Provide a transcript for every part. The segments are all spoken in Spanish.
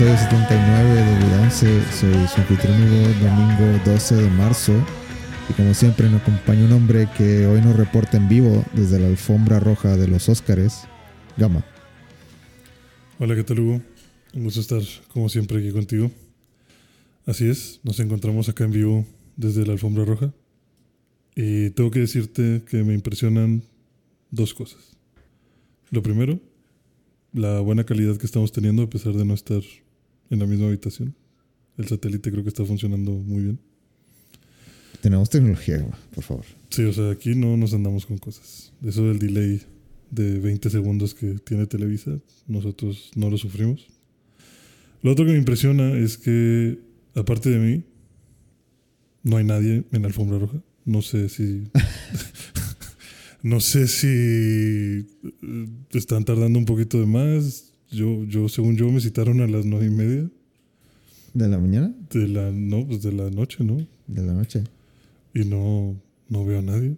Episodio 79 de 11. Soy su anfitrión domingo 12 de marzo. Y como siempre, me acompaña un hombre que hoy nos reporta en vivo desde la alfombra roja de los Óscares, Gama. Hola, ¿qué tal Hugo? Un gusto estar como siempre aquí contigo. Así es, nos encontramos acá en vivo desde la alfombra roja. Y tengo que decirte que me impresionan dos cosas. Lo primero, la buena calidad que estamos teniendo a pesar de no estar en la misma habitación. El satélite creo que está funcionando muy bien. Tenemos tecnología, por favor. Sí, o sea, aquí no nos andamos con cosas. Eso del delay de 20 segundos que tiene Televisa, nosotros no lo sufrimos. Lo otro que me impresiona es que, aparte de mí, no hay nadie en la alfombra roja. No sé si. no sé si eh, están tardando un poquito de más. Yo, yo, según yo, me citaron a las nueve y media ¿De la mañana? de la, no, pues de la noche, ¿no? ¿De la noche? Y no, no veo a nadie.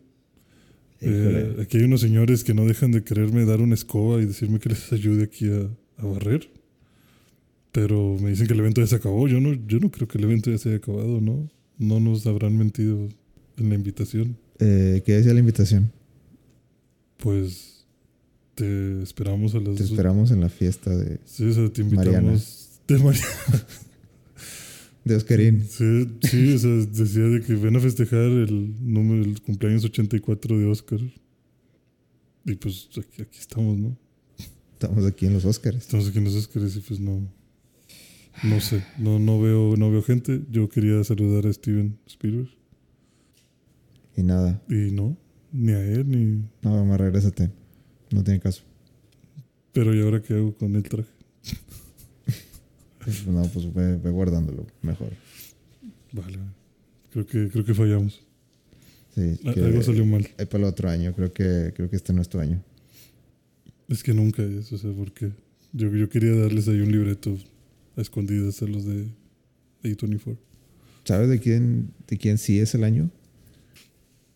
Eh, aquí hay unos señores que no dejan de quererme dar una escoba y decirme que les ayude aquí a, a barrer. Pero me dicen que el evento ya se acabó. Yo no, yo no creo que el evento ya se haya acabado, ¿no? No nos habrán mentido en la invitación. Eh, ¿Qué decía la invitación? Pues te esperamos a las Te esperamos en la fiesta de, Sí, o sea, te Mariana. invitamos. De Mariana. de Oscarín. Sí, sí, o sea, decía de que ven a festejar el número, el cumpleaños 84 de Oscar. Y pues aquí, aquí estamos, ¿no? Estamos aquí en los Óscares. Estamos aquí en los Oscars y pues no. No sé, no, no veo, no veo gente. Yo quería saludar a Steven Spielberg. Y nada. Y no, ni a él, ni. No, Gama, regrésate. No tiene caso. Pero ¿y ahora qué hago con el traje? No, pues ve, ve guardándolo mejor. Vale. Creo que, creo que fallamos. Sí, A- que- Algo salió mal. Ahí para el otro año, creo que, creo que este no es tu año. Es que nunca es, o sea, porque yo, yo quería darles ahí un libreto a escondidas a los de A24. ¿Sabes de quién, de quién sí es el año?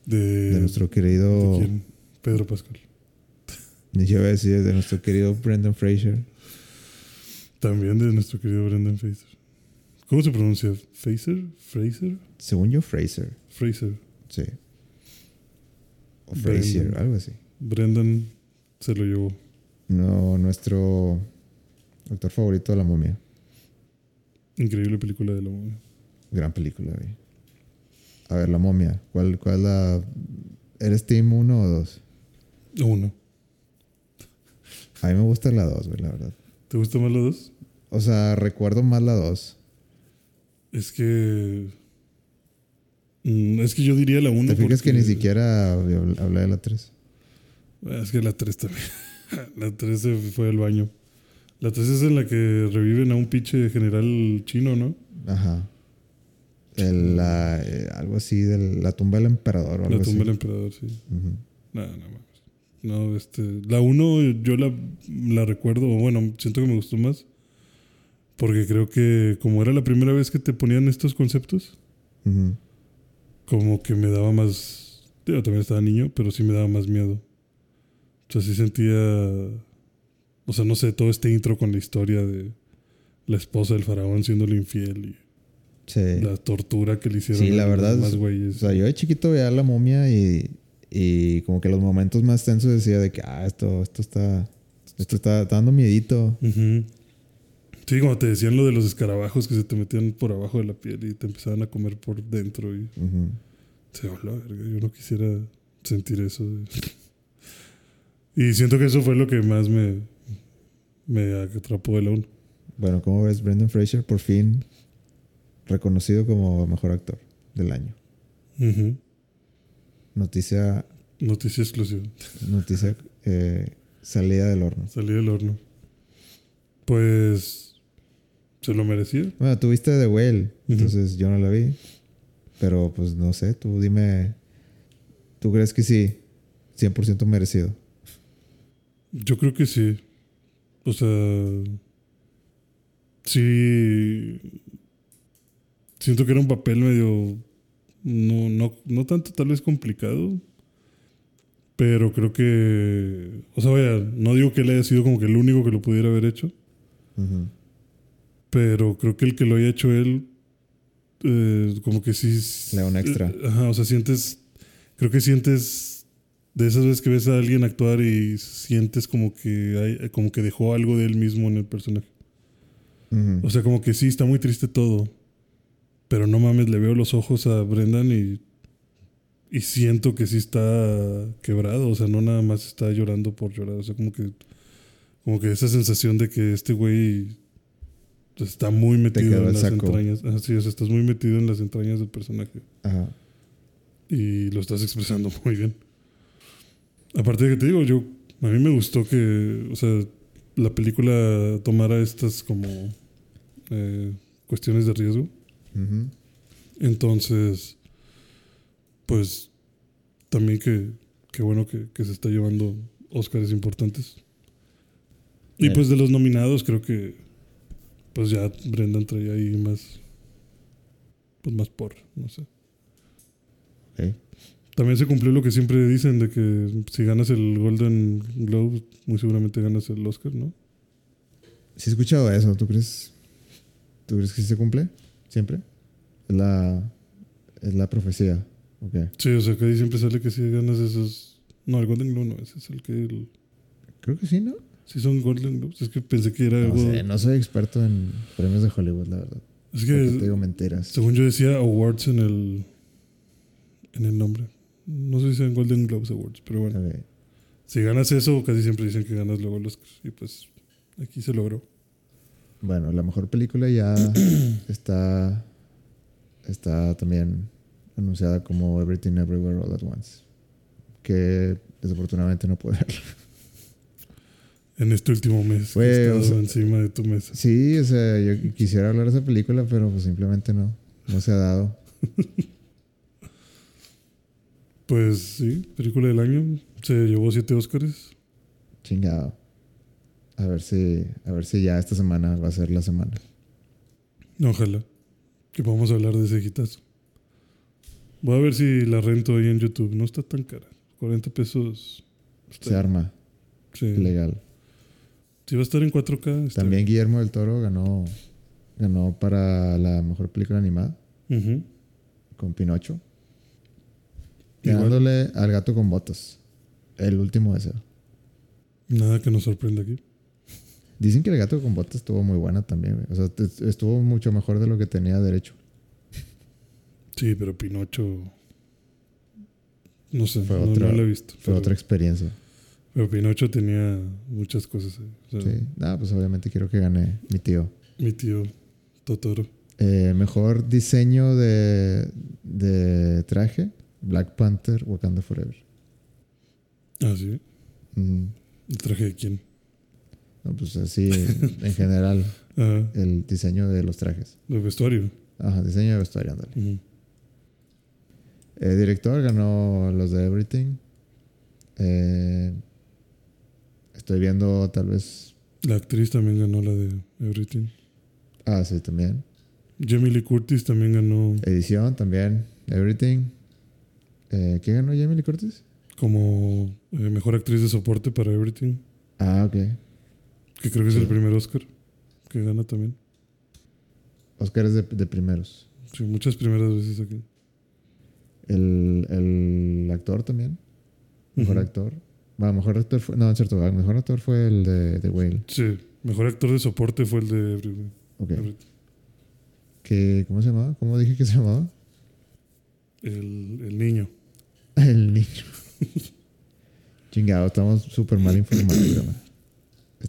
De, De nuestro ¿de querido. quién? Pedro Pascal. Yo iba a decir, de nuestro querido Brendan Fraser. También de nuestro querido Brendan Fraser. ¿Cómo se pronuncia? ¿Fraser? ¿Fraser? Según yo, Fraser. Fraser. Sí. O Fraser, Brendan. algo así. Brendan se lo llevó. No, nuestro actor favorito de la momia. Increíble película de la momia. Gran película, güey. A ver, la momia. ¿Cuál, cuál es la. ¿Eres Team 1 o 2? Uno. A mí me gusta la 2, güey, la verdad. ¿Te gusta más la dos? O sea, recuerdo más la 2. Es que. Mm, Es que yo diría la uno. ¿Te fijas que porque- ni siquiera habl- hablé de la 3? Ah, Es que la 3 también. la 3 se fue al baño. La 3 es en la que reviven a un pinche general chino, ¿no? Ajá. El, la, eh, algo así de la tumba del emperador o algo La tumba del así. emperador, sí. Ujú. Nada, nada más. No, este. La 1 yo la, la recuerdo, o bueno, siento que me gustó más. Porque creo que como era la primera vez que te ponían estos conceptos, Ujú. como que me daba más. Yo también estaba niño, pero sí me daba más miedo. O sea, sí sentía. O sea, no sé, todo este intro con la historia de la esposa del faraón siéndole infiel y Sí. la tortura que le hicieron Sí, la a verdad. más O güeyes. sea, yo de chiquito veía la momia y, y como que los momentos más tensos decía de que, ah, esto, esto está, esto está dando miedito. Sí, como te decían lo de los escarabajos que se te metían por abajo de la piel y te empezaban a comer por dentro y se la verga. Yo no quisiera sentir eso. y siento que eso fue lo que más me, me atrapó de la 1. Bueno, ¿cómo ves Brendan Fraser? Por fin reconocido como mejor actor del año. Ujú. Noticia, Noticia exclusiva. noticia eh, salida del horno. Salí del horno. Pues se lo merecía. Bueno, tuviste The Whale, Ujú. entonces yo no la vi. Pero pues no sé, tú dime. ¿Tú crees que sí? 100% merecido. Yo creo que sí. O sea, sí. Siento que era un papel medio. No, no, no tanto tal vez complicado. Pero creo que. O sea, vaya, no digo que él haya sido como que el único que lo pudiera haber hecho. Pero creo que el que lo haya hecho él. eh, como que sí. Le da un extra. eh, ajá, o sea, sientes. Creo que sientes. De esas veces que ves a alguien actuar y sientes como que hay, como que dejó algo de él mismo en el personaje. O sea, como que sí, está muy triste todo. Pero no mames, le veo los ojos a Brendan y. Y siento que sí está quebrado. O sea, no nada más está llorando por llorar. O sea, como que. Como que esa sensación de que este güey. Está muy metido en las saco. entrañas. Así sea, estás muy metido en las entrañas del personaje. Ajá. Y lo estás expresando muy bien. Aparte de que te digo, yo. A mí me gustó que. O sea, la película tomara estas como. eh, cuestiones de riesgo. Entonces, pues también que, que bueno que, que se está llevando Óscares importantes. Y pues de los nominados creo que pues ya Brendan traía ahí más pues más por, no sé. También se cumplió lo que siempre dicen de que si ganas el Golden Globe, muy seguramente ganas el Oscar, ¿no? Sí he escuchado eso, ¿tú crees? ¿Tú crees que sí se cumple? ¿Siempre? Es la, es la profecía. Ok. Sí, o sea que ahí siempre sale que si ganas esos... No, el Golden Globe no, ese es el que... el- Creo que sí, ¿no? Sí son Golden Globes, es que pensé que era No algo... sé, no soy experto en premios de Hollywood, la verdad. Es Porque te que, digo mentiras. según yo decía Awards en el, en el nombre. No sé si sean Golden Globes Awards, pero bueno. Si ganas eso, casi siempre dicen que ganas luego los Y pues aquí se logró. Bueno, la mejor película ya está, está también anunciada como Everything Everywhere All at Once. Que desafortunadamente no puedo verla. En este último mes que o sea- encima de tu mesa. Sí, o sea, yo quisiera hablar de esa película, pero pues simplemente no. No se ha dado. Pues sí, película del año. Se llevó siete Óscares. Chingado. A ver si, a ver si ya esta semana va a ser la semana. Ojalá. Que podamos hablar de ese hitazo. Voy a ver si la rento ahí en YouTube. No está tan cara. 40 pesos. Está- Se arma. sí. Legal. Si va a estar en 4K. está También Guillermo del Toro ganó, ganó para la mejor película animada con Pinocho. Ganándole al gato con botas. El último deseo. Nada que nos sorprenda aquí. Dicen que el gato con botas estuvo muy buena también. güey. O sea, estuvo mucho mejor de lo que tenía derecho. Sí, pero Pinocho. No sé, Fue no, otra- no lo he visto. Fue pero, otra experiencia. pero Pinocho tenía muchas cosas. O sea, Sí. Nada, pues obviamente quiero que gane mi tío. Mi tío Totoro. Eh, mejor diseño de, de traje. Black Panther, Wakanda Forever. Ah, sí. Mm, ¿El traje de quién? No, pues así, en general, el diseño de los trajes. el vestuario. Ajá, diseño de vestuario, ándale. Eh, director ganó los de Everything. Eh, estoy viendo tal vez. La actriz también ganó la de Everything. Ah, sí, también. Jamie Lee Curtis también ganó Edición también. Everything. Eh, ¿Qué ganó Jamie Lee Curtis? como eh, mejor actriz de soporte para Everything. Ah, ok. Que creo que es el primer Oscar que gana también. Oscar es de, de primeros. Sí, muchas primeras veces aquí. El, el actor también. Mejor Ujú. actor. Bueno, mejor actor fue. No, es cierto. El mejor actor fue el de, de Whale. Sí, mejor actor de soporte fue el de Everything. Ok. Everything. ¿Qué- ¿Cómo se llamaba? ¿Cómo dije que se llamaba? El, el niño. El niño. Chingado, estamos súper mal informados.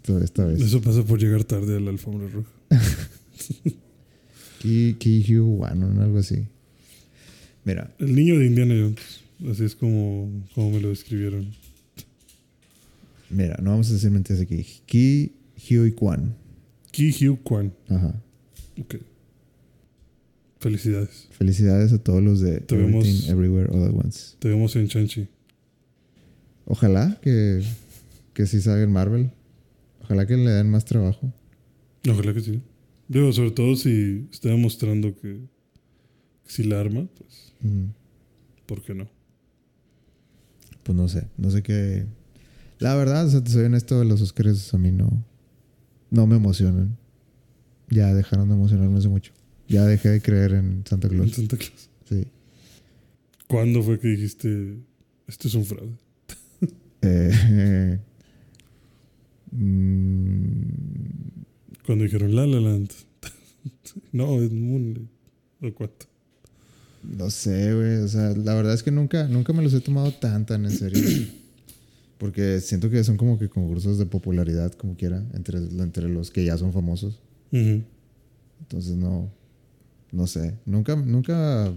güey. Esta, esta vez. Eso pasa por llegar tarde a la alfombra roja. Ki, Ki Hugh Wan, o algo así. Mira, El niño de Indiana Jones. Así es como, como me lo describieron. mira, no vamos a decir mentiras aquí. Ki Hugh Kwan. Ki Hugh Kwan. Ajá. Ok. Felicidades. Felicidades a todos los de Everything Everywhere All at Once. Te vemos en Chanchi. Ojalá que, que sí salga en Marvel. Ojalá que le den más trabajo. Ojalá que sí. Digo, sobre todo si está demostrando que, que si la arma, pues. ¿por qué no? Pues no sé, no sé qué. La verdad, o sea, te soy honesto, los Oscars a mí no, no me emocionan. Ya dejaron de emocionarme hace mucho. Ya dejé de creer en Santa En Claus. Santa Claus. Sí. ¿Cuándo fue que dijiste, esto es un fraude? Eh, mm, Cuando dijeron La La Land. no, es Moonlight. ¿O cuánto? no sé, güey. O sea, la verdad es que nunca, nunca me los he tomado tan, tan en serio. Porque siento que son como que concursos de popularidad, como quiera, entre, entre los que ya son famosos. Entonces no, no sé. Nunca, nunca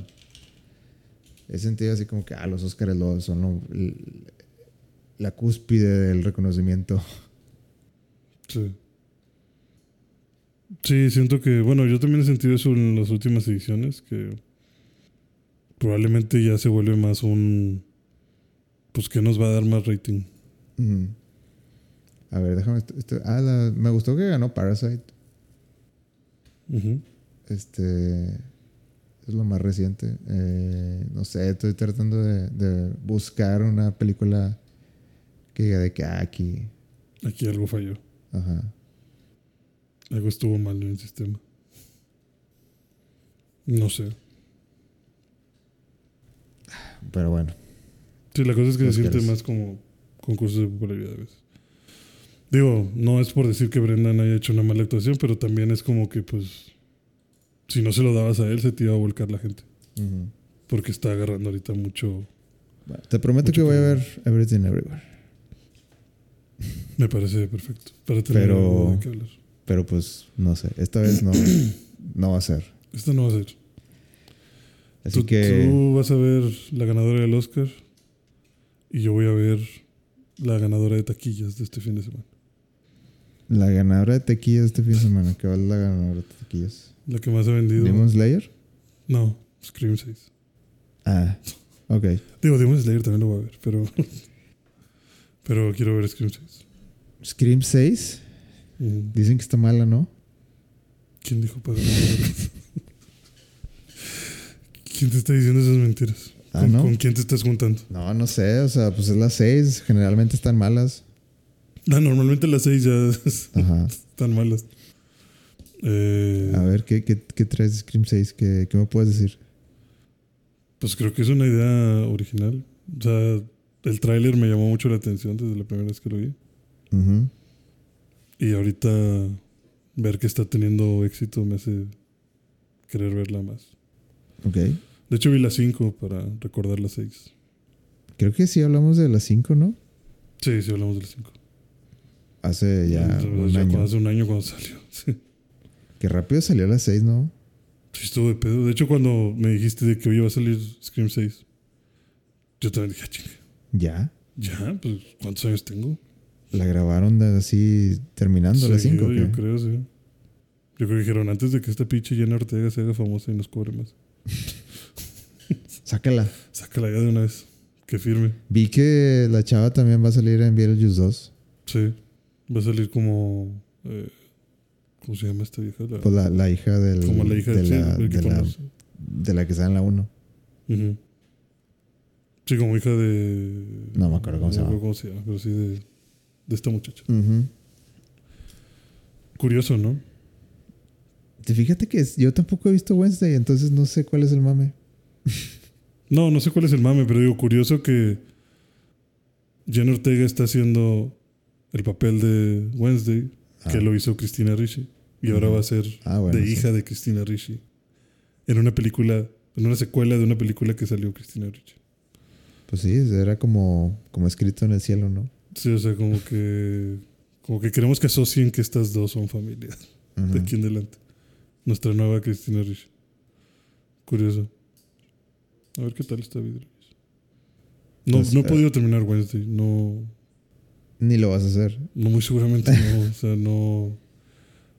he sentido así como que ah, los Oscars lo- son lo- la cúspide del reconocimiento. Sí. Sí, siento que, bueno, yo también he sentido eso en las últimas ediciones, que probablemente ya se vuelve más un, pues que nos va a dar más rating. A ver, déjame. esto- esto- ah, la- me gustó que ganó Parasite. Este es lo más reciente. Eh, no sé, estoy tratando de, de buscar una película que diga de que ah, aquí. Aquí algo falló. Ajá. Algo estuvo mal en el sistema. No sé. Pero bueno. Sí, la cosa es que se Oscars. siente más como concursos de popularidad a veces. Digo, no es por decir que Brendan haya hecho una mala actuación, pero también es como que, pues, si no se lo dabas a él, se te iba a volcar la gente. Porque está agarrando ahorita mucho. Bueno, te prometo Mucho que voy a ver Everything Everywhere. Me parece perfecto. Para tener Pero- de qué hablar. Pero pues no sé, esta vez no, no va a ser. Esto no va a ser. Así tú, que tú vas a ver la ganadora del Oscar y yo voy a ver la ganadora de taquillas de este fin de semana. la ganadora de tequillas este fin de semana, ¿qué va la ganadora de tequillas? La que más ha vendido. ¿Demon Slayer? No, Scream 6. Ah, ok. Digo, Demon Slayer también lo voy a ver, pero. pero quiero ver Scream 6. Scream 6, Ujú. dicen que está mala, ¿no? ¿Quién dijo para ¿Quién te está diciendo esas mentiras? Ah, ¿Con, ¿no? con quién te estás juntando? No, no sé, o sea, pues es las 6, generalmente están malas. Ah, normalmente las 6 ya Ajá. están malas. Eh, A ver, ¿qué, qué, qué traes de Scream 6? ¿Qué, ¿Qué me puedes decir? Pues creo que es una idea original. O sea, el tráiler me llamó mucho la atención desde la primera vez que lo vi. Ujú. Y ahorita ver que está teniendo éxito me hace querer verla más. Ok. De hecho vi la 5 para recordar la 6. Creo que sí hablamos de las 5, ¿no? Sí, sí hablamos de la 5. Hace ya un año. Hace un año cuando salió. Sí. Qué rápido salió las 6, ¿no? Sí, estuvo de pedo. De hecho, cuando me dijiste de que hoy iba a salir Scream 6, yo también dije, "Ah, chinga, Ya. ya, pues, ¿cuántos años tengo? La grabaron de así terminando las 5. Seguido, Yo creo, sí. Yo creo que dijeron antes de que esta pinche Jenna Ortega se haga famosa y nos cobre más. Sácala. Sácala ya de una vez. Que firme. Vi que la chava también va a salir en Beetlejuice 2. Sí. Va a salir como. eh, ¿Cómo se llama esta vieja? La- Pues la, la hija del. como la hija de, de, sí, la, de, la, de la que está en la 1. Ujú. Sí, como hija de. No me acuerdo cómo se no me llama. acuerdo cómo se llama, pero sí de, de esta muchacha. Curioso, ¿no? Te Fíjate que yo tampoco he visto Wednesday, entonces no sé cuál es el mame. No, no sé cuál es el mame, pero digo, curioso que Jenna Ortega está haciendo el papel de Wednesday, que Ah. lo hizo Cristina Ricci, y ahora va a ser Ah, bueno. de sí. hija de Cristina Ricci. En una película, en una secuela de una película que salió Cristina Ricci. Pues sí, era como, como escrito en el cielo, ¿no? Sí, o sea, como que, Como que queremos que asocien que estas dos son familia. De aquí en adelante. Nuestra nueva Cristina Ricci. Curioso. A ver qué tal está Beetlejuice. No, Pues, no he eh, podido terminar Wednesday. No, Ni lo vas a hacer. no muy seguramente no. o sea, no.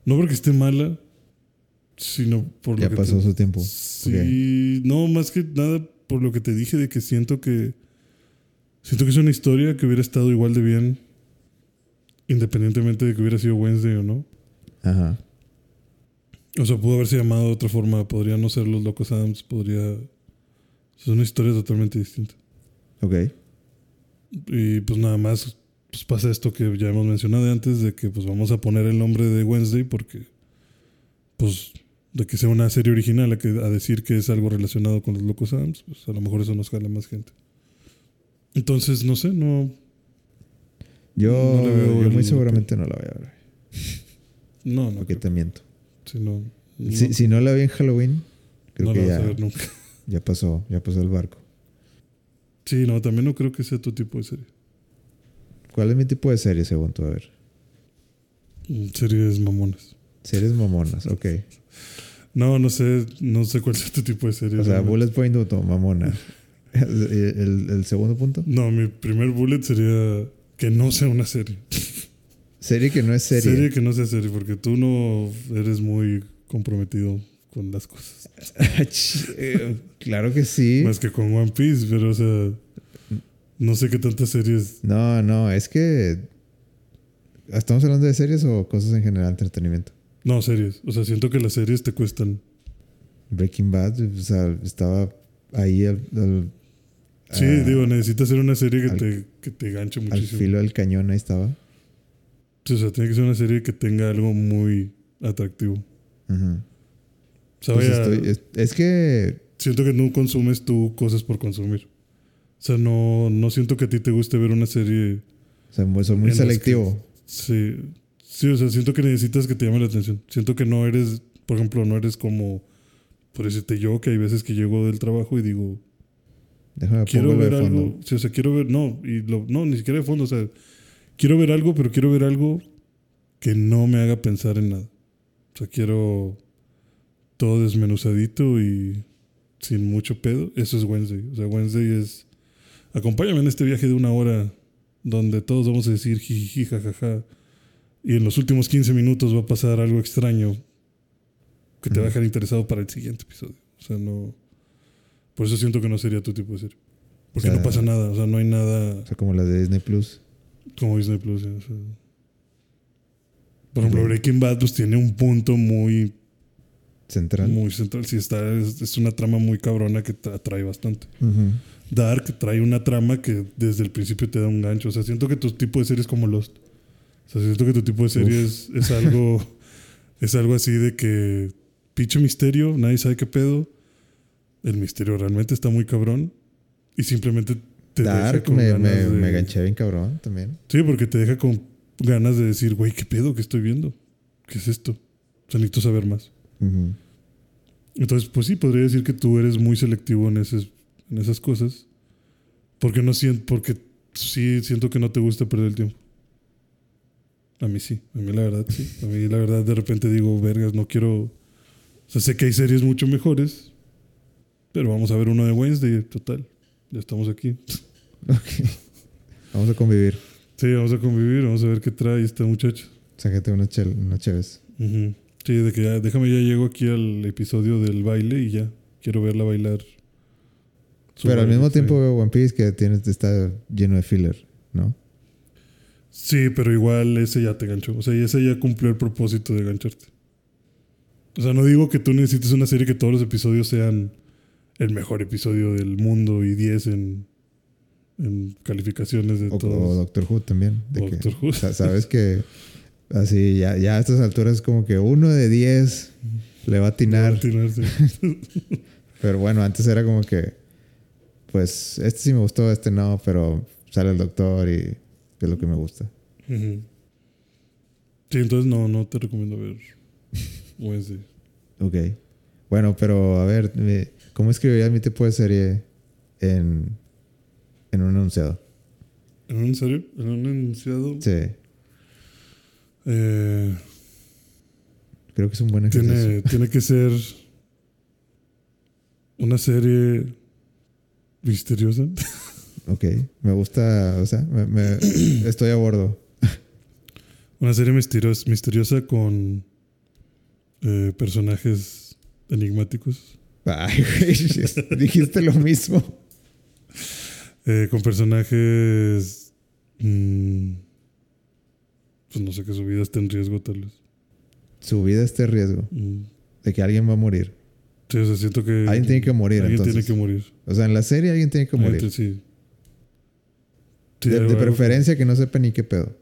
No porque esté mala, sino por Ya lo que pasó te- su tiempo. Sí, no, más que nada por lo que te dije de que siento que. Siento que es una historia que hubiera estado igual de bien, independientemente de que hubiera sido Wednesday o no. Ajá. O sea, pudo haberse llamado de otra forma, podría no ser Los Locos Adams, podría. Es una historia totalmente distinta. Ok. Y pues nada más pues pasa esto que ya hemos mencionado antes, de que pues vamos a poner el nombre de Wednesday porque. Pues de que sea una serie original a, que, a decir que es algo relacionado con Los Locos Adams, pues a lo mejor eso nos jala más gente. Entonces, no sé, no. Yo, No le veo yo muy seguramente no la voy a ver. No, no. Porque creo. te miento. Sí, no, no, Si, si no la vi en Halloween, creo no que la vas ya, a ver nunca. ya pasó, ya pasó el barco. Sí, no, también no creo que sea tu tipo de serie. ¿Cuál es mi tipo de serie según tú? A ver. Mm, Series mamonas. Series mamonas, ok. No, no sé, no sé cuál sea tu tipo de serie. O sea. Bullet Point Auto, mamona. el, el segundo punto. No, mi primer bullet sería que no sea una serie. Serie que no es serie. Serie que no sea serie, porque tú no eres muy comprometido con las cosas. Claro que sí. Más que con One Piece, pero o sea, no sé qué tantas series. No, no, es que. ¿Estamos hablando de series o cosas en general, entretenimiento? No, series. O sea, siento que las series te cuestan. Breaking Bad, o sea, estaba ahí al, al- Sí, ah, digo, necesitas hacer una serie que, al- te, que te ganche al muchísimo. filo del cañón, ahí estaba. Sí, o sea, tiene que ser una serie que tenga algo muy atractivo. O sea, Pues vaya, estoy- es, es que. siento que no consumes tú cosas por consumir. O sea, no, no siento que a ti te guste ver una serie. O sea, soy muy selectivo. Sí, sí, o sea, siento que necesitas que te llame la atención. Siento que no eres, por ejemplo, no eres como, por decirte yo, que hay veces que llego del trabajo y digo, Déjame quiero ver de fondo. algo. Sí, o sea, quiero ver, no, y lo, no, ni siquiera de fondo, o sea, quiero ver algo, pero quiero ver algo que no me haga pensar en nada. O sea, quiero todo desmenuzadito y sin mucho pedo. Eso es Wednesday. O sea, Wednesday es, acompáñame en este viaje de una hora donde todos vamos a decir jijiji, jajaja. Y en los últimos 15 minutos va a pasar algo extraño que te va a dejar interesado para el siguiente episodio. O sea, no. Por eso siento que no sería tu tipo de serie. Porque O sea, no pasa nada. O sea, no hay nada O sea, como las de Disney Plus. como Disney Plus. o sea. Por ejemplo, Breaking Bad pues, tiene un punto muy, Central. muy central. Sí, está, es, es una trama muy cabrona que atrae bastante. Dark trae una trama que desde el principio te da un gancho. O sea, siento que tu tipo de serie es como Lost. O sea, siento que tu tipo de serie es, es algo es algo así de que pinche misterio, nadie sabe qué pedo. El misterio realmente está muy cabrón y simplemente te deja Dark con me, ganas me, de- me ganché bien cabrón también. Sí, porque te deja con ganas de decir, güey, ¿qué pedo que estoy viendo? ¿Qué es esto? O sea, necesito saber más. Ujú. Entonces, pues sí, podría decir que tú eres muy selectivo en, esas en esas cosas. Porque no siento, porque sí siento que no te gusta perder el tiempo. A mí sí, a mí la verdad sí. A mí la verdad de repente digo, vergas, no quiero... O sea, sé que hay series mucho mejores, pero vamos a ver uno de Wednesday, total. Ya estamos aquí. Ok. Vamos a convivir. Sí, vamos a convivir, vamos a ver qué trae esta muchacha. Sácate una, chel, una chéves. Ujú. Sí, de que ya, déjame ya llego aquí al episodio del baile y ya. Quiero verla bailar. Su Pero al mismo sí. tiempo veo One Piece que tiene, está lleno de filler, ¿no? Sí, pero igual ese ya te ganchó. O sea, ese ya cumplió el propósito de gancharte. O sea, no digo que tú necesites una serie que todos los episodios sean el mejor episodio del mundo y 10 en, en calificaciones de O, o todos. Doctor Who también. De O que, Doctor Who. o sabes que así ya, ya a estas alturas es como que uno de 10 le va a atinar. Atinarse. Pero bueno, antes era como que, pues, este sí me gustó, este no, pero sale el doctor y es lo que me gusta. Sí, entonces no, no te recomiendo ver Wednesday. Ok. Bueno, pero a ver, ¿cómo escribirías mi tipo de serie en, en un enunciado? ¿En un serio? ¿En un enunciado? Sí. Eh, Creo que es un buen ejercicio. tiene, tiene que ser una serie misteriosa. Ok, me gusta, o sea, me- me- estoy a bordo. Una serie misteriosa, misteriosa con eh, personajes enigmáticos. Ay, güey, dijiste lo mismo. Eh, con personajes. mm, pues no sé que su vida esté en riesgo, tal vez. Su vida está en riesgo Mm, de que alguien va a morir. sí, o sea, siento que. Alguien tiene que morir, Alguien entonces. tiene que morir. O sea, en la serie alguien tiene que morir. te- sí. Sí, De, preferencia que no sepa ni qué pedo.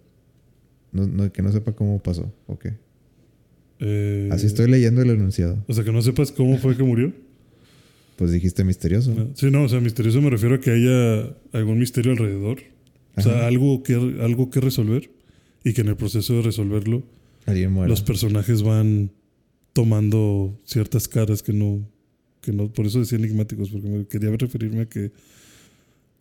No, no- que no sepa cómo pasó. Ok. eh, Así estoy leyendo el enunciado. O sea, que no sepas cómo fue que murió. Pues dijiste misterioso. Ah, Sí, no, o sea, misterioso me refiero a que haya algún misterio alrededor. O sea, algo que, algo que resolver y que en el proceso de resolverlo los personajes van tomando ciertas caras que no, que no, por eso decía enigmáticos, porque me quería referirme a que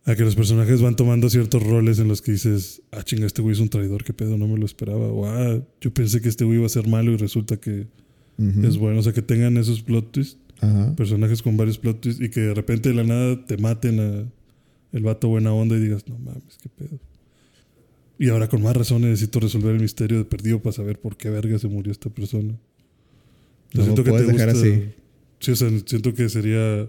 a que los personajes van tomando ciertos roles en los que dices, ah, chinga, este güey es un traidor, qué pedo, no me lo esperaba, o ah, yo pensé que este güey iba a ser malo y resulta que es bueno, o sea, que tengan esos plot twists, Ajá. personajes con varios plot twists y que de repente de la nada te maten a el vato buena onda y digas, no mames, qué pedo. Y ahora con más razón necesito resolver el misterio de perdido para saber por qué verga se murió esta persona. No lo puedes dejar así. Sí, o sea, siento que sería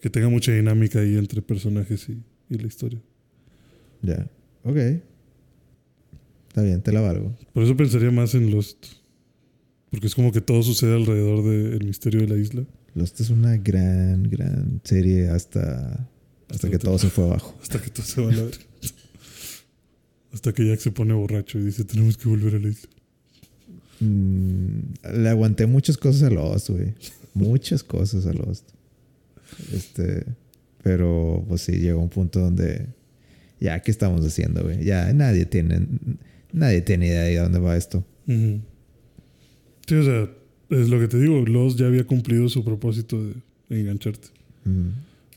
que tenga mucha dinámica ahí entre personajes y, y la historia. Ya. Ok. Está bien, te la valgo. Por eso pensaría más en Lost. Porque es como que todo sucede alrededor del misterio de la isla. Lost es una gran, gran serie hasta, hasta que que todo se fue abajo. Hasta que todo se va a la. Hasta que Jack se pone borracho y dice, tenemos que volver a la isla. Mm, le aguanté muchas cosas a Lost, güey. Muchas cosas a Lost. Este, pero pues sí, llegó un punto donde ya, ¿qué estamos haciendo, güey? Ya nadie tiene, nadie tiene idea de dónde va esto. Ujú. Sí, o sea, es lo que te digo, Lost ya había cumplido su propósito de, engancharte.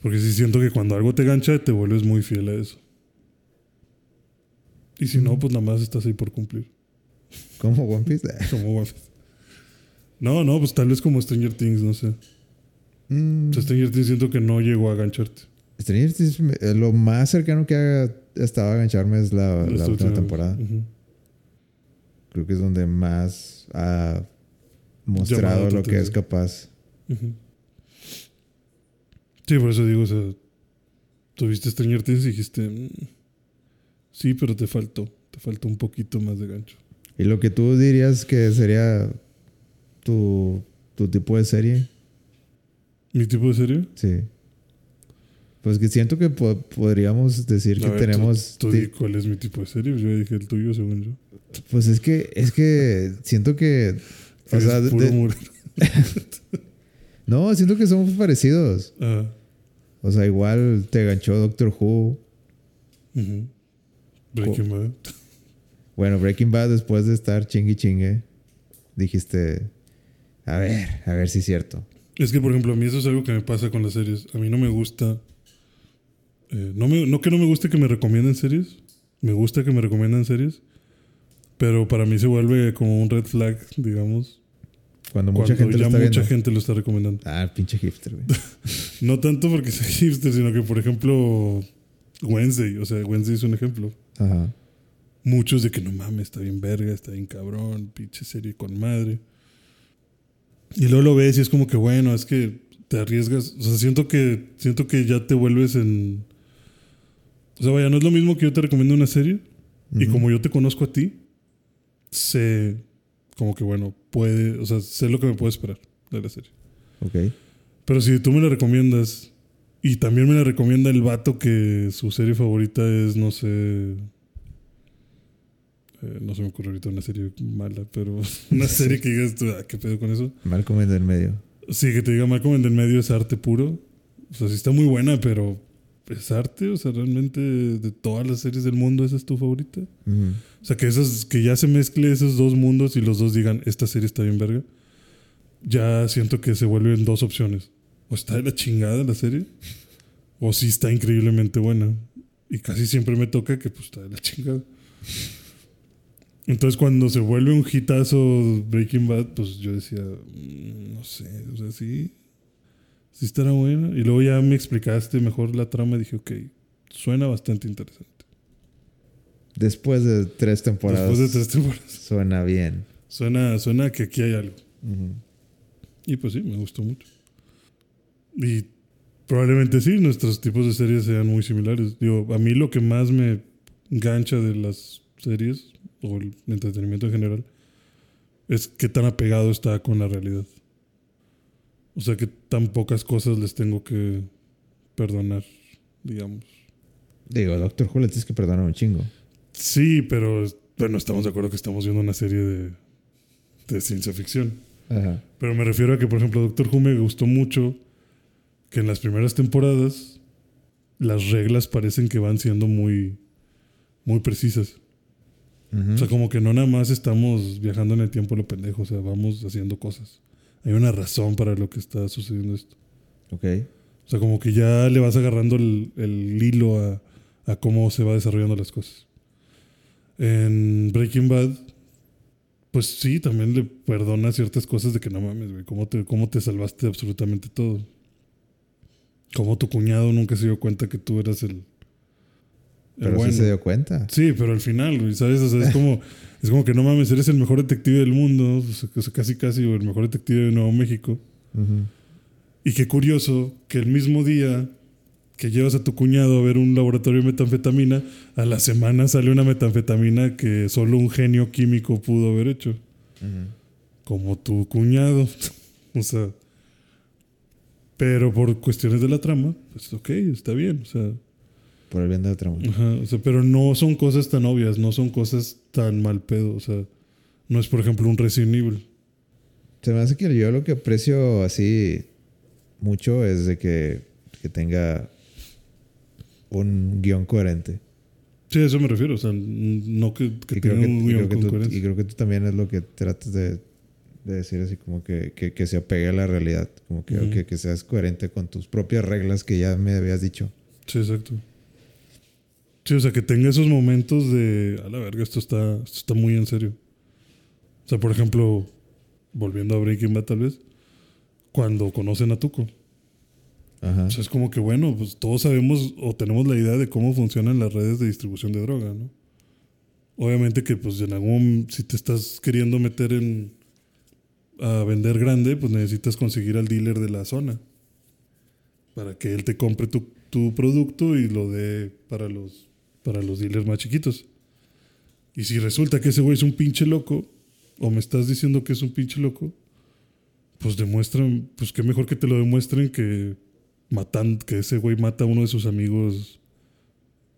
Porque sí siento que cuando algo te engancha, te vuelves muy fiel a eso. Y si no, pues nada más estás ahí por cumplir. ¿Cómo One Piece? Como One Piece. No, no, pues tal vez como Stranger Things, no sé. Mm, O sea, Stranger Things siento que no llegó a engancharte. Stranger Things, eh, lo más cercano que ha estado a engancharme es la, la última temporada. Creo que es donde más ha mostrado lo que es capaz. Sí, por eso digo, o sea, tuviste Stranger Things y dijiste, "Mm, sí, pero te faltó, te faltó un poquito más de gancho. Y lo que tú dirías que sería tu, tu tipo de serie, ¿Mi tipo de serie? sí. Pues que siento que po- podríamos decir que ver, tenemos... Tú, tú cuál es mi tipo de serie, yo dije el tuyo, según yo. pues es que, es que siento que... O sea, de- puro de- muro. no, siento que somos parecidos. Ah, O sea, igual te ganchó Doctor Who. Breaking Bad. Bueno, Breaking Bad después de estar chingue chingue, dijiste, a ver, a ver si es cierto. Es que, por ejemplo, a mí eso es algo que me pasa con las series. A mí no me gusta. eh, no, me- no que no me guste que me recomienden series. Me gusta que me recomiendan series. Pero para mí se vuelve como un red flag, digamos. Cuando mucha cuando gente lo ya está mucha gente lo está recomendando. Ah, pinche hipster, güey. No tanto porque sea hipster, sino que, por ejemplo, Wednesday. O sea, Wednesday es un ejemplo. Ajá. Muchos de que no mames, está bien verga, está bien cabrón, pinche serie con madre. Y luego lo ves y es como que bueno, es que te arriesgas. O sea, siento que, siento que ya te vuelves en. O sea, vaya, no es lo mismo que yo te recomiendo una serie. Y como yo te conozco a ti, sé como que bueno, puede. O sea, sé lo que me puede esperar de la serie. Ok. Pero si tú me la recomiendas y también me la recomienda el vato que su serie favorita es, no sé. eh, no se me ocurre ahorita una serie mala, pero una serie que digas, tú, ah, ¿qué pedo con eso? Malcolm en el medio. Sí, que te diga Malcolm en el medio es arte puro. O sea, sí está muy buena, pero es arte. O sea, realmente de todas las series del mundo, ¿esa es tu favorita? O sea, que, esas, que ya se mezcle esos dos mundos y los dos digan, esta serie está bien verga. Ya siento que se vuelven dos opciones. O está de la chingada la serie, o sí está increíblemente buena. Y casi siempre me toca que pues está de la chingada. Entonces cuando se vuelve un hitazo Breaking Bad, pues yo decía, "Mm, no sé, o sea, sí, sí estará buena. Y luego ya me explicaste mejor la trama y dije, ok, suena bastante interesante. Después de tres temporadas. Después de tres temporadas. Suena bien. Suena, suena que aquí hay algo. Y pues sí, me gustó mucho. Y probablemente sí, nuestros tipos de series sean muy similares. Digo, a mí lo que más me engancha de las series, o el entretenimiento en general, es qué tan apegado está con la realidad. O sea, que tan pocas cosas les tengo que perdonar, digamos. Digo, Doctor Who le tienes que perdonar un chingo. Sí, pero bueno, estamos de acuerdo que estamos viendo una serie de, de ciencia ficción. Ajá. Pero me refiero a que, por ejemplo, Doctor Who me gustó mucho que en las primeras temporadas las reglas parecen que van siendo muy, muy precisas. O sea, como que no nada más estamos viajando en el tiempo a lo pendejo, o sea, vamos haciendo cosas. Hay una razón para lo que está sucediendo esto. Ok. O sea, como que ya le vas agarrando el, el hilo a, a cómo se va desarrollando las cosas. En Breaking Bad, pues sí, también le perdona ciertas cosas de que no mames, güey. ¿Cómo te, cómo te salvaste absolutamente todo? Como tu cuñado nunca se dio cuenta que tú eras el Pero bueno. sí se dio cuenta. Sí, pero al final, güey, ¿sabes? O sea, es como, es como que no mames, eres el mejor detective del mundo, o sea, casi casi, o el mejor detective de Nuevo México. Y qué curioso que el mismo día que llevas a tu cuñado a ver un laboratorio de metanfetamina, a la semana sale una metanfetamina que solo un genio químico pudo haber hecho. Como tu cuñado. o sea. Pero por cuestiones de la trama, pues ok, está bien. O sea, Por el bien de la trama. ajá, o sea, pero no son cosas tan obvias, no son cosas tan mal pedo. O sea, no es por ejemplo un Resident Evil. Se me hace que yo lo que aprecio así mucho es de que, que tenga un guion coherente. Sí, a eso me refiero. O sea, no que, que tenga que, un guion que tú, coherencia. y creo que tú también es lo que tratas de, de decir así como que, que, que se apegue a la realidad. Como que, Ujú. que, que seas coherente con tus propias reglas que ya me habías dicho. Sí, exacto. Sí, o sea, que tenga esos momentos de, a la verga, esto está, esto está muy en serio. O sea, por ejemplo, volviendo a Breaking Bad tal vez, cuando conocen a Tuco. Ajá. O sea, es como que, bueno, pues todos sabemos o tenemos la idea de cómo funcionan las redes de distribución de droga, ¿no? Obviamente que, pues, en algún, si te estás queriendo meter en, a vender grande, pues necesitas conseguir al dealer de la zona para que él te compre tu, tu producto y lo dé para los, para los dealers más chiquitos. Y si resulta que ese güey es un pinche loco, o me estás diciendo que es un pinche loco, pues demuestran, pues qué mejor que te lo demuestren que matan, que ese güey mata a uno de sus amigos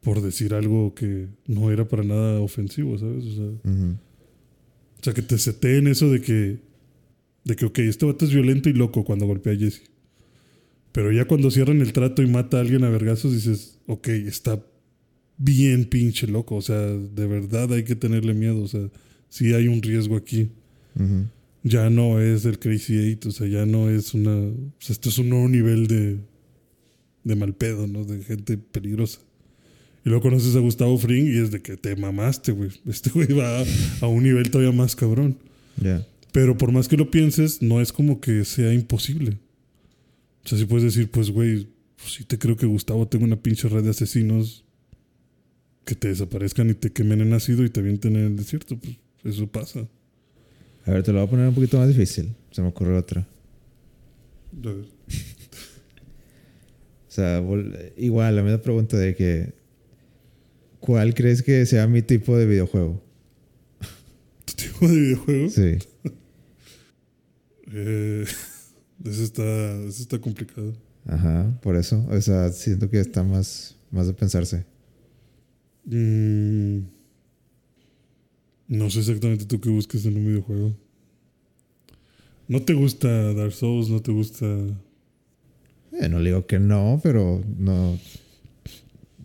por decir algo que no era para nada ofensivo, ¿sabes? O sea, Ujú. o sea, que te seteen eso de que, de que, ok, este vato es violento y loco cuando golpea a Jesse. Pero ya cuando cierran el trato y mata a alguien a vergazos, dices, ok, está bien pinche loco. O sea, de verdad hay que tenerle miedo. O sea, sí hay un riesgo aquí. Ya no es el Crazy Eight, o sea, ya no es una. O sea, esto es un nuevo nivel de. de mal pedo, ¿no? De gente peligrosa. Y luego conoces a Gustavo Fring y es de que te mamaste, güey. Este güey va a, a un nivel todavía más cabrón. Pero por más que lo pienses, no es como que sea imposible. O sea, si puedes decir, pues, güey, pues sí te creo que Gustavo tenga una pinche red de asesinos que te desaparezcan y te quemen en ácido y te avienten en el desierto. Pues eso pasa. A ver, te lo voy a poner un poquito más difícil. Se me ocurrió otra. A ver. O sea, igual, la misma pregunta de que... ¿Cuál crees que sea mi tipo de videojuego? ¿Tu tipo de videojuego? Sí. Eh, eso, está, eso está complicado. Ajá, por eso. O sea, siento que está más, más de pensarse. Mm, no sé exactamente tú qué busques en un videojuego. ¿No te gusta Dark Souls? ¿No te gusta...? Eh, no le digo que no, pero no...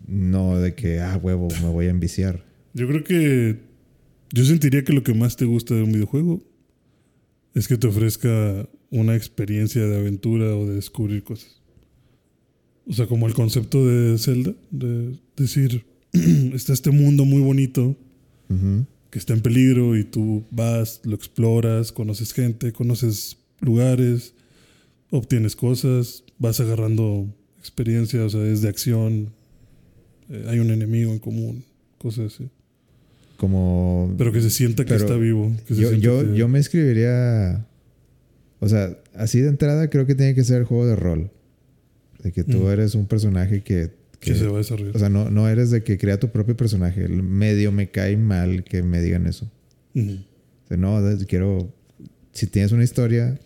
No de que, ah, huevo, me voy a enviciar. Yo creo que... Yo sentiría que lo que más te gusta de un videojuego es que te ofrezca una experiencia de aventura o de descubrir cosas. O sea, como el concepto de Zelda, de decir, está este mundo muy bonito que está en peligro y tú vas, lo exploras, conoces gente, conoces lugares, obtienes cosas, vas agarrando experiencia, o sea, es de acción, eh, hay un enemigo en común, cosas así. Como. Pero que se sienta que está vivo. que yo, yo, que- yo me escribiría. O sea, así de entrada creo que tiene que ser juego de rol. De que tú Mm. eres un personaje que. Que- que se va a desarrollar. o sea, no, no eres de que crea tu propio personaje. El Medio me cae mal que me digan eso. Ujú. O sea, no, quiero. Si tienes una historia,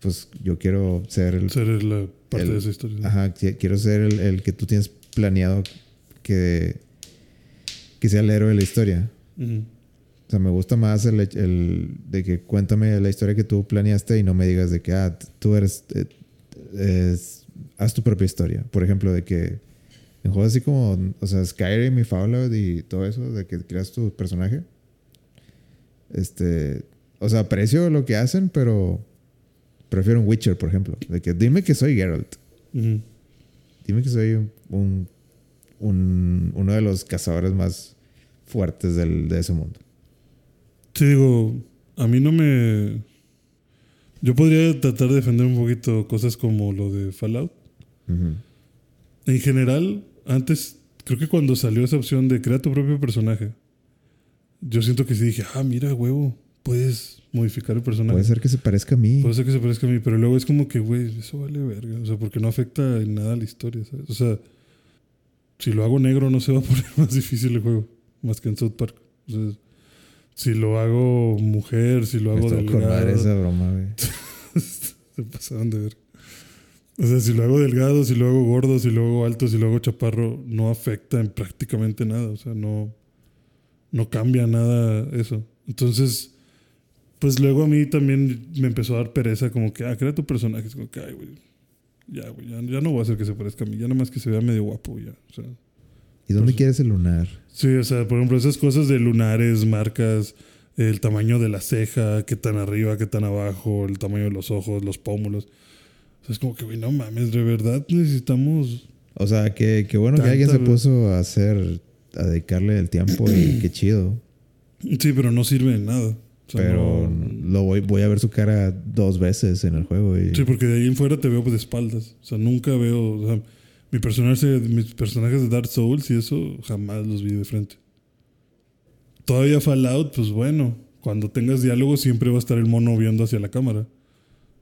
pues yo quiero ser el. Ser la parte el- de esa historia. Ajá, qui- quiero ser el, el que tú tienes planeado que. que sea el héroe de la historia. O sea, me gusta más el, el de que cuéntame la historia que tú planeaste y no me digas de que, ah, tú eres, eh, es- haz tu propia historia. Por ejemplo, de que en juegos así como, o sea, Skyrim y Fallout y todo eso, de que creas tu personaje. Este, o sea, aprecio lo que hacen, pero prefiero un Witcher, por ejemplo. De que dime que soy Geralt. Dime que soy un, un- uno de los cazadores más fuertes del- de ese mundo. Sí, digo, a mí no me... Yo podría tratar de defender un poquito cosas como lo de Fallout. Ujú. En general, antes, creo que cuando salió esa opción de crear tu propio personaje, yo siento que sí dije, ah, mira, huevo, puedes modificar el personaje. Puede ser que se parezca a mí. Puede ser que se parezca a mí, pero luego es como que, güey, eso vale verga. O sea, porque no afecta en nada a la historia, ¿sabes? O sea, si lo hago negro no se va a poner más difícil el juego, más que en South Park. O sea, si lo hago mujer, si lo hago delgado, esa broma, güey. se pasaron de ver. O sea, si lo hago delgado, si lo hago gordo, si lo hago alto, si lo hago chaparro, no afecta en prácticamente nada. O sea, no, no cambia nada eso. Entonces, pues luego a mí también me empezó a dar pereza, como que, ah, crea tu personaje. Es como que, ay, güey, ya, güey, ya, ya no voy a hacer que se parezca a mí, ya nada más que se vea medio guapo, ya. O sea, ¿Y dónde Pues- quieres el lunar? Sí, o sea, por ejemplo, esas cosas de lunares, marcas, el tamaño de la ceja, qué tan arriba, qué tan abajo, el tamaño de los ojos, los pómulos. O sea, es como que, güey, no mames, de verdad necesitamos. O sea, que, que bueno que Tanta, alguien se puso a hacer, a dedicarle el tiempo y qué chido. Sí, pero no sirve de nada. O sea, Pero no- lo voy, voy a ver su cara dos veces en el juego y Sí, porque de ahí en fuera te veo de espaldas. O sea, nunca veo. O sea, mi personaje, mis personajes de Dark Souls y eso jamás los vi de frente. Todavía Fallout, pues bueno, cuando tengas diálogo siempre va a estar el mono viendo hacia la cámara.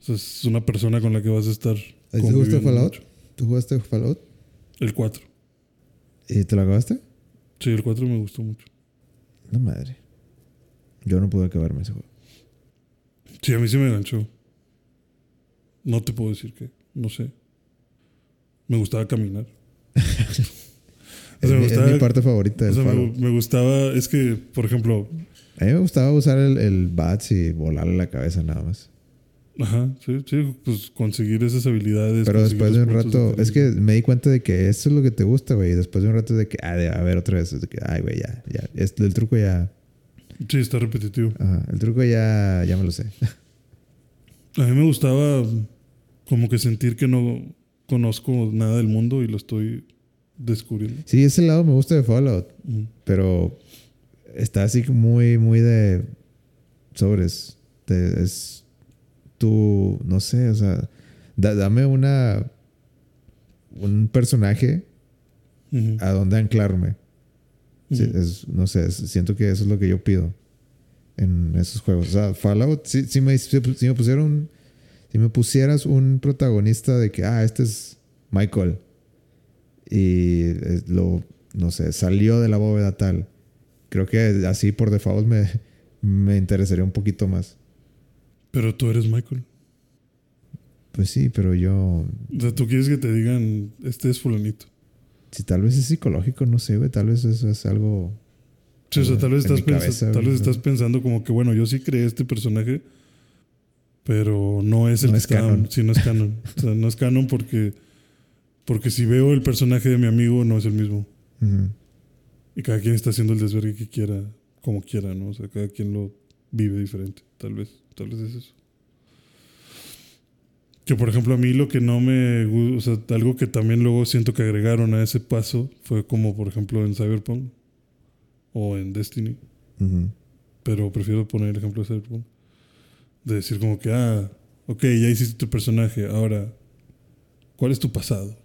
O sea, es una persona con la que vas a estar. ¿A ti te gusta Fallout? mucho. ¿Tú jugaste Fallout? El 4. ¿Y te lo acabaste? Sí, el 4 me gustó mucho. No madre. Yo no pude acabarme ese juego. Sí, a mí sí me enganchó. No te puedo decir que, no sé. Me gustaba caminar. O Es, me mi, es gustaba- mi parte favorita O del sea, me, Fallout. me gustaba, es que, por ejemplo, A mí me gustaba usar el, el bats y volarle la cabeza nada más. Ajá, sí, sí, pues conseguir esas habilidades. Pero después de un rato, es que me di cuenta de que esto es lo que te gusta, güey. Y después de un rato de que, ah, de- a ver otra vez. de que, ay, güey, ya, ya. El truco ya, Sí, está repetitivo. ajá, el truco ya, ya me lo sé. A mí me gustaba como que sentir que no conozco nada del mundo y lo estoy descubriendo. Sí, ese lado me gusta de Fallout, pero está así muy, muy de sobres. Es tú, no sé, o sea, da- dame una, un personaje a donde anclarme. Sí, es- no sé, es- siento que eso es lo que yo pido en esos juegos. O sea, Fallout, si, si me, si me pusieron, si me pusieras un protagonista de que, ah, este es Michael y eh, lo, no sé, salió de la bóveda tal, creo que así por default me, me interesaría un poquito más. Pero tú eres Michael. Pues sí, pero yo, O sea, tú quieres que te digan, este es fulanito. si tal vez es psicológico, no sé, güey, tal vez eso es algo... Sí, o sea, tal vez, estás, pensa- cabeza, tal vez estás pensando como que, bueno, yo sí creé este personaje, pero no es el No es canon. Sí, no es canon. o sea, no es canon porque, porque si veo el personaje de mi amigo, no es el mismo. Y cada quien está haciendo el desvergue que quiera, como quiera, ¿no? O sea, cada quien lo vive diferente. Tal vez, tal vez es eso. Que por ejemplo a mí lo que no me gu- o sea, algo que también luego siento que agregaron a ese paso fue como por ejemplo en Cyberpunk o en Destiny. Ujú. pero prefiero poner el ejemplo de Cyberpunk. De decir como que, ah, ok, ya hiciste tu personaje, ahora, ¿cuál es tu pasado?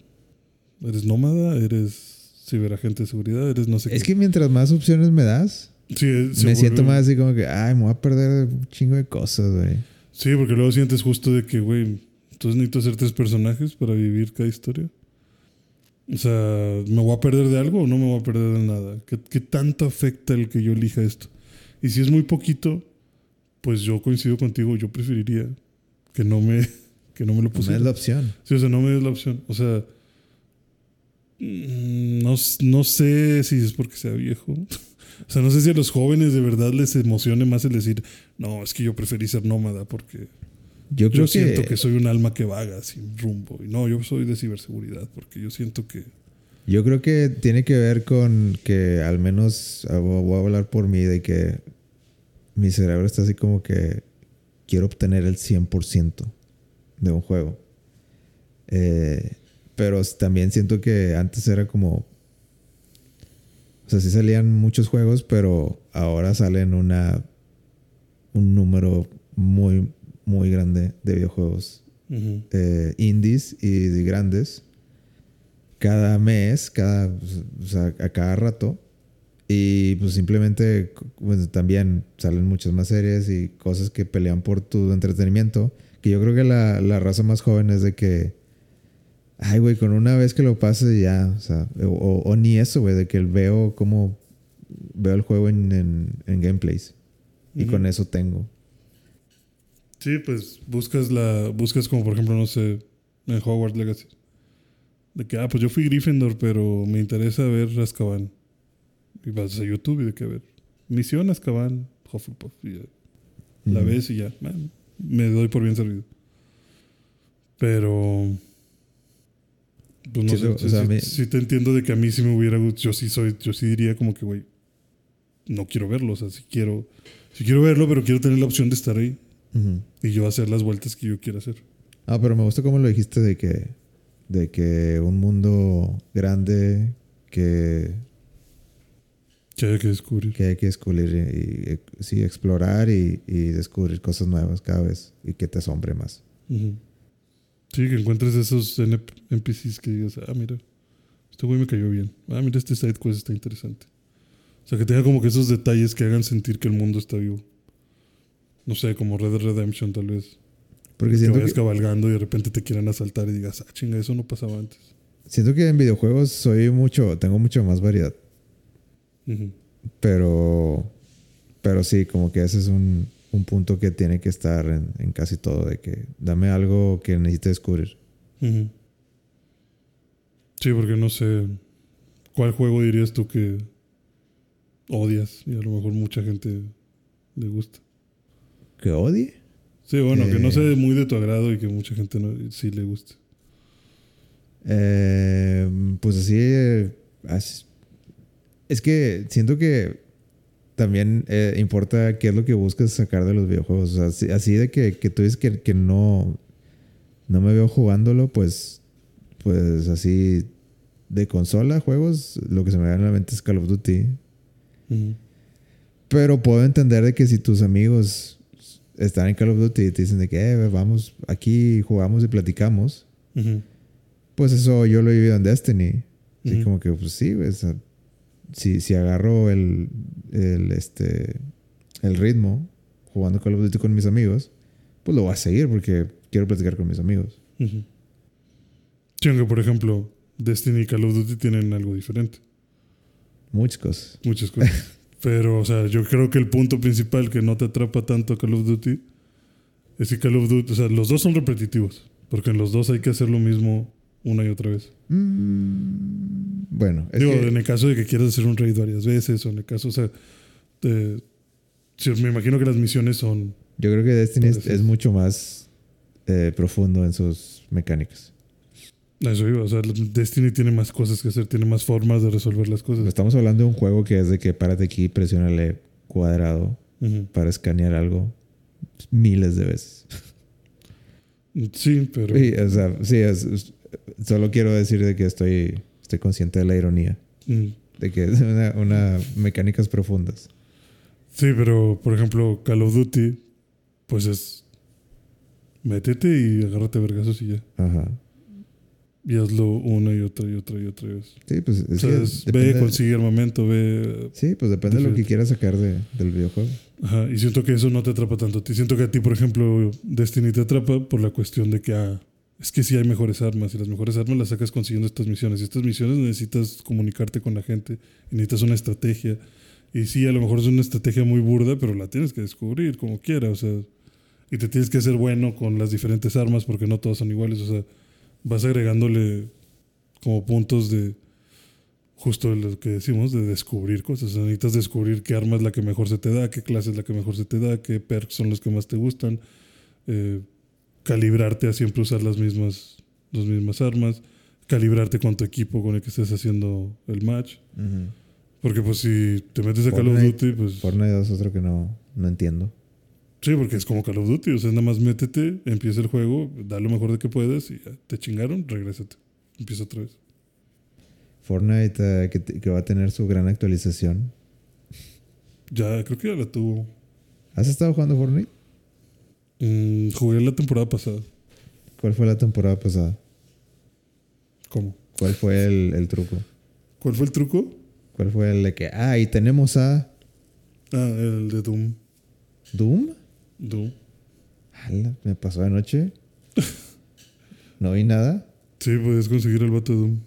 ¿Eres nómada? ¿Eres ciberagente de seguridad? ¿Eres no sé qué? Es que mientras más opciones me das, Sí, eh, se me siento más así como que, ay, me voy a perder un chingo de cosas, güey. Sí, porque luego sientes justo de que, güey, entonces necesito hacer tres personajes para vivir cada historia. O sea, ¿me voy a perder de algo o no me voy a perder de nada? ¿Qué, qué tanto afecta el que yo elija esto? Y si es muy poquito, pues yo coincido contigo, yo preferiría que no me, que no me lo No me pusiera. es la opción. Sí, o sea, no me des la opción. O sea, mm, no, no sé si es porque sea viejo. O sea, no sé si a los jóvenes de verdad les emocione más el decir, no, es que yo preferí ser nómada porque Yo creo yo siento que, que soy un alma que vaga sin rumbo. Y no, yo soy de ciberseguridad porque yo siento que... yo creo que tiene que ver con que al menos ah, voy voy a hablar por mí de que mi cerebro está así como que quiero obtener el 100% de un juego. Eh, pero también siento que antes era como o sea, sí salían muchos juegos, pero ahora salen una un número muy muy grande de videojuegos eh, indies y de grandes cada mes, cada, o sea, a cada rato. Y pues simplemente pues, también salen muchas más series y cosas que pelean por tu entretenimiento. Que yo creo que la, la raza más joven es de que, ay, güey, con una vez que lo pase ya, o sea, o, o ni eso, güey, de que veo como, veo el juego en, en, en gameplays. Y con eso tengo. Sí, pues buscas la buscas como por ejemplo, no sé, en Hogwarts Legacy. De que, ah, pues yo fui Gryffindor, pero me interesa ver Azkaban. Y vas a YouTube y de que a ver. Misión Azkaban, Hufflepuff. Y ya. La ves y ya. man, me doy por bien servido. Pero. Pues no Sí, sé. o sí- sea, sí- me- sí te entiendo de que a mí sí me hubiera Yo sí soy. Yo sí diría como que, güey. No quiero verlo. O sea, si quiero. Si quiero verlo, pero quiero tener la opción de estar ahí. Ujú. Y yo hacer las vueltas que yo quiera hacer. Ah, pero me gusta cómo lo dijiste de que, de que un mundo grande que, Que haya que descubrir. que hay que descubrir y, y- sí, explorar y, y descubrir cosas nuevas cada vez y que te asombre más. Ujú. Sí, que encuentres esos NP NPCs que digas, ah, mira, este güey me cayó bien. Ah, mira, este side quest está interesante. O sea, que tenga como que esos detalles que hagan sentir que el mundo está vivo. No sé, como Red Dead Redemption tal vez. Porque Que vayas que, cabalgando y de repente te quieran asaltar y digas, ah, chinga, eso no pasaba antes. siento que en videojuegos soy mucho, tengo mucho más variedad. Pero, pero sí, como que ese es un, un punto que tiene que estar en, en casi todo, de que dame algo que necesite descubrir. Sí, porque no sé, ¿cuál juego dirías tú que odias y a lo mejor mucha gente le gusta? ¿Que odie? Sí, bueno, que no Eh. sea muy de tu agrado y que mucha gente no, sí le guste. Eh, pues así. eh, as- es que siento que también eh, importa qué es lo que buscas sacar de los videojuegos. O sea, así, así de que, que tú dices que, que no, no me veo jugándolo, pues, pues así de consola, juegos, lo que se me da en la mente es Call of Duty. Pero puedo entender de que si tus amigos están en Call of Duty y te dicen de que eh, vamos aquí, jugamos y platicamos, pues eso yo lo he vivido en Destiny. Así Ujú. como que, pues sí, sea, si, si agarro el, el, este, el ritmo jugando Call of Duty con mis amigos, pues lo voy a seguir porque quiero platicar con mis amigos. Sí, aunque por ejemplo, Destiny y Call of Duty tienen algo diferente. Muchas cosas. Muchas cosas. Pero, o sea, yo creo que el punto principal que no te atrapa tanto Call of Duty es que Call of Duty, o sea, los dos son repetitivos. Porque en los dos hay que hacer lo mismo una y otra vez. Mm, bueno, es Digo, que- en el caso de que quieras hacer un raid varias veces, o en el caso, o sea, de- me imagino que las misiones son. yo creo que Destiny es, mucho más eh, profundo en sus mecánicas. Eso iba, o sea, Destiny tiene más cosas que hacer, tiene más formas de resolver las cosas. Estamos hablando de un juego que es de que párate aquí, presiónale cuadrado para escanear algo miles de veces. Sí, pero. Sí, o sea, sí, es- solo quiero decir de que estoy, estoy consciente de la ironía, Mm. de que es una, una mecánicas profundas. Sí, pero por ejemplo, Call of Duty, pues es. Métete y agárrate vergazos y ya. Ajá. Y hazlo una y otra y otra y otra vez. Sí, pues O es sea, que es- ve, consigue armamento, ve. Sí, pues depende de lo que quieras sacar de- del videojuego. Ajá, y siento que eso no te atrapa tanto a ti. Siento que a ti, por ejemplo, Destiny te atrapa por la cuestión de que ah, es que sí hay mejores armas y las mejores armas las sacas consiguiendo estas misiones. Y estas misiones necesitas comunicarte con la gente y necesitas una estrategia. Y sí, a lo mejor es una estrategia muy burda, pero la tienes que descubrir como quiera. O sea, y te tienes que hacer bueno con las diferentes armas porque no todas son iguales. O sea, vas agregándole como puntos de justo lo que decimos, de descubrir cosas. O necesitas descubrir qué arma es la que mejor se te da, qué clase es la que mejor se te da, qué perks son los que más te gustan. eh, calibrarte a siempre usar las mismas, las mismas armas. Calibrarte con tu equipo con el que estés haciendo el match. Porque pues si te metes a Call of Duty, pues... Fortnite es otro que no, no entiendo. Sí, porque es como Call of Duty. O sea, nada más métete, empieza el juego, da lo mejor de que puedas y ya, te chingaron, regrésate. Empieza otra vez. Fortnite eh, que, que va a tener su gran actualización. Ya, creo que ya la tuvo. ¿Has estado jugando Fortnite? Mm, jugué la temporada pasada. ¿Cuál fue la temporada pasada? ¿Cómo? ¿Cuál fue el, el truco? ¿Cuál fue el truco? ¿Cuál fue el de que, ah, y tenemos a Ah, el de Doom. Doom? Doom. Ala, me pasó anoche. no vi nada. Sí, puedes conseguir el vato de Doom.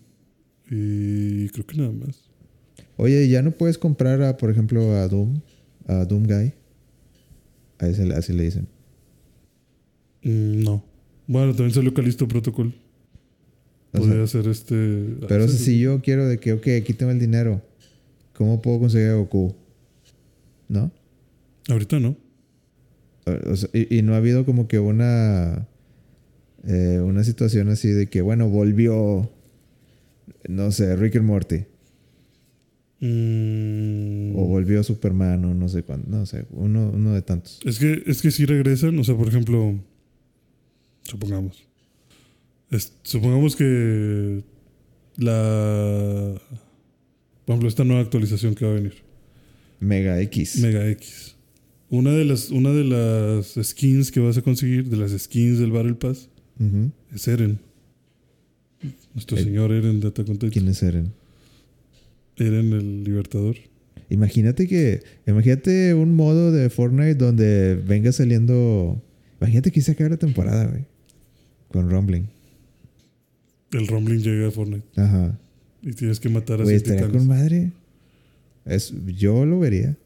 Y creo que nada más. Oye, ¿ya no puedes comprar, a, por ejemplo, a Doom? A Doom Guy. A ese, así le dicen. Mm, no. Bueno, también salió Calisto Protocol. O Podría sea, ser este. pero si, yo quiero de que, ok, aquí tengo el dinero. ¿Cómo puedo conseguir a Goku? ¿No? Ahorita no. O- o sea, y, y no ha habido como que una eh, una situación así de que bueno volvió no sé Rick and Morty Mm, o volvió Superman o no sé cuándo no sé uno, uno de tantos Es que, es que si regresan, o sea, por ejemplo, supongamos. Es- supongamos que la. Por ejemplo, esta nueva actualización que va a venir. Mega X Mega X. Una de las, una de las skins que vas a conseguir, de las skins del Battle Pass, es Eren. Nuestro El- señor Eren de Attack on Titan. quiénes eran Eren el Libertador. imagínate que imagínate un modo de Fortnite donde venga saliendo imagínate que se acabe la temporada güey con Rumbling El Rumbling llega a Fortnite. ajá Y tienes que matar a güey estaría con madre es, yo lo vería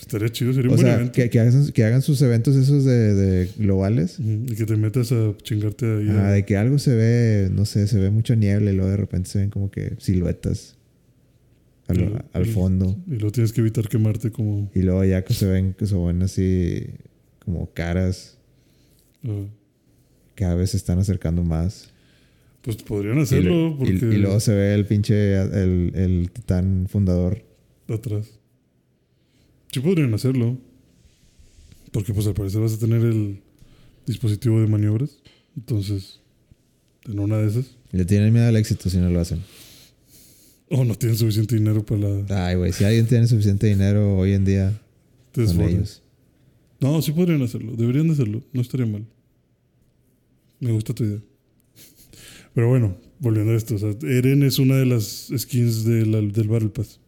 Estaría chido, sería un O buen sea, evento. que, que hagan, que hagan sus eventos esos de, de globales. Y que te metas a chingarte ahí. Ah, a- de que algo se ve, no sé, se ve mucha niebla y luego de repente se ven como que siluetas al, Y lo- al y- fondo. Y luego tienes que evitar quemarte como... Y luego ya que se ven, que se ven así como caras, ah, cada vez se están acercando más. pues podrían Y, hacerlo porque... y- y luego se ve el pinche, el, el titán fundador. atrás. Sí podrían hacerlo. Porque pues al parecer vas a tener el dispositivo de maniobras. Entonces, en una de esas... Le tienen miedo al éxito si no lo hacen. O no tienen suficiente dinero para la... Ay, güey, si alguien tiene suficiente dinero hoy en día, desforre. ellos. No, sí podrían hacerlo. Deberían de hacerlo. No estaría mal. Me gusta tu idea. Pero bueno, volviendo a esto. O sea, Eren es una de las skins de la- del Battle Pass.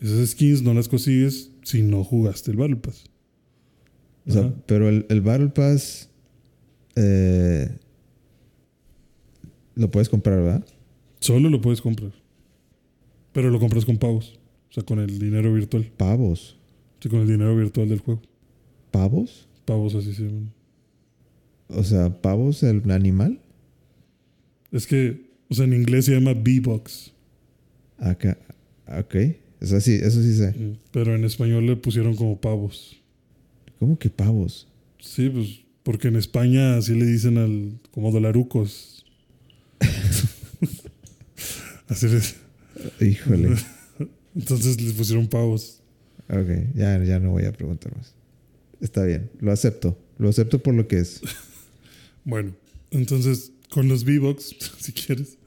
Esas skins no las consigues si no jugaste el Battle Pass. O sea, pero el, el Battle Pass eh, lo puedes comprar, ¿verdad? Solo lo puedes comprar. Pero lo compras con pavos. O sea, con el dinero virtual. Pavos. Sí, con el dinero virtual del juego. ¿Pavos? Pavos así se llaman. O sea, pavos el animal. Es que, o sea, en inglés se llama B-Box. Acá. Ok. Eso sí, eso sí sé. Mm, Pero en español le pusieron como pavos. ¿Cómo que pavos? Sí, pues, porque en España así le dicen al, como dolarucos. así les, Híjole. entonces les pusieron pavos. Ok, ya, ya no voy a preguntar más. Está bien, lo acepto. Lo acepto por lo que es. Bueno, entonces con los V-Bucks, si quieres,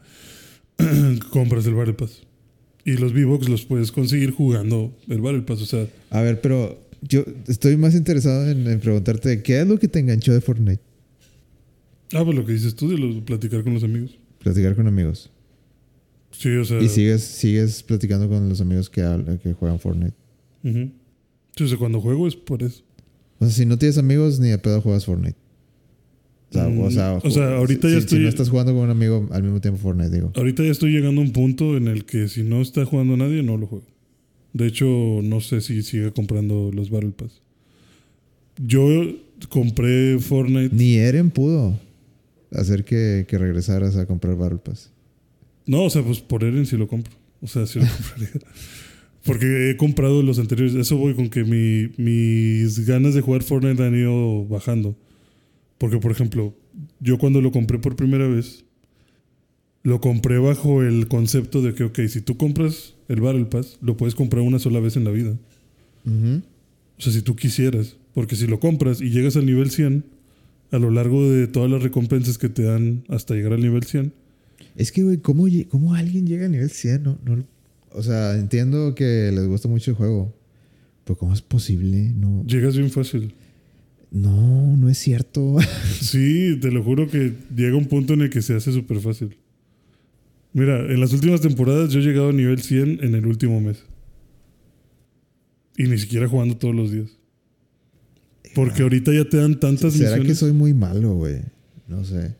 compras el Battle Pass. Y los V-Bucks los puedes conseguir jugando el Battle Pass. O sea, A ver, pero yo estoy más interesado en, en preguntarte, ¿qué es lo que te enganchó de Fortnite? ah, pues lo que dices tú de los, platicar con los amigos. Platicar con amigos. Sí, o sea. Y sigues, sigues platicando con los amigos que, que juegan Fortnite. ujú. Sí, o sea, cuando juego es por eso. O sea, si no tienes amigos, ni de pedo juegas Fortnite. O sea, o sea, Mm, o sea, ahorita si- ya estoy- Si no estás jugando con un amigo al mismo tiempo Fortnite, digo. Ahorita ya estoy llegando a un punto en el que si no está jugando nadie, no lo juego. De hecho, no sé si sigue comprando los Battle Pass. Yo compré Fortnite. Ni Eren pudo hacer que, que regresaras a comprar Battle Pass. No, o sea, pues por Eren sí lo compro. O sea, sí lo compraría. Porque he comprado los anteriores. Eso voy con que mi- mis ganas de jugar Fortnite han ido bajando. Porque, por ejemplo, yo cuando lo compré por primera vez, lo compré bajo el concepto de que, ok, si tú compras el Battle Pass, lo puedes comprar una sola vez en la vida. O sea, si tú quisieras. Porque si lo compras y llegas al nivel 100, a lo largo de todas las recompensas que te dan hasta llegar al nivel 100, Es que, güey, ¿cómo, ¿cómo alguien llega a nivel 100? No, no, o sea, entiendo que les gusta mucho el juego. Pero ¿cómo es posible? No, llegas bien fácil. No, no es cierto. Sí, te lo juro que llega un punto en el que se hace súper fácil. Mira, en las últimas temporadas yo he llegado a nivel 100 en el último mes. Y ni siquiera jugando todos los días. Porque ahorita ya te dan tantas ¿Será que soy muy malo, güey? No sé.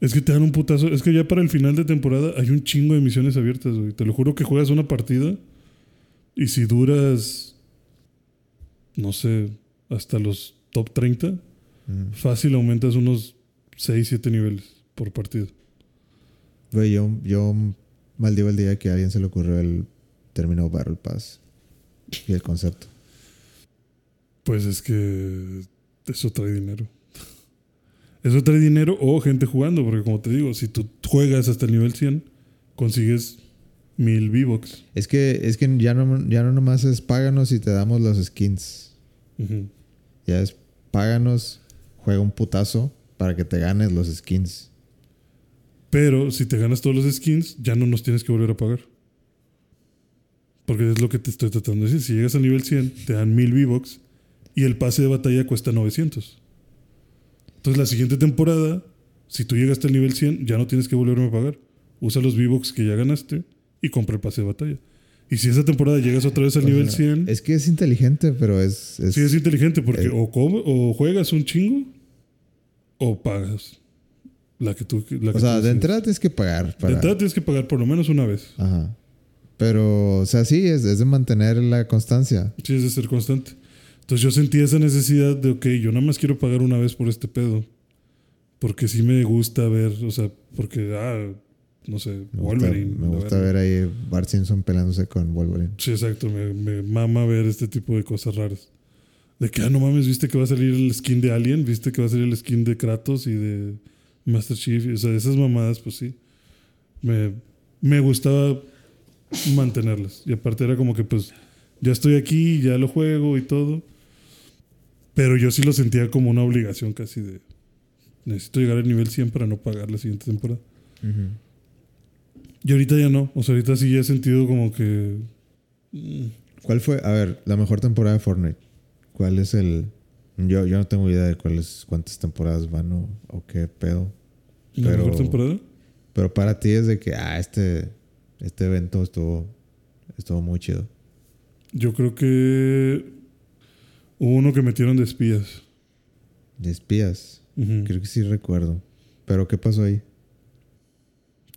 Es que te dan un putazo. Es que ya para el final de temporada hay un chingo de misiones abiertas, güey. Te lo juro que juegas una partida y si duras, no sé, hasta los top 30, Mm. fácil aumentas unos 6, 7 niveles por partida. Güey, yo, yo maldigo el día que a alguien se le ocurrió el término Battle Pass y el concepto. Pues es que eso trae dinero. Eso trae dinero o gente jugando, porque como te digo, si tú juegas hasta el nivel 100, consigues mil V-Bucks. Es que, es que ya no, ya no nomás es páganos y te damos los skins. Ya es páganos, juega un putazo para que te ganes los skins. Pero si te ganas todos los skins, ya no nos tienes que volver a pagar. Porque es lo que te estoy tratando de decir. Si llegas al nivel 100, te dan 1000 V-Bucks y el pase de batalla cuesta 900. Entonces la siguiente temporada, si tú llegaste al nivel 100, ya no tienes que volverme a pagar. Usa los V-Bucks que ya ganaste y compra el pase de batalla. Y si esa temporada llegas otra vez al O nivel sea, 100, Es que es inteligente, pero es. es- sí es inteligente porque eh. o, o juegas un chingo o pagas. La que tú. la que o sea, tú de entrada tienes que pagar. De Para, entrada tienes que pagar por lo menos una vez. Ajá. Pero, o sea, sí, es, es de mantener la constancia. Sí, es de ser constante. Entonces yo sentí esa necesidad de, ok, yo nada más quiero pagar una vez por este pedo. Porque sí me gusta ver, o sea, porque, ah, no sé, Me gusta, Wolverine. me gusta ver ahí Bart Simpson peleándose con Wolverine. Sí, exacto, me, me mama ver este tipo de cosas raras. De que, ah, no mames, viste que va a salir el skin de Alien, viste que va a salir el skin de Kratos y de Master Chief. O sea, esas mamadas, pues sí. Me, me gustaba mantenerlas. Y aparte era como que, pues, ya estoy aquí, ya lo juego y todo. Pero yo sí lo sentía como una obligación casi de... Necesito llegar al nivel 100 para no pagar la siguiente temporada. Y ahorita ya no. O sea, ahorita sí ya he sentido como que... mm, ¿Cuál fue? A ver, la mejor temporada de Fortnite. ¿Cuál es el.? Yo, yo no tengo idea de cuáles, cuántas temporadas van o, o qué pedo. ¿La mejor temporada? Pero para ti es de que, ah, este, este evento estuvo, estuvo muy chido. Yo creo que hubo uno que metieron de espías. De espías. Creo que sí recuerdo. Pero ¿qué pasó ahí?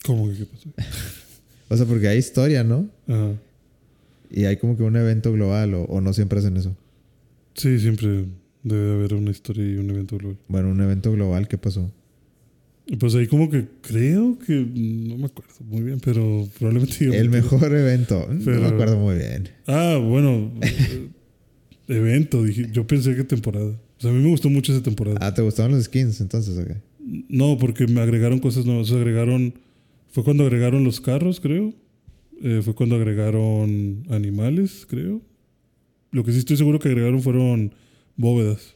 ¿Cómo que qué pasó? O sea, porque hay historia, ¿no? Ajá. Y hay como que un evento global o, o no siempre hacen eso. Sí, siempre debe haber una historia y un evento global. Bueno, un evento global, ¿qué pasó? Pues ahí como que creo que no me acuerdo muy bien, pero probablemente El mejor evento. No Pero- me acuerdo muy bien. Ah, bueno, eh, evento, dije, yo pensé que temporada. O sea, a mí me gustó mucho esa temporada. Ah, ¿te gustaban los skins entonces? ok? No, porque me agregaron cosas nuevas. O sea, agregaron. Fue cuando agregaron los carros, creo. Eh, fue cuando agregaron animales, creo. Lo que sí estoy seguro que agregaron fueron bóvedas.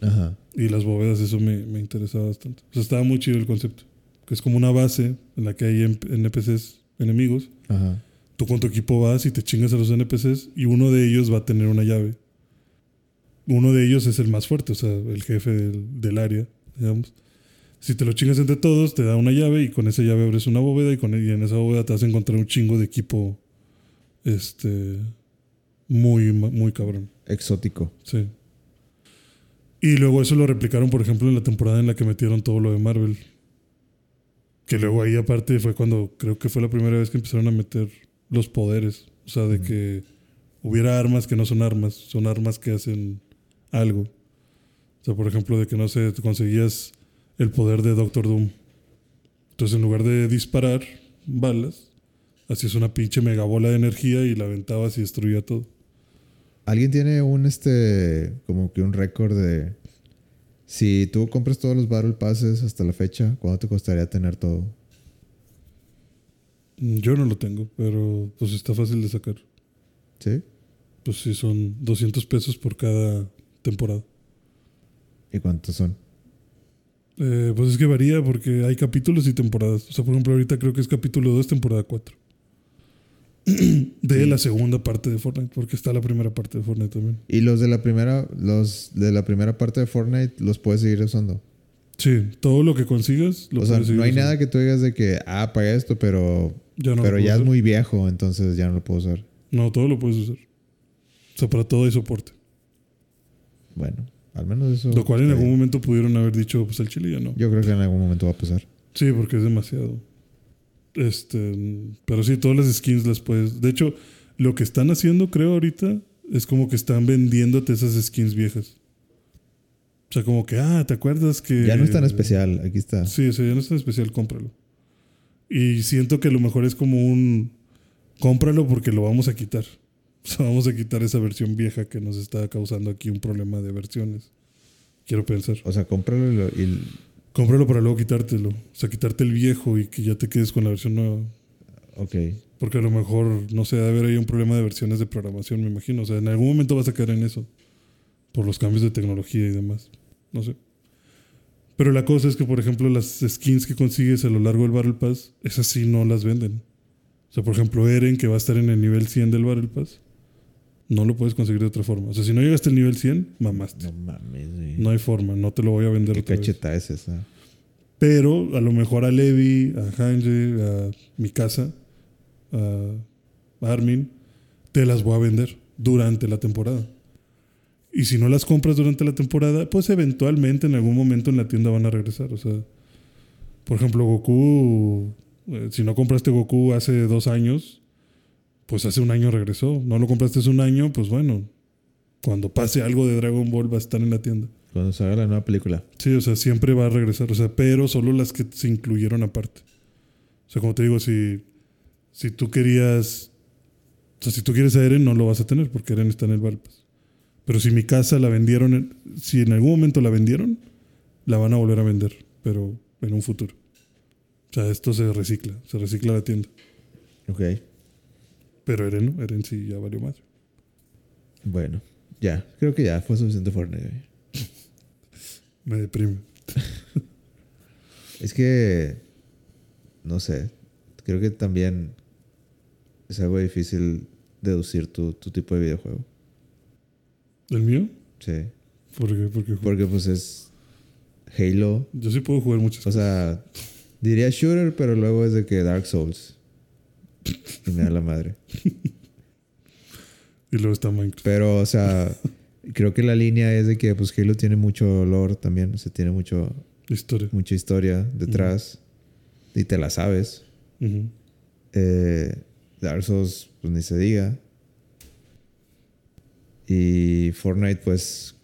Ajá. Y las bóvedas, eso me, me interesaba bastante. O sea, estaba muy chido el concepto. Que es como una base en la que hay NPCs enemigos. Ajá. Tú con tu equipo vas y te chingas a los NPCs y uno de ellos va a tener una llave. Uno de ellos es el más fuerte, o sea, el jefe del, del área, digamos. Si te lo chingas entre todos, te da una llave y con esa llave abres una bóveda y, con, y en esa bóveda te vas a encontrar un chingo de equipo este muy, muy cabrón. Exótico. Sí. Y luego eso lo replicaron, por ejemplo, en la temporada en la que metieron todo lo de Marvel. Que luego ahí aparte fue cuando creo que fue la primera vez que empezaron a meter los poderes. O sea, de que hubiera armas que no son armas, son armas que hacen algo. O sea, por ejemplo, de que no sé, conseguías el poder de Doctor Doom. Entonces, en lugar de disparar balas, hacías una pinche megabola de energía y la aventabas y destruía todo. ¿Alguien tiene un este como que un récord de si tú compras todos los Battle Passes hasta la fecha, cuánto te costaría tener todo? Yo no lo tengo, pero pues está fácil de sacar. ¿Sí? Pues sí, son 200 pesos por cada temporada. ¿Y cuántos son? Eh, pues es que varía porque hay capítulos y temporadas. O sea, por ejemplo, ahorita creo que es capítulo 2, temporada 4. de la segunda parte de Fortnite, porque está la primera parte de Fortnite también. Y los de la primera los de la primera parte de Fortnite los puedes seguir usando. Sí, todo lo que consigas lo o sea, puedes seguir no hay usando. nada que tú digas de que ah, paga esto, pero Ya no pero ya es muy viejo, entonces ya no lo puedo usar. No, todo lo puedes usar. O sea, para todo hay soporte. Bueno, al menos eso. Lo cual en algún momento pudieron haber dicho, pues el chile ya no. Yo creo que en algún momento va a pasar. Sí, porque es demasiado. Este, pero sí, todas las skins las puedes. De hecho, lo que están haciendo, creo, ahorita, es como que están vendiéndote esas skins viejas. O sea, como que, ah, ¿te acuerdas que. Ya no es tan especial, aquí está. Sí, sea, ya no es tan especial, cómpralo. Y siento que a lo mejor es como un. Cómpralo porque lo vamos a quitar. O sea, vamos a quitar esa versión vieja que nos está causando aquí un problema de versiones. Quiero pensar. O sea, cómpralo y, y- Cómpralo para luego quitártelo. O sea, quitarte el viejo y que ya te quedes con la versión nueva. ok. Porque a lo mejor, no sé, debe haber ahí un problema de versiones de programación, me imagino. O sea, en algún momento vas a caer en eso. Por los cambios de tecnología y demás. No sé. Pero la cosa es que, por ejemplo, las skins que consigues a lo largo del Battle Pass, esas sí no las venden. O sea, por ejemplo, Eren, que va a estar en el nivel 100 del Battle Pass, no lo puedes conseguir de otra forma. O sea, si no llegaste al nivel 100, mamaste. No mames, güey. No hay forma, no te lo voy a vender ¿Qué otra vez. cacheta es esa? Pero a lo mejor a Levi, a Hanji, a Mikasa, a Armin, te las voy a vender durante la temporada. Y si no las compras durante la temporada, pues eventualmente en algún momento en la tienda van a regresar. O sea, por ejemplo, Goku, eh, si no compraste Goku hace dos años, pues hace un año regresó. No lo compraste hace un año, pues bueno, cuando pase algo de Dragon Ball va a estar en la tienda. Cuando salga la nueva película. Sí, o sea, siempre va a regresar. O sea, pero solo las que se incluyeron aparte. O sea, como te digo, si, si tú querías. O sea, si tú quieres a Eren, no lo vas a tener porque Eren está en el Battle Pass. Pero si mi casa la vendieron, en- si en algún momento la vendieron, la van a volver a vender, pero en un futuro. O sea, esto se recicla, se recicla la tienda. Ok. Pero Eren no, Eren sí ya valió más. Bueno, ya. Creo que ya fue suficiente Fortnite. Me deprime. Es que. No sé. Creo que también es algo difícil deducir tu, tu tipo de videojuego. ¿El mío? Sí. ¿Por qué? Porque Porque pues es Halo. yo sí puedo jugar muchas O sea, diría shooter, pero luego es de que Dark Souls. Y me da la madre. Y luego está Minecraft. Pero, o sea, creo que la línea es de que pues Halo tiene mucho lore también. O sea, tiene mucho, Historia. mucha historia detrás. Y te la sabes. Eh, Dark Souls, pues ni se diga. Y Fortnite, pues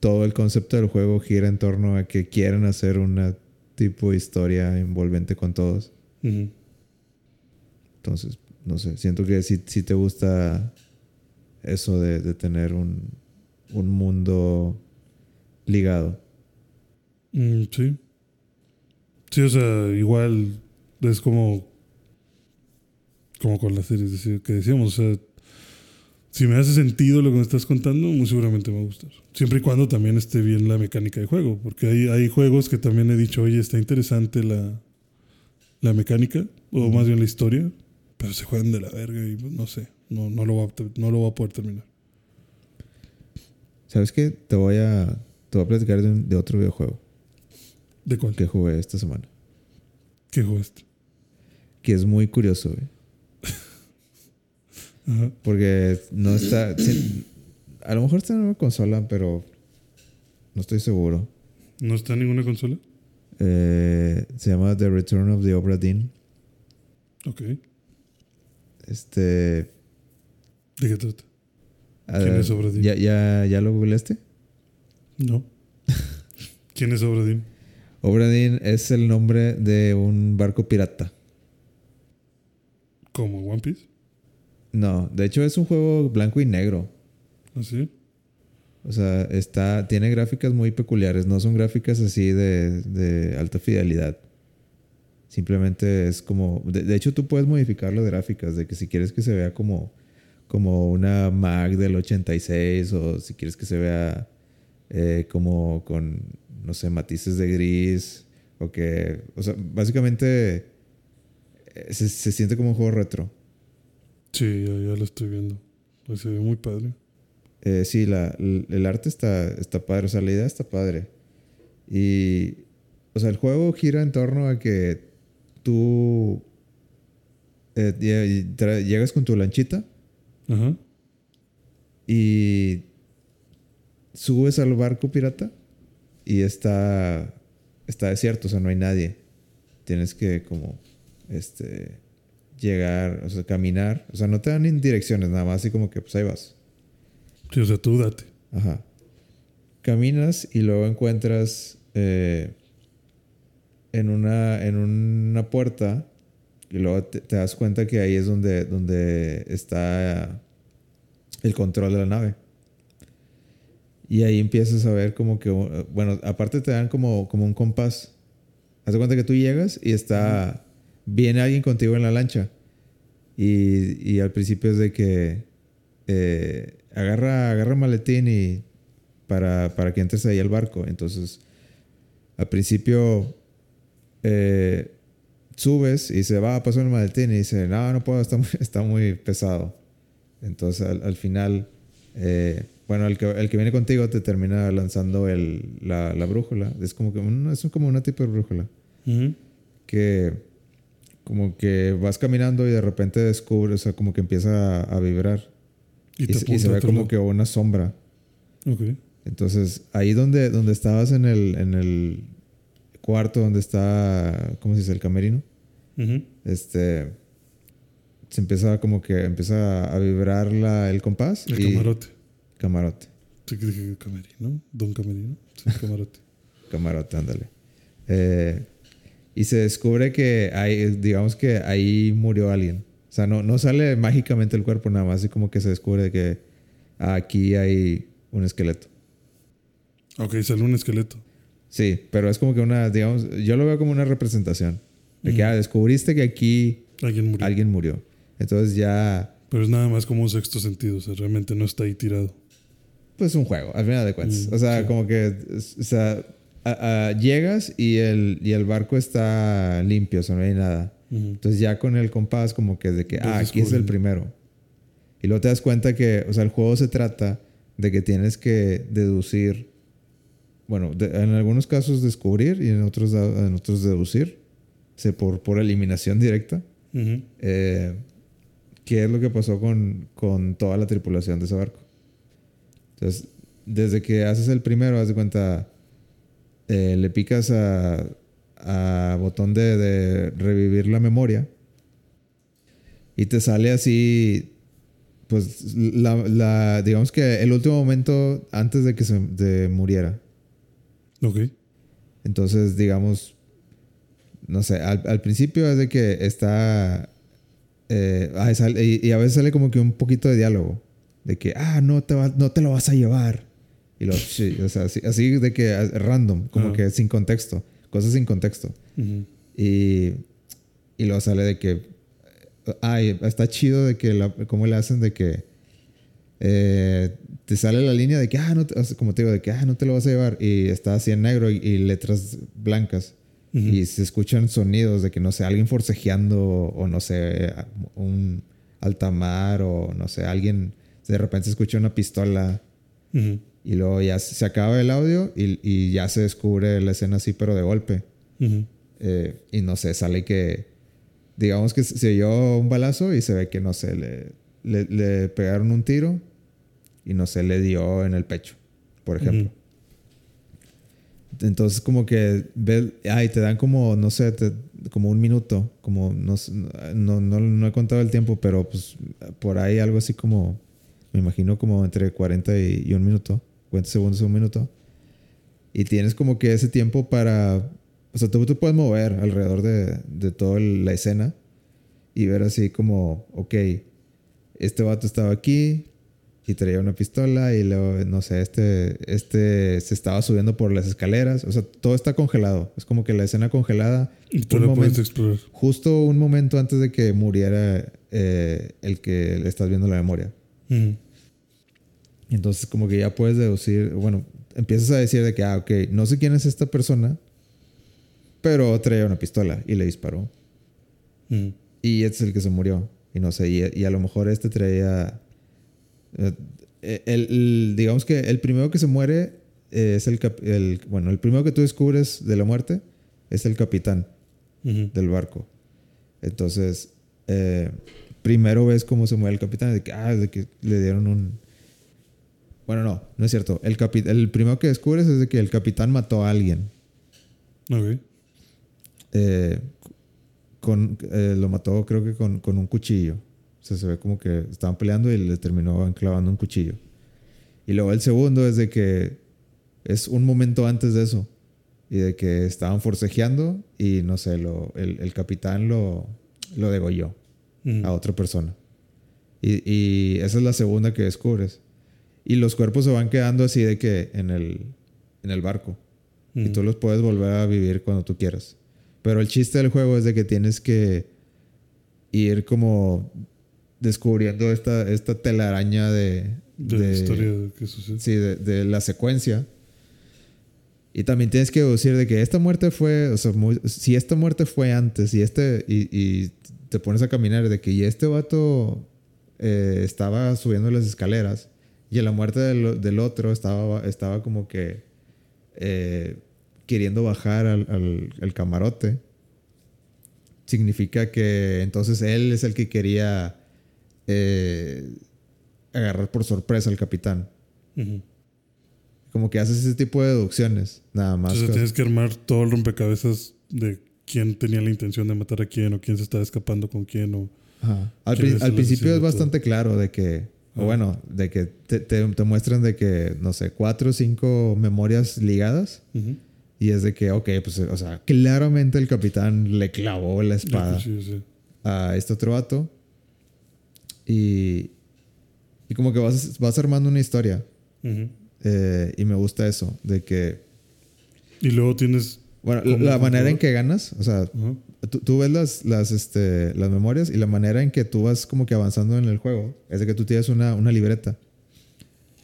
todo el concepto del juego gira en torno a que quieren hacer una tipo de historia envolvente con todos. Ujú. Entonces, no sé, siento que si, si te gusta eso de, de tener un, un mundo ligado. Mm, sí. Sí, o sea, igual es como. Como con las series que decíamos. O sea, si me hace sentido lo que me estás contando, muy seguramente me va a gustar. Siempre y cuando también esté bien la mecánica de juego. Porque hay, hay juegos que también he dicho, oye, está interesante la, la mecánica, o más bien la historia, pero se juegan de la verga y pues, no sé, no, no, lo, va, a- no lo va a poder terminar. ¿Sabes qué? Te voy a, te voy a platicar de, un- de otro videojuego ¿De cuál? que jugué esta semana. ¿Qué jugaste? Que es muy curioso, güey. Ajá. Porque no está. a lo mejor está en una consola, pero no estoy seguro. ¿No está en ninguna consola? Eh, se llama The Return of the Obra Dinn. Ok. Este. ¿De qué trata? ¿Quién es Obra Dinn? ¿Ya, ya, ¿Ya lo googleaste? No. ¿Quién es Obradín? Obra Dinn es el nombre de un barco pirata. ¿Cómo? ¿One Piece? No, de hecho es un juego blanco y negro. ¿Así? O sea, está, tiene gráficas muy peculiares. No son gráficas así de, de alta fidelidad. Simplemente es como. De, de hecho, tú puedes modificar las gráficas. De que si quieres que se vea como, como una Mac del 86 o si quieres que se vea eh, como con, no sé, matices de gris. O que. O sea, básicamente eh, se, se siente como un juego retro. Sí, ya, ya lo estoy viendo. Pues se ve muy padre. Eh, sí, la, el, el arte está, está padre, o sea, la idea está padre. Y, o sea, el juego gira en torno a que tú eh, llegas con tu lanchita Ajá. y subes al barco pirata y está, está desierto, o sea, no hay nadie. Tienes que como, este, llegar, o sea, caminar, o sea, no te dan ni direcciones, nada más así como que, pues ahí vas. Sí, o sea, tú date. Ajá. Caminas y luego encuentras eh, en, una, en una puerta y luego te, te das cuenta que ahí es donde, donde está el control de la nave. Y ahí empiezas a ver como que, bueno, aparte te dan como, como un compás. Haz de cuenta que tú llegas y está, viene alguien contigo en la lancha. Y, y al principio es de que eh, agarra, agarra maletín y para, para que entres ahí al barco. Entonces, al principio eh, subes y se va, pasó el maletín y dice, no, no puedo, está muy, está muy pesado. Entonces, al, al final, eh, bueno, el que, el que viene contigo te termina lanzando el, la, la brújula. Es como que un- es como una tipo de brújula que como que vas caminando y de repente descubres, o sea, como que empieza a, a vibrar. Y Y, se- y se a ve como lado. que una sombra. Entonces, ahí donde, donde estabas en el, en el cuarto donde está, ¿cómo se dice? El camerino. Este, se empieza como que empieza a vibrar la, el compás. El y- camarote. Camarote. Camerino. Don camerino. Camarote. Camarote, ándale. Eh, y se descubre que hay, digamos que ahí murió alguien. O sea, no, no sale mágicamente el cuerpo nada más, así como que se descubre que aquí hay un esqueleto. ok, sale un esqueleto. Sí, pero es como que una, digamos, yo lo veo como una representación. De que, Mm. ah, descubriste que aquí Alguien murió. alguien murió. Entonces ya, Pero es nada más como un sexto sentido. O sea, realmente no está ahí tirado. pues un juego, al final de cuentas. Mm, o sea, sí. como que, o sea, a- a- llegas y el, y el barco está limpio, o sea, no hay nada. Entonces ya con el compás como que de que, ah, aquí es el primero. Y luego te das cuenta que, o sea, el juego se trata de que tienes que deducir, bueno, de- en algunos casos descubrir y en otros, en otros deducir, o sea, por, por eliminación directa, eh, qué es lo que pasó con, con toda la tripulación de ese barco. Entonces, desde que haces el primero, haz de cuenta, eh, le picas a, a botón de, de revivir la memoria y te sale así, pues, la, la- digamos que el último momento antes de que se de muriera. Ok. Entonces, digamos, no sé, al, al principio es de que está... eh, ah, sale- y, y a veces sale como que un poquito de diálogo. De que, ah, no te, va- no te lo vas a llevar. Y lo, sí, o sea, así, así de que ah, random, como Ah. que sin contexto. Cosas sin contexto. Ujú. Y, y luego sale de que, ay, está chido de que, la, cómo le hacen de que eh, te sale la línea de que, ah, no te- como te digo, de que, ah, no te lo vas a llevar. Y está así en negro y, y letras blancas. y se escuchan sonidos de que, no sé, alguien forcejeando o no sé, un altamar o no sé, alguien, de repente se escucha una pistola Ujú. y luego ya se acaba el audio y, y ya se descubre la escena así, pero de golpe. Ujú. Eh, y no sé, sale que, digamos que se oyó un balazo y se ve que, no sé, le, le, le pegaron un tiro y no sé, le dio en el pecho, por ejemplo. Ujú. Entonces como que ve, ay, te dan como, no sé, te- como un minuto, como, no, no, no, no he contado el tiempo, pero pues por ahí algo así como, me imagino como entre 40 y, y un minuto, 40 segundos y un minuto. Y tienes como que ese tiempo para, o sea, tú te puedes mover alrededor de, de toda la escena y ver así como, ok, este vato estaba aquí y traía una pistola y luego, no sé, este, este se estaba subiendo por las escaleras. O sea, todo está congelado. Es como que la escena congelada. Y tú lo puedes explorar. justo un momento antes de que muriera eh, el que le estás viendo la memoria. Entonces como que ya puedes deducir, bueno, empiezas a decir de que, ah, ok, no sé quién es esta persona, pero traía una pistola y le disparó. Y este es el que se murió. Y no sé, y, y a lo mejor este traía... eh, el, el- digamos que el primero que se muere eh, es el. Bueno, el primero que tú descubres de la muerte es el capitán del barco. Entonces, eh, primero ves cómo se muere el capitán, de que, ah, de que le dieron un... Bueno, no, no es cierto. El, capi- el primero que descubres es de que el capitán mató a alguien. Ok. Eh, con, eh, lo mató creo que con, con un cuchillo. O sea, se ve como que estaban peleando y le terminó enclavando un cuchillo. Y luego el segundo es de que es un momento antes de eso. Y de que estaban forcejeando y no sé, lo, el, el capitán lo, lo degolló a otra persona. Y, y esa es la segunda que descubres. Y los cuerpos se van quedando así de que en el, en el barco. Y Ujú. tú los puedes volver a vivir cuando tú quieras. Pero el chiste del juego es de que tienes que ir como descubriendo esta, esta telaraña de, De, la historia que sucede. sí, de, de la secuencia. Y también tienes que deducir de que esta muerte fue, o sea, muy- si esta muerte fue antes y este, y, y te pones a caminar de que y este vato eh, estaba subiendo las escaleras y en la muerte del, del otro estaba, estaba como que eh, queriendo bajar al, al- al camarote. Significa que entonces él es el que quería eh, agarrar por sorpresa al capitán. Como que haces ese tipo de deducciones, nada más. Entonces tienes que armar todo el rompecabezas de quién tenía la intención de matar a quién o quién se estaba escapando con quién o... Ajá. Al, ¿Quién pri- es al el principio es bastante claro de que, o bueno, de que te, te- te muestran de que, no sé, cuatro o cinco memorias ligadas. Y es de que, ok, pues, o sea, claramente el capitán le clavó la espada Sí, sí, sí. a este otro vato. Y, y como que vas, vas armando una historia. Eh, y me gusta eso, de que, Y luego tienes... bueno, la, ¿Cómo la manera en que ganas, o sea. Tú, tú ves las, las, este, las memorias y la manera en que tú vas como que avanzando en el juego es de que tú tienes una, una libreta.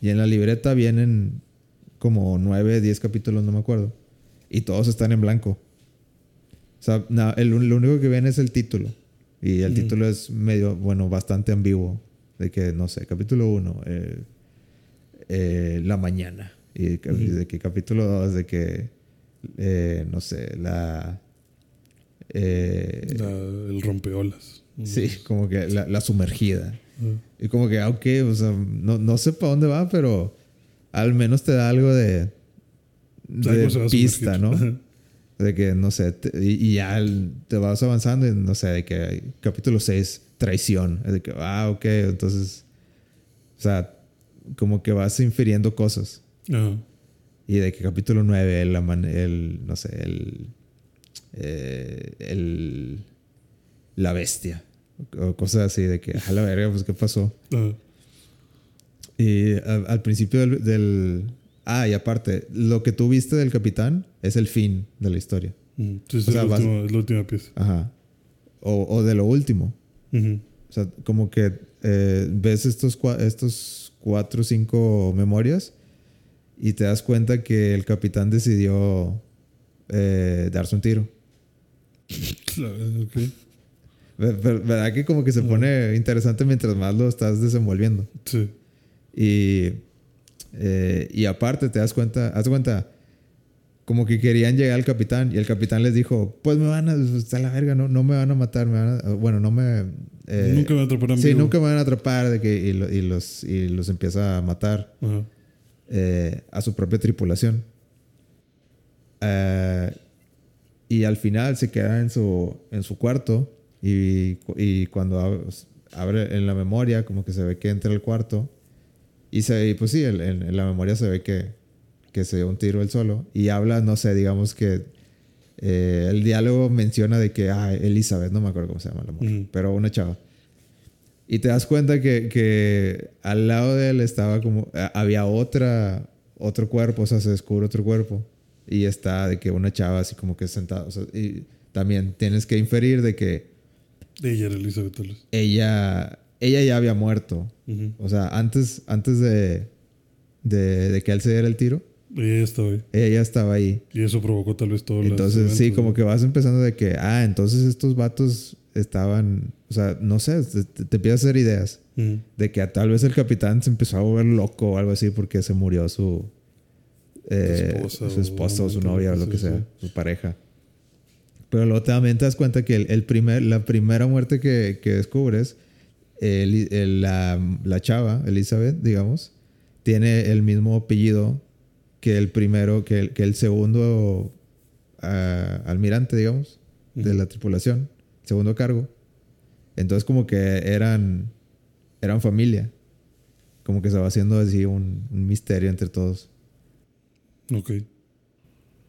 Y en la libreta vienen como nueve, diez capítulos, no me acuerdo. Y todos están en blanco. O sea, na- el, lo único que viene es el título. Y el Ujú. título es medio, bueno, bastante ambiguo. De que, no sé, capítulo uno, eh, eh, la mañana. Y de que capítulo dos, de que, eh, no sé, la... eh, La- el rompeolas. Sí, como que la, la sumergida. Y como que, ah, ok, o sea, no, no sé para dónde va, pero al menos te da algo de, de pista. ¿no? De que, no sé, te- y, ya te vas avanzando y, no sé, de que capítulo 6, traición. Es de que, ah, ok, entonces, o sea, como que vas infiriendo cosas. Ajá. Y de que capítulo 9, el, el no sé, el, eh, el, la bestia. O cosas así de que, a la verga, pues, ¿qué pasó? Ajá. Y a- al principio del, del- Ah, y aparte, lo que tú viste del capitán es el fin de la historia. Sí, O es, sea, la vas- última, es la última pieza. Ajá. O, o de lo último. Ujú. O sea, como que eh, ves estos, cua- estos cuatro o cinco memorias y te das cuenta que el capitán decidió eh, darse un tiro. La verdad, ok. Ver- ver- ¿Verdad que como que se pone interesante mientras más lo estás desenvolviendo? Sí. Y, eh, y aparte te das cuenta, haz cuenta, como que querían llegar al capitán y el capitán les dijo, pues me van a, está la verga, no, no me van a matar, me van a- bueno, no me... eh, nunca me atraparán Sí, vivo. nunca me van a atrapar de que, y, lo- y los, y los empieza a matar Ajá. eh, a su propia tripulación. Eh, y al final se queda en su, en su cuarto y, y cuando ab- abre en la memoria como que se ve que entra al cuarto y, se, y pues sí, en, en la memoria se ve que, que se dio un tiro él solo y habla, no sé, digamos que eh, el diálogo menciona de que, ah, Elizabeth, no me acuerdo cómo se llama la mujer, Ujú. pero una chava. Y te das cuenta que, que al lado de él estaba como, a- había otra, otro cuerpo, o sea, se descubre otro cuerpo. Y está de que una chava así como que sentada. O sea, y también tienes que inferir de que Ella era Elizabeth ella, ella ya había muerto. Ujú. O sea, antes, antes de, de, de que él se diera el tiro, Ella estaba ahí. ella ya estaba ahí. Y eso provocó tal vez todo Entonces, sí, como que vas empezando de que, ah, entonces estos vatos estaban, o sea, no sé, te, te- empiezas a hacer ideas de que tal vez el capitán se empezó a volver loco o algo así porque se murió su, eh, esposa su esposa o su novia o lo que sea, sea, su pareja. Pero luego también te das cuenta que el, el primer, la primera muerte que, que descubres, el- el- la, la chava, Elizabeth, digamos, tiene el mismo apellido que el primero, que el, que el segundo ah, almirante, digamos, de la tripulación, segundo cargo. Entonces como que eran, eran familia. Como que se va haciendo así un, un misterio entre todos. Ok.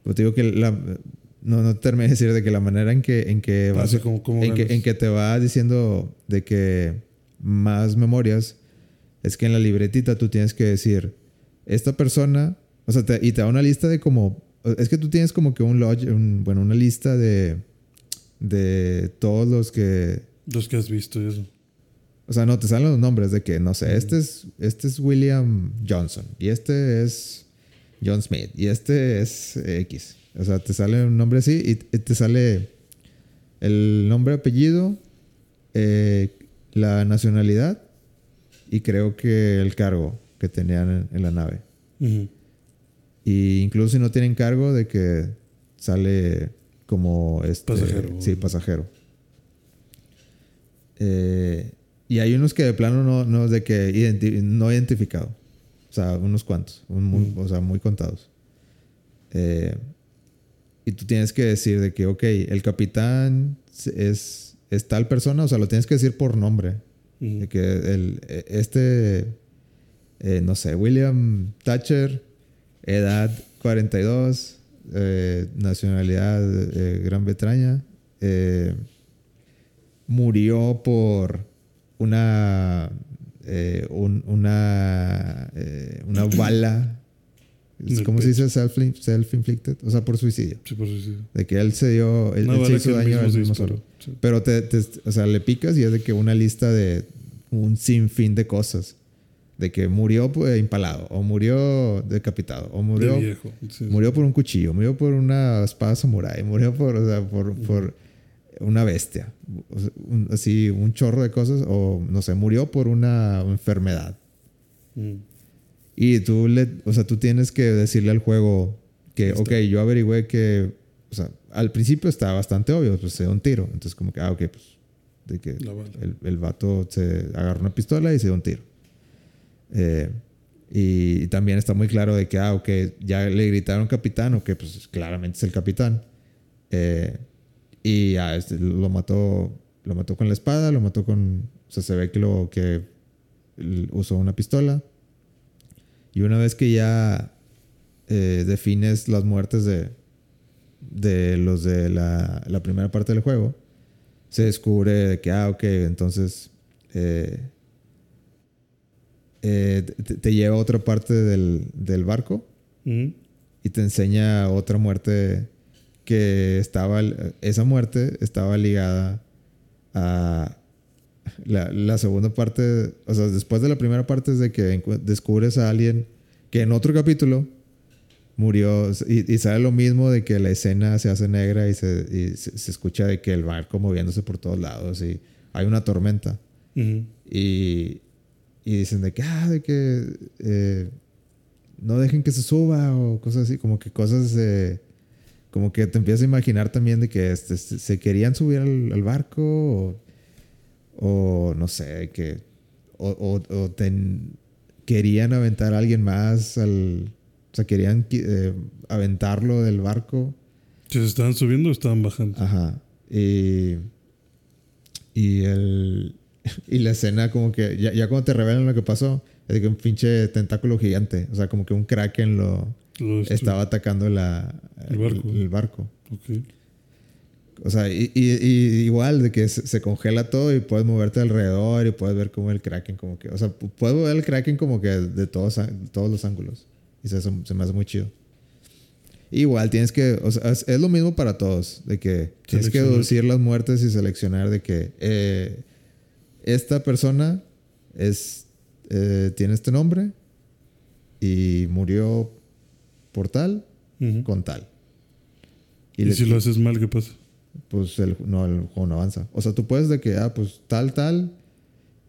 Pues te digo que la, no, no te terminé de decir de que la manera en que, en que vas, Así como- como en, que, en que te va diciendo de que más memorias es que en la libretita tú tienes que decir esta persona, o sea, te- y te da una lista de como, es que tú tienes como que un log, un- bueno, una lista de, de todos los que, Los que has visto y eso. o sea, no, te salen los nombres de que, no sé, este, es, este es William Johnson y este es John Smith y este es X. O sea, te sale un nombre así y y te sale el nombre, apellido, eh, la nacionalidad y creo que el cargo que tenían en, en la nave. Ujú. Y incluso si no tienen cargo de que sale como este Pasajero. Sí, pasajero. Eh, y hay unos que de plano no, no de que identi- no identificado. O sea, unos cuantos. un muy- O sea, muy contados. Eh, y tú tienes que decir de que, ok, el capitán es, es tal persona. O sea, lo tienes que decir por nombre. De que el, e- este, eh, no sé, William Thatcher, edad 42, eh, nacionalidad eh, Gran Bretaña, murió por una, un- una, una bala. En el ¿Cómo se dice? Self- Self-inflicted. O sea, por suicidio. Sí, por sí. De que él se dio, él, se hizo daño él mismo solo. Sí. Pero te, te- o sea, le picas y es de que una lista de un sinfín de cosas. De que murió pues, impalado, o murió decapitado, o murió, de viejo. Sí. murió por un cuchillo, murió por una espada samurai, murió por, o sea, por, por una bestia. O sea, un- así, un chorro de cosas, o no sé, murió por una enfermedad. Ujú. Y tú, le, o sea, tú tienes que decirle al juego que, Está. ok, yo averigüé que, o sea, al principio estaba bastante obvio, pues se dio un tiro. Entonces, como que, ah, ok, pues, de que el, el vato se agarró una pistola y se dio un tiro. Eh, y también está muy claro de que, ah, ok, ya le gritaron capitán, o que pues claramente es el capitán. Eh, y este, lo mató, lo mató con la espada, lo mató con, o sea, se ve que lo que usó una pistola. Y una vez que ya eh, defines las muertes de, de los de la, la primera parte del juego, se descubre de que, ah, ok, entonces eh, eh, te, te lleva a otra parte del, del barco y te enseña otra muerte que estaba, esa muerte estaba ligada a la, la segunda parte, o sea, después de la primera parte es de que descubres a alguien que en otro capítulo murió. Y, y sale lo mismo de que la escena se hace negra y, se, y se, se escucha de que el barco moviéndose por todos lados y hay una tormenta. Y, y dicen de que, ah, de que eh, no dejen que se suba o cosas así, como que cosas, eh, como que te empiezas a imaginar también de que este, se se querían subir al, al barco o, o no sé, que, o, o- o ten- querían aventar a alguien más al, o sea, querían eh, aventarlo del barco. ¿Se estaban subiendo o estaban bajando? Ajá. Y, y, el, y la escena como que ya, ya cuando te revelan lo que pasó, es que un pinche tentáculo gigante, o sea, como que un kraken lo Lo estaba atacando la, El barco. el barco. Ok. O sea, y, y- y igual de que se, se congela todo y puedes moverte alrededor y puedes ver como el kraken como que, o sea, pu- puedo ver el kraken como que de todos, todos los ángulos. Y se, se me hace muy chido. Igual tienes que, o sea, es, lo mismo para todos, de que tienes que deducir las muertes y seleccionar de que eh, esta persona es, eh, tiene este nombre y murió por tal con tal. ¿Y, le- si lo haces mal, qué pasa? Pues el, no, el juego no avanza. O sea, tú puedes de que, ah, pues tal, tal.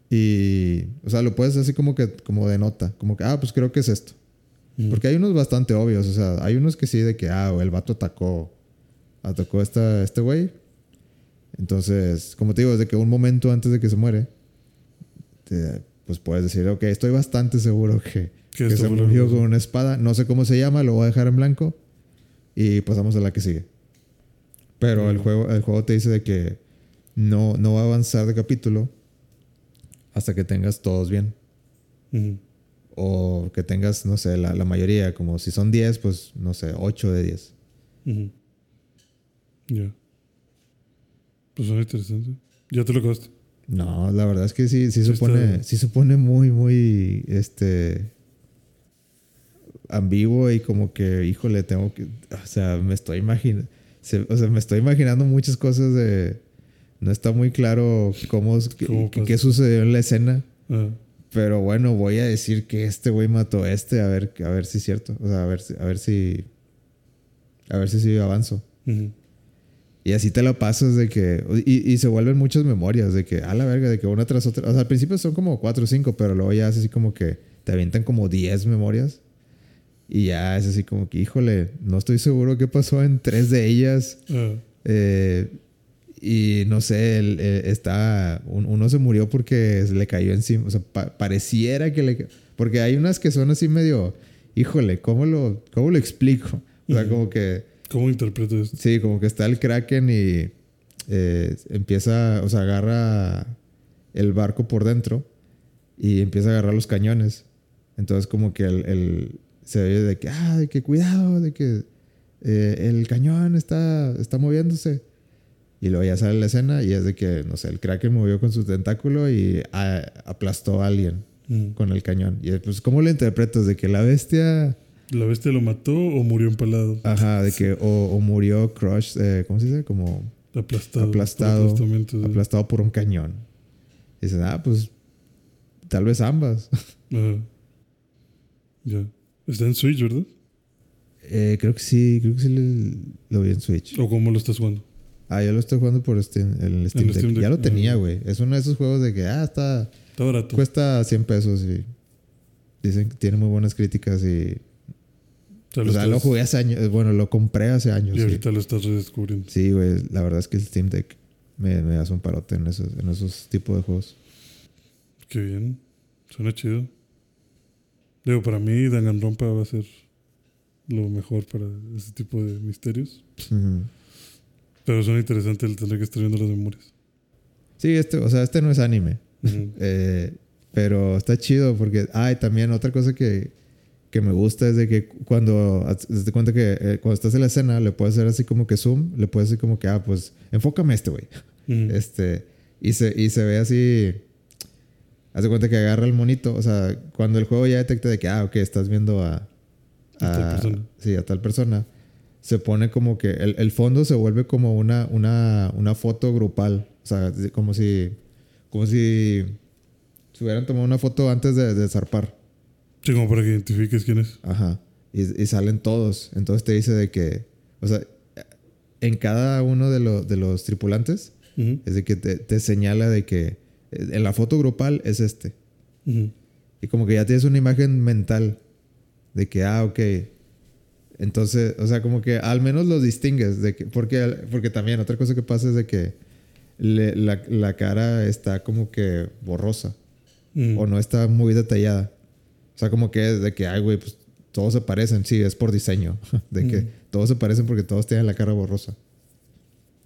Y, o sea, lo puedes así como que, como de nota. Como que, ah, pues creo que es esto. Ujú. Porque hay unos bastante obvios. O sea, hay unos que sí de que, ah, el vato atacó. Atacó a esta, este güey. Entonces, como te digo, desde que un momento antes de que se muere, te- pues puedes decir, ok, estoy bastante seguro que, Que se murió con una espada. No sé cómo se llama, lo voy a dejar en blanco. Y pasamos a la que sigue. Pero el, juego, el juego te dice de que no, no va a avanzar de capítulo hasta que tengas todos bien. O que tengas, no sé, la, la mayoría. Como si son 10, pues no sé, 8 de 10. Ujú. Ya. Pues suena interesante. ¿Ya te lo acabaste? No, la verdad es que sí, sí, Sí se pone, está- sí se pone muy, muy, este, ambiguo y como que, híjole, tengo que, o sea, me estoy imaginando, o sea, me estoy imaginando muchas cosas de, no está muy claro cómo, qué, ¿Cómo qué- qué sucedió en la escena, Ah, pero bueno, voy a decir que este güey mató a este, a ver, a ver si es cierto, o sea, a ver, si- a ver si, a ver si sí avanzo. ujú. Y así te la pasas de que. Y, y se vuelven muchas memorias de que, a la verga, de que una tras otra. O sea, al principio son como cuatro o cinco, pero luego ya es así como que te avientan como 10 memorias. Y ya es así como que, híjole, no estoy seguro qué pasó en tres de ellas. Ah, Eh, y no sé, el- está. un- uno se murió porque se le cayó encima. O sea, pa- pareciera que le. Porque hay unas que son así medio. Híjole, ¿cómo lo, cómo lo explico? O sea, como que. ¿Cómo interpreto esto? Sí, como que está el Kraken y eh, empieza, o sea, agarra el barco por dentro y empieza a agarrar los cañones. Entonces como que el, el- se ve de que, ah, de que cuidado, de que eh, el cañón está, está moviéndose. Y luego ya sale la escena y es de que, no sé, el Kraken movió con su tentáculo y ah, aplastó a alguien Ujú. con el cañón. Y pues, ¿cómo lo interpretas? De que la bestia... ¿La bestia lo mató o murió empalado? Ajá, de que o, o murió Crush, eh, ¿cómo se dice? Como Aplastado. aplastado, por aplastado por un cañón. Y dices, ah, pues tal vez ambas. Ajá. Ya. Está en Switch, ¿verdad? Eh, creo que sí, creo que sí lo vi en Switch. ¿O cómo lo estás jugando? Ah, yo lo estoy jugando por Steam, el Steam, el Deck. Steam Deck. Ya lo Ah. tenía, güey. Es uno de esos juegos de que, ah, está, Está barato. cuesta 100 pesos y dicen que tiene muy buenas críticas y... O sea, O sea, lo jugué hace años, bueno, lo compré hace años. Y sí. ahorita lo estás redescubriendo. Sí, güey, la verdad es que el Steam Deck me, me hace un parote en esos, en esos tipos de juegos. Qué bien. Suena chido. Digo, para mí Danganronpa va a ser lo mejor para ese tipo de misterios. Ujú. Pero suena interesante el tener que estar viendo las memorias. Sí, este, o sea, este no es anime. Eh, pero está chido porque, ah, y también otra cosa que, que me gusta es de que cuando, de cuenta que eh, cuando estás en la escena, le puedes hacer así como que zoom, le puedes decir como que, ah, pues enfócame a este güey. Este, y se, y se ve así, haz de cuenta que agarra el monito, o sea, cuando el juego ya detecta de que, ah, ok, estás viendo a, A tal persona. Sí, a tal persona. Se pone como que el, el fondo se vuelve como una, una, una foto grupal. O sea, como si, como si se hubieran tomado una foto antes de, de zarpar. Sí, como para que identifiques quién es. Ajá. Y, y salen todos. Entonces te dice de que, o sea, en cada uno de, lo- de los tripulantes, es de que te, te señala de que en la foto grupal es este. ujú. Y como que ya tienes una imagen mental de que, ah, ok. Entonces, o sea, como que al menos los distingues. De que, porque, porque también otra cosa que pasa es de que le- la, la cara está como que borrosa o no está muy detallada. O sea, como que es de que, ay, güey, pues todos se parecen. Sí, es por diseño. De que todos se parecen porque todos tienen la cara borrosa.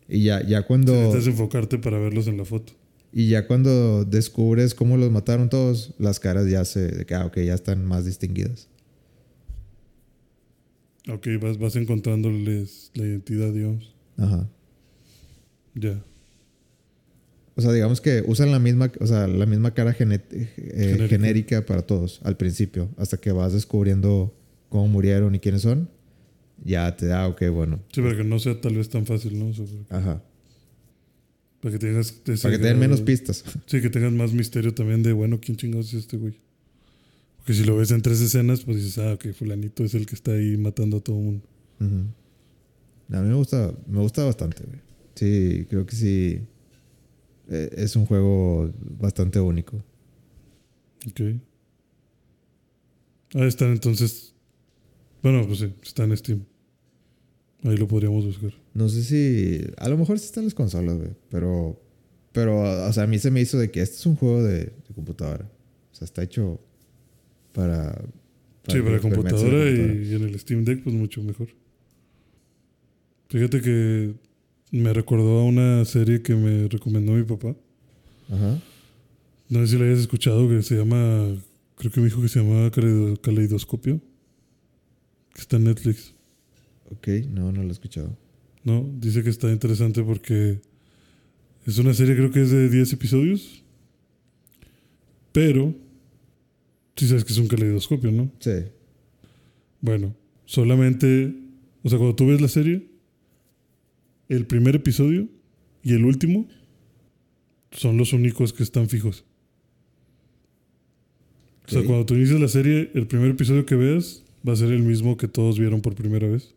Y ya, ya cuando... Necesitas enfocarte para verlos en la foto. Y ya cuando descubres cómo los mataron todos, las caras ya se... De que, ah, ok, ya están más distinguidas. Ok, vas, vas encontrándoles la identidad, digamos. Ajá. Ya. O sea, digamos que usan la misma, o sea, la misma cara eh, Genérica. genérica para todos al principio, hasta que vas descubriendo cómo murieron y quiénes son. Ya te da, ok, bueno. Sí, para que no sea tal vez tan fácil, ¿no? O sea, Ajá. Para que tengas... Para que te den grado- menos pistas. Sí, que tengas más misterio también de, bueno, ¿quién chingados es este güey? Porque si lo ves en tres escenas, pues dices, ah, ok, fulanito es el que está ahí matando a todo el mundo. A mí me gusta, me gusta bastante, güey. Sí, creo que sí. eh, Es un juego bastante único. Ok. Ahí están entonces... Bueno, pues sí, está en Steam. Ahí lo podríamos buscar. No sé si. A lo mejor sí están las consolas, güey. Pero. Pero, o sea, a mí se me hizo de que este es un juego de, de computadora. O sea, está hecho para. sí, para la computadora y, computadora. y en el Steam Deck, pues mucho mejor. Fíjate que me recordó a una serie que me recomendó mi papá. Ajá. No sé si la hayas escuchado, que se llama. Creo que me dijo que se llamaba Caleido- Caleidoscopio. Que está en Netflix. Ok, no, no lo he escuchado. ¿No? Dice que está interesante porque es una serie, creo que es de 10 episodios. Pero. Sí sabes que es un caleidoscopio, ¿no? Sí. Bueno, solamente. O sea, cuando tú ves la serie, el primer episodio y el último son los únicos que están fijos. O sea, cuando tú inicias la serie, el primer episodio que veas va a ser el mismo que todos vieron por primera vez.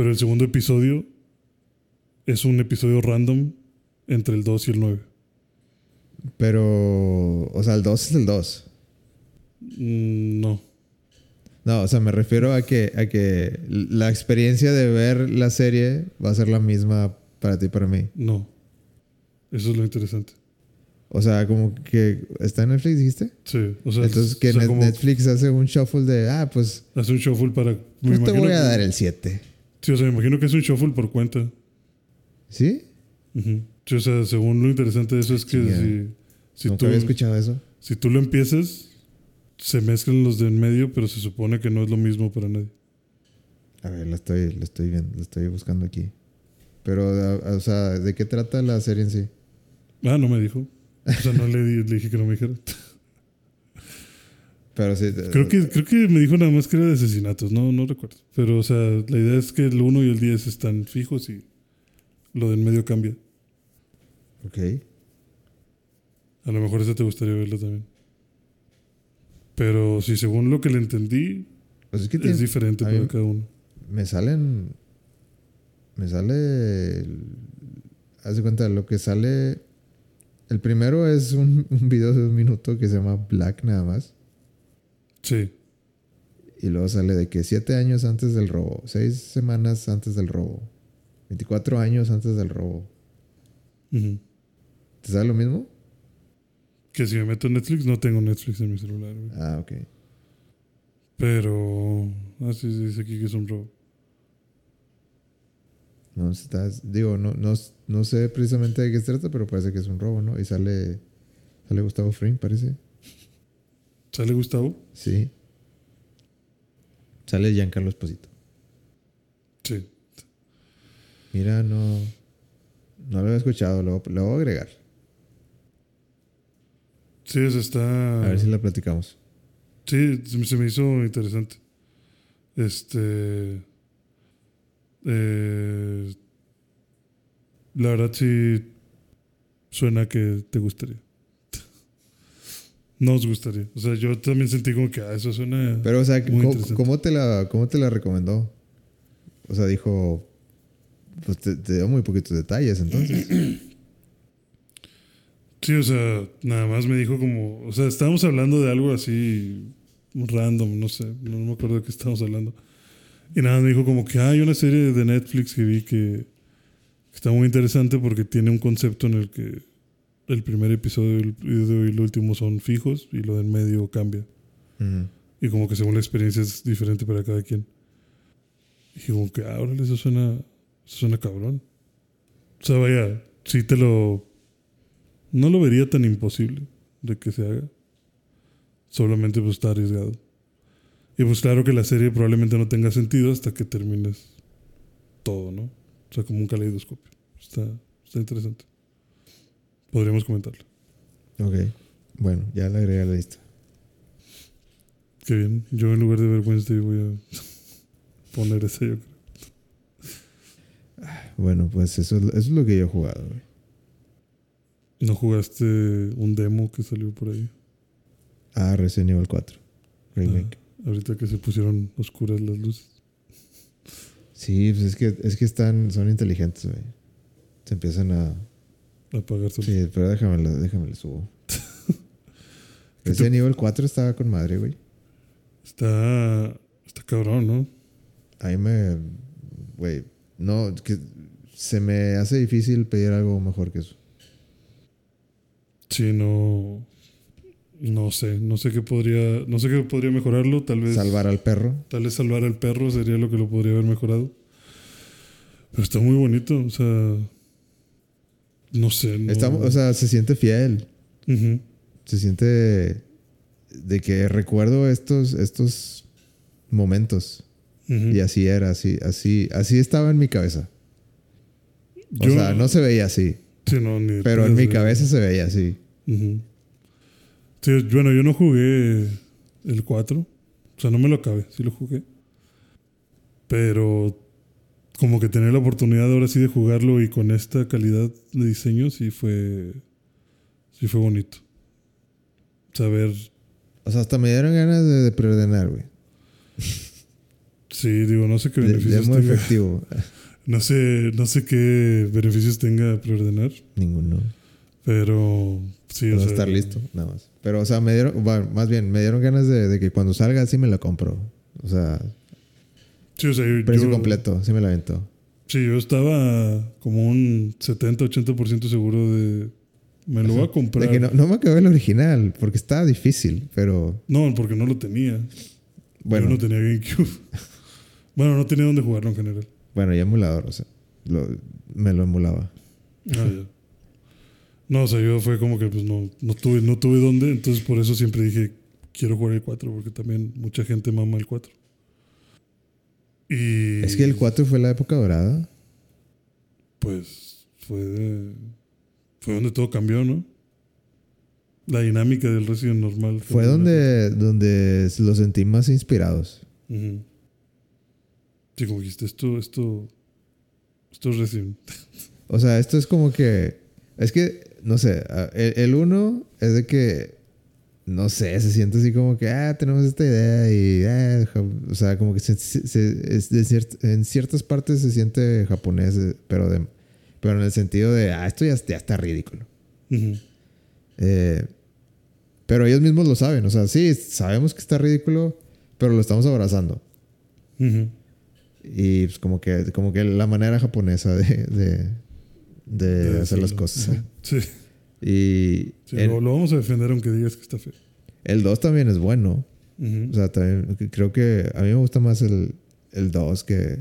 Pero el segundo episodio es un episodio random entre el 2 y el 9. Pero. O sea, el 2 es el 2. Mm, no. No, o sea, me refiero a que, a que la experiencia de ver la serie va a ser la misma para ti y para mí. No. Eso es lo interesante. O sea, como que está en Netflix, dijiste. Sí. O sea, Entonces que o sea, Netflix hace un shuffle de, ah, pues, hace un shuffle para. pues te voy a que- dar el 7. Sí, o sea, me imagino que es un shuffle por cuenta. ¿Sí? Sí, o sea, según lo interesante de eso es que si, si, Nunca tú, había escuchado eso. si tú lo empiezas, se mezclan los de en medio, pero se supone que no es lo mismo para nadie. A ver, lo estoy, lo estoy viendo, lo estoy buscando aquí. Pero, o sea, ¿de qué trata la serie en sí? Ah, no me dijo. O sea, no le, le dije que no me dijera. Pero sí. Creo que, creo que me dijo nada más que era de asesinatos, no, no recuerdo. Pero, o sea, la idea es que el 1 y el 10 están fijos y lo del medio cambia. Ok. A lo mejor esa te gustaría verla también. Pero si según lo que le entendí, Pues es que es tiene- diferente para cada uno. me salen. Me sale. el- Haz de cuenta, lo que sale. El primero es un, un video de un minuto que se llama Black nada más. Sí. Y luego sale de que siete años antes del robo, seis semanas antes del robo, 24 años antes del robo. ¿Te sale lo mismo? Que si me meto en Netflix, no tengo Netflix en mi celular. güey. Ah, ok. Pero. Ah, sí, sí, dice aquí que es un robo. No, estás, digo, no, no, no sé precisamente de qué se trata, pero parece que es un robo, ¿no? Y sale, sale Gustavo Fring, parece. ¿Sale Gustavo? Sí. Sale Giancarlo Esposito. Sí. Mira, no, no lo había escuchado, lo, lo voy a agregar. Sí, eso está. A ver si la platicamos. Sí, se me- hizo interesante. Este. eh, la verdad sí suena que te gustaría. Nos gustaría. O sea, yo también sentí como que ah, eso suena. Pero, o sea, Muy ¿cómo, te la, ¿cómo te la recomendó? O sea, dijo. Pues te, te dio muy poquitos detalles, entonces. Sí, o sea, nada más me dijo como. O sea, estábamos hablando de algo así random, no sé, no me acuerdo de qué estábamos hablando. Y nada, me dijo como que "Ah, hay una serie de Netflix que vi que está muy interesante porque tiene un concepto en el que el primer episodio y el- último son fijos y lo del medio cambia. Ujú. Y como que según la experiencia es diferente para cada quien. Y como que, ah, órale, eso suena, eso suena cabrón. O sea, vaya, sí te lo... No lo vería tan imposible de que se haga. Solamente pues está arriesgado. Y pues claro que la serie probablemente no tenga sentido hasta que termines todo, ¿no? O sea, como un caleidoscopio. Está, está interesante. Podríamos comentarlo. Ok. Bueno, ya la agregué a la lista. Qué bien. Yo en lugar de ver Wednesday voy a poner ese, yo creo. Bueno, pues eso, es- eso es lo que yo he jugado, güey. ¿No jugaste un demo que salió por ahí? Ah, Resident Evil 4. Remake. Ah, ahorita que se pusieron oscuras las luces. Sí, pues es que, es que están, son inteligentes, güey. Se empiezan a. Apagar solo. Sí, pero déjame, déjame le subo. Resident Evil 4 estaba con madre, güey. Está, está cabrón, ¿no? A mí me. Güey, no, que se me hace difícil pedir algo mejor que eso. Sí, no. No sé. No sé qué podría. No sé qué podría mejorarlo. Tal vez. Salvar al perro. Tal vez salvar al perro sería lo que lo podría haber mejorado. Pero está muy bonito. O sea. No sé. No, Está- o sea, se siente fiel. Se siente de que recuerdo estos, estos momentos. Y así era, así, así, así estaba en mi cabeza. O Yo- sea, no se veía así. Sí, no, ni de Pero en mi cabeza se veía así. Sí, bueno, yo no jugué el 4. O sea, no me lo acabé, sí lo jugué. Pero como que tener la oportunidad ahora sí de jugarlo y con esta calidad de diseño sí fue sí fue bonito. Saber, O sea, hasta me dieron ganas de, de preordenar, güey. sí, digo, no sé qué De- beneficios tenga. efectivo. No sé, no sé qué beneficios tenga preordenar, Ninguno. pero sí, o Para sea, estar listo, nada más. Pero, o sea, me dieron, bueno, más bien, me dieron ganas de, de que cuando salga sí me la compro. O sea, Sí, o sea, yo- precio yo- completo, sí me la aventó. Sí, yo estaba como un 70-80% seguro de. Me lo voy a comprar. De que no, no me acabé el original, porque estaba difícil, pero No, porque no lo tenía. bueno, Yo no tenía GameCube. bueno, no tenía dónde jugarlo en general. bueno, ya emulador, o sea, lo- me lo emulaba. Ah, ya. No, o sea, yo fue como que pues no, no tuve, no tuve dónde, entonces por eso siempre dije quiero jugar el 4, porque también mucha gente mama el 4. Y Es que el 4 fue la época dorada. pues fue de- fue donde todo cambió, ¿no? La dinámica del Resident normal. Fue donde, donde los sentí más inspirados. Ujú. Sí, como dijiste, esto, esto, esto es Resident. O sea, esto es como que. Es que, no sé, el, el uno es de que. No sé, se siente así como que, ah, tenemos esta idea y. ah, ja- o sea, como que se- se- se- es de ciert- en ciertas partes se siente japonés, eh, pero, de, pero en el sentido de, ah, esto ya, ya está ridículo. Eh, pero ellos mismos lo saben, o sea, sí, sabemos que está ridículo, pero lo estamos abrazando. Y pues como que, como que la manera japonesa de, de, de De hacer las cosas. Sí, Y sí, el, lo, lo vamos a defender aunque digas que está feo. el 2 también es bueno. O sea, también creo que a mí me gusta más el, el 2 que,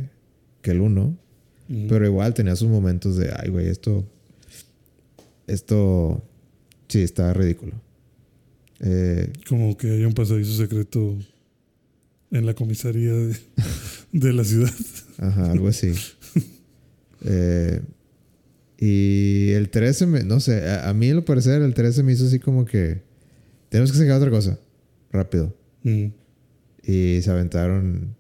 que el 1. Ujú. Pero igual tenía sus momentos de, ay, güey, esto. Esto. Sí, está ridículo. Eh, Como que hay un pasadizo secreto en la comisaría de, de la ciudad. ajá, algo así. Eh, y el 13, me, no sé, a, a mí, lo parecer, el 13 me hizo así como que. Tenemos que sacar otra cosa. Rápido. Ujú. Y se aventaron.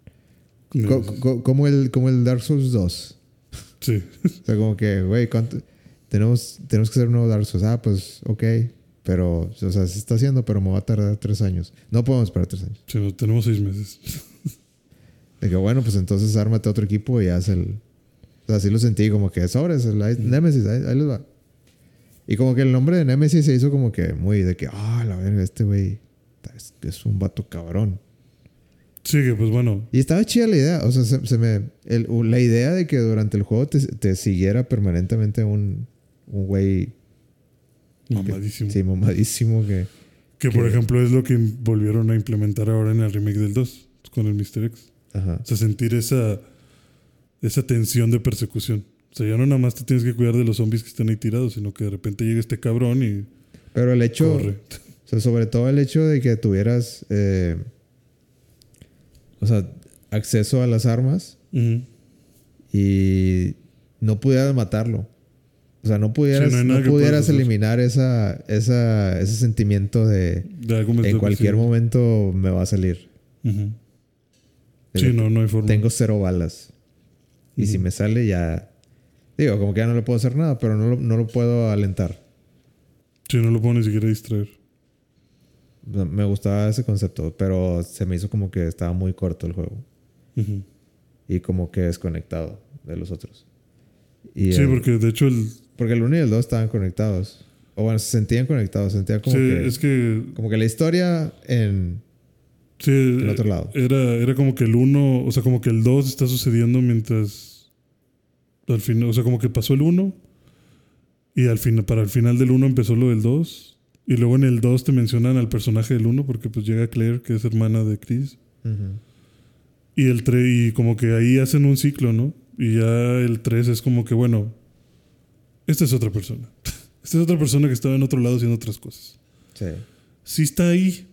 Me- co- co- como, el, como el Dark Souls 2. Sí, O sea, como que, güey. Tenemos, tenemos que hacer un nuevo Dark Souls. Ah, pues, ok. pero, o sea, se está haciendo, pero me va a tardar tres años. No podemos esperar tres años. Sí, no, tenemos seis meses. De que, bueno, pues entonces ármate otro equipo y haz el. O sea, así lo sentí, como que sobres, Nemesis, ahí, ahí les va. Y como que el nombre de Nemesis se hizo como que muy de que, ah, la verga, este güey es, es un vato cabrón. Sí, que pues bueno. Y estaba chida la idea, o sea, se, se me. el- la idea de que durante el juego te, te siguiera permanentemente un, un güey. Mamadísimo. Sí, mamadísimo que. que por que- ejemplo es lo que volvieron a implementar ahora en el remake del 2 con el Mr. X. Ajá. O sea, sentir esa, esa tensión de persecución. O sea, ya no nada más te tienes que cuidar de los zombies que están ahí tirados, sino que de repente llega este cabrón y Pero el hecho. corre. O sea, sobre todo el hecho de que tuvieras. eh, o sea, acceso a las armas y no pudieras matarlo. O sea, no pudieras, Sí, no pudieras eliminar esa, esa, ese sentimiento de De algo me en cualquier momento me va a salir. Sí, no, no hay forma. Tengo cero balas. Y si me sale ya... Digo, como que ya no le puedo hacer nada, pero no lo, no lo puedo alentar. Sí, no lo puedo ni siquiera distraer. Me gustaba ese concepto, pero se me hizo como que estaba muy corto el juego. Y como que desconectado de los otros. Y Sí, el- porque de hecho el... porque el 1 y el 2 estaban conectados. O bueno, se sentían conectados. Sentía como, sí, que, es que... como que la historia en... Sí, el otro lado. Era, era como que el 1, o sea, como que el 2 está sucediendo mientras... Al final, o sea, como que pasó el 1 y al final, para el final del 1 empezó lo del 2 y luego en el 2 te mencionan al personaje del 1 porque pues llega Claire, que es hermana de Chris. Ujú. Y el 3, y como que ahí hacen un ciclo, ¿no? Y ya el 3 es como que, bueno, esta es otra persona. Esta es otra persona que estaba en otro lado haciendo otras cosas. Sí. Sí está ahí,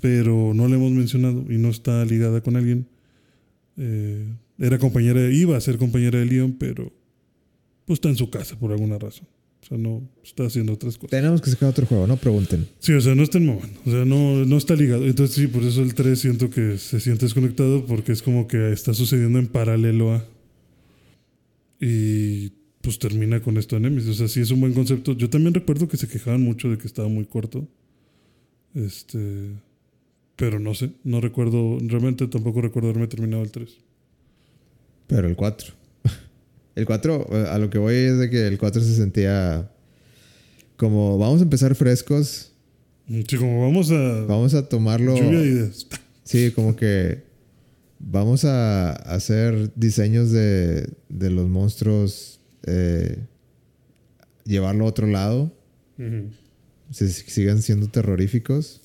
pero no la hemos mencionado y no está ligada con alguien. Eh, era compañera, iba a ser compañera de Leon, pero pues está en su casa por alguna razón. O sea, no está haciendo otras cosas. Tenemos que sacar otro juego, no pregunten. Sí, o sea, no está en mamando. O sea, no, no está ligado. Entonces, sí, por eso el 3 siento que se siente desconectado porque es como que está sucediendo en paralelo a. Y pues termina con esto de Nemesis. O sea, sí es un buen concepto. Yo también recuerdo que se quejaban mucho de que estaba muy corto. Este. Pero no sé, no recuerdo. Realmente tampoco recuerdo haberme terminado el 3. Pero el 4. El 4, eh, a lo que voy es de que el 4 se sentía como vamos a empezar frescos, Sí, como vamos a. vamos a tomarlo. Lluvia de ideas. Sí, como que vamos a hacer diseños de, de los monstruos, eh, llevarlo a otro lado, Ujú. se sigan siendo terroríficos.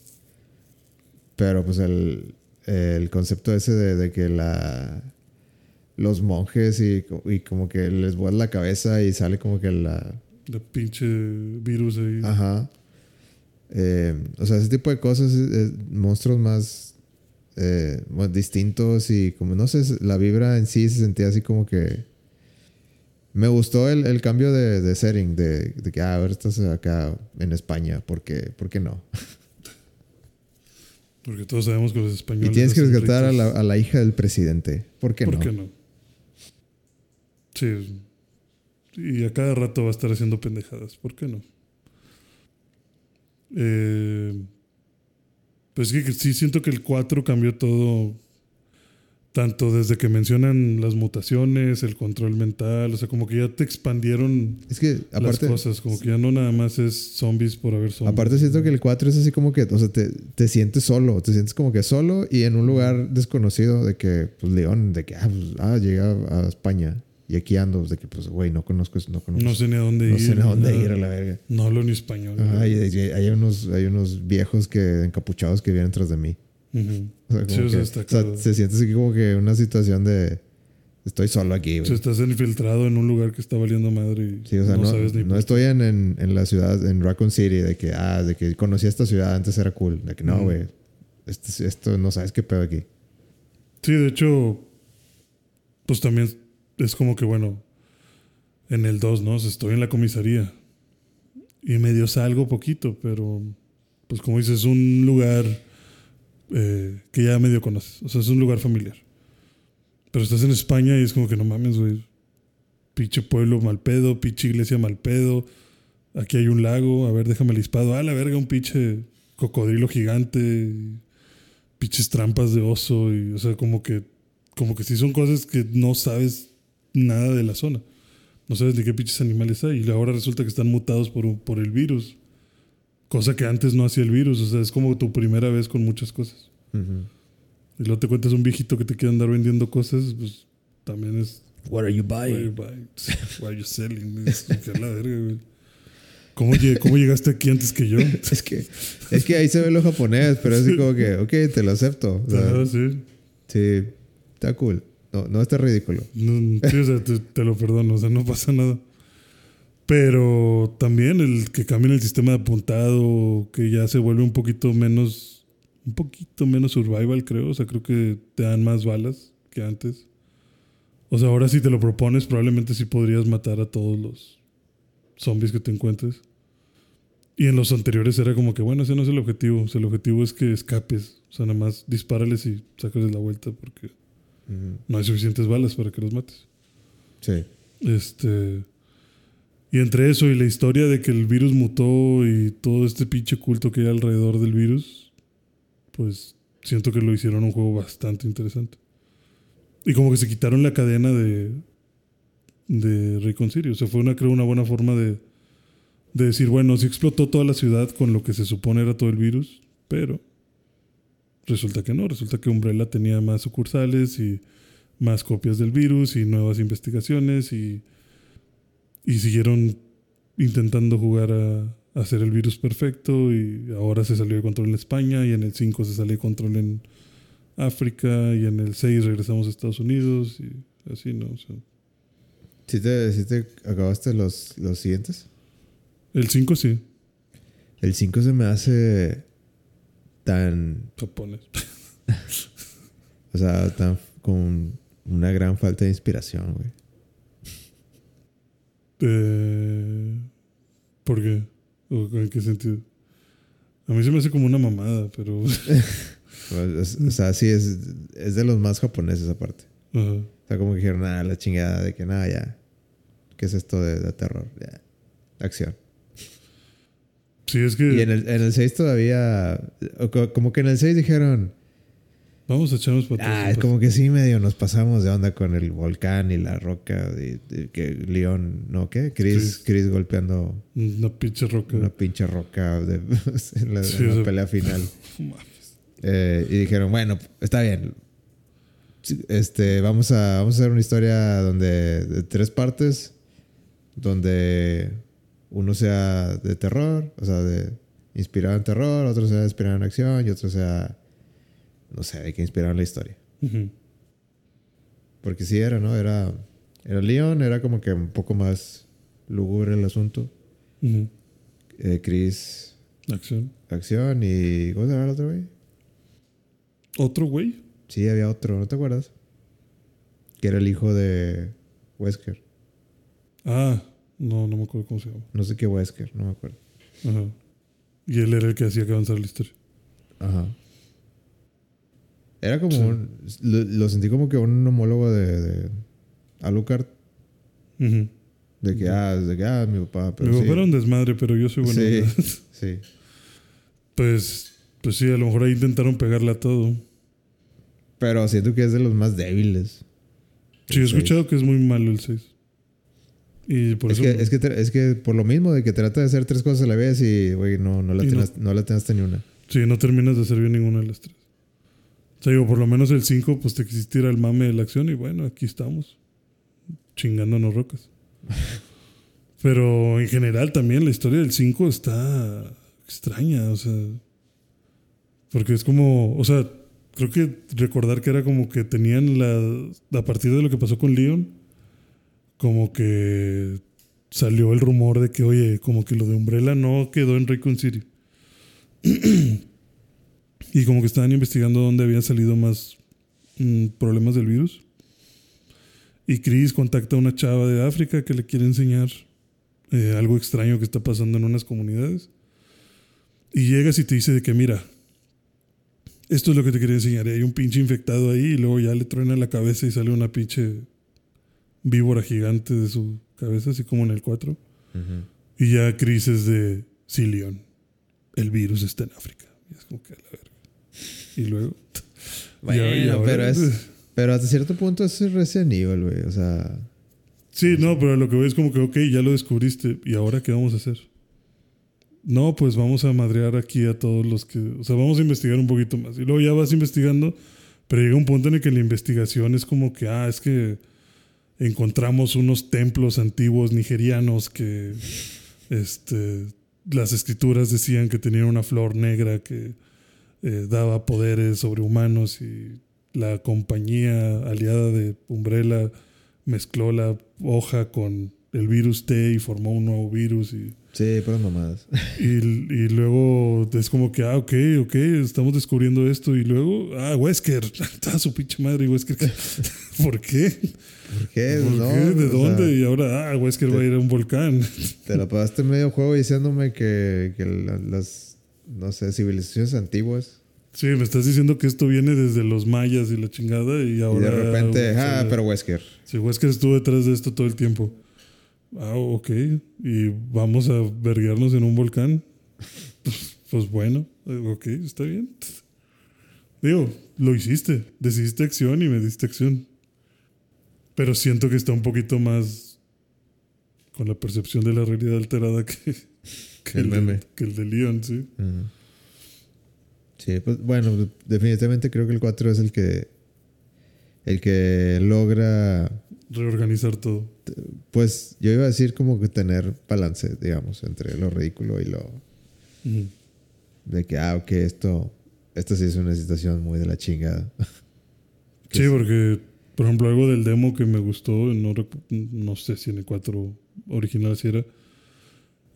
Pero pues el, el concepto ese de, de que la los monjes y, y como que les vuela la cabeza y sale como que la... De pinche virus ahí. Ajá. Eh, o sea, ese tipo de cosas, eh, monstruos más eh, más distintos y como no sé, la vibra en sí se sentía así como que... Me gustó el, el cambio de, de setting, de, de que, ah, a ver, estás acá en España, ¿por qué, ¿por qué no? Porque todos sabemos que los Y españoles. tienes que rescatar a la, ricos. a la hija del presidente. ¿Por qué ¿Por no? qué no? Sí. Y a cada rato va a estar haciendo pendejadas. ¿Por qué no? Eh, pues sí, que sí siento que el 4 cambió todo. Tanto desde que mencionan las mutaciones, el control mental, o sea, como que ya te expandieron Es que aparte, las cosas, como que ya no nada más es zombies por haber zombies. aparte siento que el 4 es así como que, o sea, te, te sientes solo, te sientes como que solo y en un lugar desconocido de que, pues León, de que, ah, pues, ah llega a España y aquí ando, pues, de que, pues, güey, no conozco, no conozco. No sé ni a dónde no ir. sé ni a dónde nada. ir a la verga. No hablo ni español. Ajá, y, y hay, unos, hay unos viejos que encapuchados que vienen tras de mí. Ujú. O sea, Sí, como o sea, que- está o sea, se siente así como que una situación de, estoy solo aquí, güey. sea, estás infiltrado en un lugar que está valiendo madre y Sí, o sea, no, sabes ni no estoy en, en, en la ciudad, en Raccoon City, de que, ah, de que conocí esta ciudad, antes era cool. De que no, Ujú. güey, esto, esto no sabes qué pedo aquí. Sí, de hecho, pues también es como que, bueno, en el 2, ¿no? O sea, estoy en la comisaría y medio salgo poquito, pero pues como dices, es un lugar eh, que ya medio conoces. O sea, es un lugar familiar. Pero estás en España y es como que no mames, güey. Pinche pueblo mal pedo, pinche iglesia mal pedo. aquí hay un lago, a ver, déjame el disparo. Ah, la verga, un pinche cocodrilo gigante, pinches trampas de oso, y, o sea, como que, como que sí son cosas que no sabes nada de la zona. No sabes ni qué pinches animales hay. Y ahora resulta que están mutados por, por el virus. Cosa que antes no hacía el virus. O sea, es como tu primera vez con muchas cosas. Ujú. Y luego te cuentas un viejito que te quiere andar vendiendo cosas, pues también es. What are you Why are you buying? buying? Why are you selling? Es la verga, güey. ¿Cómo, ¿Cómo llegaste aquí antes que yo? Es que, es que ahí se ve lo japonés, pero es así como que, ok, te lo acepto. O sea, Ajá, sí. sí, está cool. No, no está ridículo. No, sí, o sea, te, te lo perdono, o sea, no pasa nada. Pero también el que cambien el sistema de apuntado, que ya se vuelve un poquito menos, un poquito menos survival, creo. O sea, creo que te dan más balas que antes. O sea, ahora si te lo propones, probablemente sí podrías matar a todos los zombies que te encuentres. Y en los anteriores era como que, bueno, ese no es el objetivo. O sea, el objetivo es que escapes. O sea, nada más dispárales y sácales la vuelta porque no hay suficientes balas para que los mates. Sí. Este. Y entre eso y la historia de que el virus mutó y todo este pinche culto que hay alrededor del virus, pues siento que lo hicieron un juego bastante interesante. Y como que se quitaron la cadena de. de. O sea, fue una, creo, una buena forma de. de decir, bueno, sí explotó toda la ciudad con lo que se supone era todo el virus, pero. Resulta que no, resulta que Umbrella tenía más sucursales y más copias del virus y nuevas investigaciones y, y siguieron intentando jugar a, a hacer el virus perfecto y ahora se salió de control en España y en el 5 se salió de control en África y en el 6 regresamos a Estados Unidos y así, ¿no? O sea, ¿Sí te, sí te acabaste los, los siguientes? el 5 sí, El 5 se me hace tan, japonés. o sea, tan con una gran falta de inspiración, güey. Eh, ¿Por qué? ¿O ¿En qué sentido? A mí se me hace como una mamada, pero... O, es- o sea, sí, es, es de los más japoneses aparte. Ajá. O sea, como que dijeron, nada, la chingada de que nada, ya. ¿Qué es esto de, de terror? Ya. Acción. Sí, es que... Y en el, en el 6 todavía, como que en el 6 dijeron, Vamos a echarnos para atrás. ah, es como que sí medio nos pasamos de onda con el volcán y la roca, de, de que León, ¿no? ¿Qué? Chris. Chris golpeando Una pinche roca. una pinche roca de- en la, en pelea final. Eh, y dijeron, bueno, está bien. Este, vamos a, vamos a hacer una historia donde de tres partes, donde uno sea de terror, o sea, de inspirado en terror, otro sea inspirado en acción y otro sea, no sé, hay que inspirar la historia. Porque sí era, ¿no? Era, era Leon, era como que un poco más lúgubre el asunto. Eh, Chris, Acción. acción y... ¿Cómo se llama el otro güey? ¿Otro güey? Sí, había otro, ¿no te acuerdas? Que era el hijo de Wesker. Ah, no, no me acuerdo cómo se llama. No sé qué Wesker, no me acuerdo. Ajá. Y él era el que hacía que avanzara la historia. Ajá. Era como Sí. un- lo, lo sentí como que un homólogo de, de Alucard. De que, ah, de que, ah, mi papá. Pero Mi sí, papá era un desmadre, pero yo soy bueno. Sí. sí. Pues, pues sí, a lo mejor ahí intentaron pegarle a todo. Pero siento que es de los más débiles. Sí, he seis. escuchado que es muy malo el 6. Y por Es eso. que, es, que, es que por lo mismo de que trata de hacer tres cosas a la vez y, güey, no, no, la Y no- tienes, no. la tienes ni una. Sí, no terminas de hacer bien ninguna de las tres. O sea, digo, por lo menos el 5, pues te ir al mame de la acción y bueno, aquí estamos. Chingándonos rocas. Pero en general también la historia del 5 está extraña, o sea. Porque es como, o sea, creo que recordar que era como que tenían la. A partir de lo que pasó con Leon, como que salió el rumor de que, oye, como que lo de Umbrella no quedó en Raycon City. y como que estaban investigando dónde habían salido más mm, problemas del virus. Y Chris contacta a una chava de África que le quiere enseñar eh, algo extraño que está pasando en unas comunidades. Y llegas y te dice de que, mira, esto es lo que te quería enseñar. Y hay un pinche infectado ahí y luego ya le truena la cabeza y sale una pinche víbora gigante de su cabeza, así como en el 4. Ujú. Y ya Chris es de sí, Leon, el virus está en África. Y es como que a la verga. Y luego. Bueno, y ahora- pero es. Pero hasta cierto punto es Resident Evil, güey. O sea. Sí, no, pero lo que veo es como que, ok, ya lo descubriste. ¿Y ahora qué vamos a hacer? No, pues vamos a madrear aquí a todos los que. O sea, vamos a investigar un poquito más. Y luego ya vas investigando, pero llega un punto en el que la investigación es como que, ah, es que encontramos unos templos antiguos nigerianos que. Este. Las escrituras decían que tenían una flor negra que eh, daba poderes sobrehumanos y la compañía aliada de Umbrella mezcló la hoja con el virus T y formó un nuevo virus y, Sí, pero mamadas. y, y luego es como que, ah, ok, ok, estamos descubriendo esto y luego, ah, Wesker, está su pinche madre Wesker. ¿por qué? ¿Por qué? ¿Por No, qué? ¿De dónde? sea, y ahora, ah, Wesker va a ir a un volcán. te la pasaste medio juego diciéndome que, que la- las. No sé, civilizaciones antiguas. Sí, me estás diciendo que esto viene desde los mayas y la chingada y Y ahora... de repente, sea, ah, pero Wesker. Sí, Wesker estuvo detrás de esto todo el tiempo. Ah, ok. Y vamos a verguearnos en un volcán. Pues, pues bueno, eh, ok, está bien. Digo, lo hiciste. Decidiste acción y me diste acción. Pero siento que está un poquito más con la percepción de la realidad alterada que, que El de- meme. que el de Leon, sí. Sí, pues bueno, definitivamente creo que el 4 es el que. El que logra. Reorganizar todo. Pues yo iba a decir como que tener balance, digamos, entre lo ridículo y lo. De que, ah, ok, esto. Esto sí es una situación muy de la chingada. Sí, es- porque, por ejemplo, algo del demo que me gustó, no, no sé si en el 4 original si era,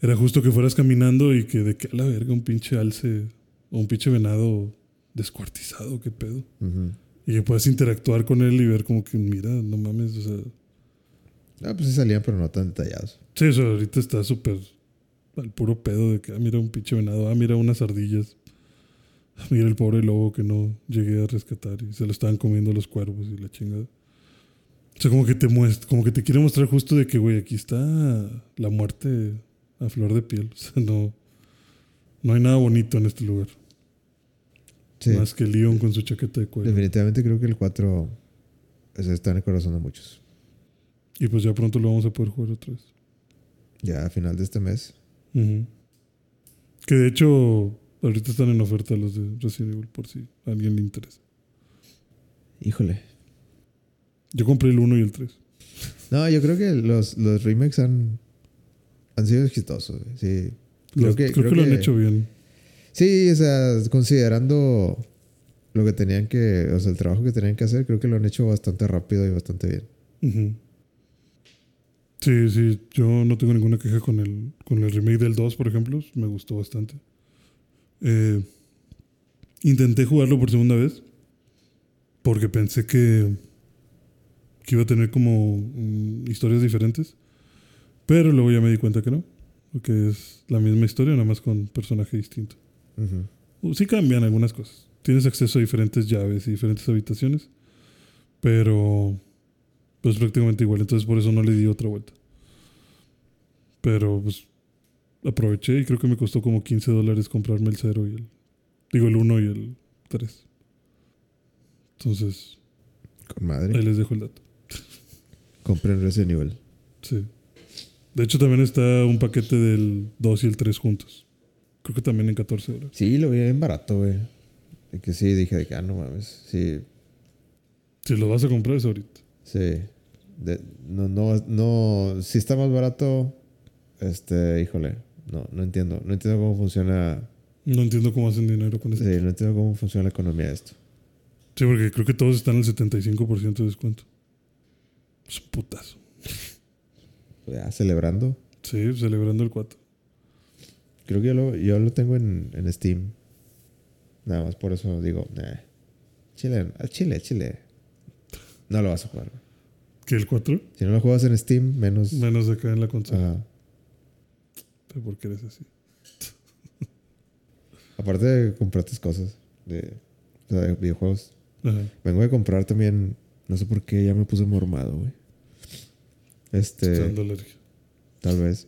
era justo que fueras caminando y que de que a la verga un pinche alce o un pinche venado descuartizado, qué pedo. Ujú. Y que puedas interactuar con él y ver como que, mira, no mames, o sea, Ah, pues sí salían, pero no tan detallados. sí, o sea, ahorita está súper al puro pedo de que, ah, mira un pinche venado, ah, mira unas ardillas. Ah, Mira el pobre lobo que no llegué a rescatar y se lo estaban comiendo los cuervos y la chingada. O sea, como que te muestra, como que te quiere mostrar justo de que, güey, aquí está la muerte a flor de piel. O sea, no, no hay nada bonito en este lugar. Sí, Más que Leon con su chaqueta de cuero. definitivamente creo que el 4 o sea, está en el corazón de muchos. Y pues ya pronto lo vamos a poder jugar otra vez. Ya a final de este mes. Que de hecho, ahorita están en oferta los de Resident Evil, por si a alguien le interesa. Híjole. Yo compré el 1 y el 3. No, yo creo que los, los remakes han, han sido exitosos. güey. Sí. Creo Los- que, creo creo que lo han que- hecho bien. Sí, o sea, considerando lo que tenían que, o sea, el trabajo que tenían que hacer, creo que lo han hecho bastante rápido y bastante bien. Ujú. Sí, sí, yo no tengo ninguna queja con el, con el remake del 2, por ejemplo. Me gustó bastante. Eh, intenté jugarlo por segunda vez porque pensé que, que iba a tener como mm, historias diferentes. Pero luego ya me di cuenta que no. Porque es la misma historia, nada más con personaje distinto. Uh, Sí cambian algunas cosas. Tienes acceso a diferentes llaves y diferentes habitaciones. Pero pues prácticamente igual. Entonces por eso no le di otra vuelta. Pero pues aproveché y creo que me costó como 15 dólares comprarme el 0 y el... Digo el 1 y el 3. Entonces Con ahí madre. les dejo el dato. Compren Resident Evil. Sí. De hecho también está un paquete del 2 y el 3 juntos. Creo que también en 14 dólares. Sí, lo vi bien barato, güey. De que sí, dije de que, ah, no mames. Sí, Si lo vas a comprar es ahorita. sí. De- no, no, no. Si está más barato, este, híjole. No, no entiendo. No entiendo cómo funciona. No entiendo cómo hacen dinero con Sí, esto. no entiendo cómo funciona la economía de esto. Sí, porque creo que todos están al 75% de descuento. Es un putazo. Ya, celebrando. Sí, celebrando el 4. Creo que yo lo, yo lo tengo en, en Steam. Nada más por eso digo, nah. Chile, al Chile, Chile. No lo vas a jugar. ¿Que el 4? Si no lo juegas en Steam, menos. Menos acá en la consola. Ajá. Pero ¿Por qué eres así? Aparte de comprar tus cosas de, o sea, de videojuegos. Ajá. Vengo de comprar también. No sé por qué ya me puse mormado, güey. Este, tal vez.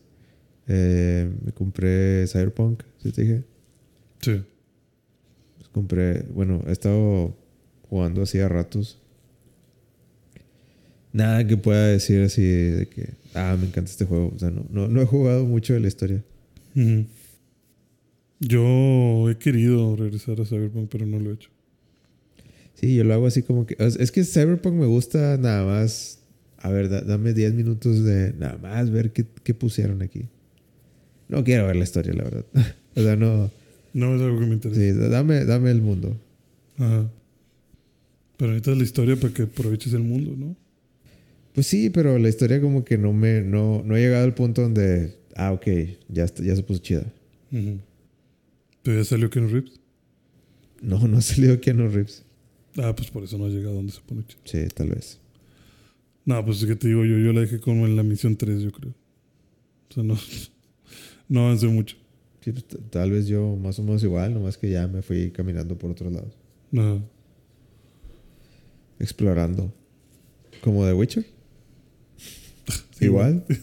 Eh, me compré Cyberpunk, ¿sí te dije? Sí. Pues compré, bueno, he estado jugando así a ratos. Nada que pueda decir así de que, ah, me encanta este juego. O sea, no, no, no he jugado mucho de la historia. Yo he querido regresar a Cyberpunk, pero no lo he hecho. Sí, yo lo hago así como que. Es que Cyberpunk me gusta nada más. A ver, da- dame 10 minutos de nada más ver qué, qué pusieron aquí. No quiero ver la historia, la verdad. o sea, no. No es algo que me interesa. Sí, dame, dame el mundo. Ajá. Pero necesitas la historia para que aproveches el mundo, ¿no? Pues sí, pero la historia como que no me. No, no he llegado al punto donde. Ah, ok, ya, está- ya se puso chida. Pero ya salió Ken Reeves. No, no ha salido Keanu Reeves. Ah, pues por eso no ha llegado donde se pone chido. Sí, tal vez. No, pues es que te digo yo, yo la dejé como en la misión 3, yo creo. O sea, no, no avancé mucho. Sí, pues, tal vez yo más o menos igual, nomás que ya me fui caminando por otros lados. Nada. Explorando. Como The Witcher. igual.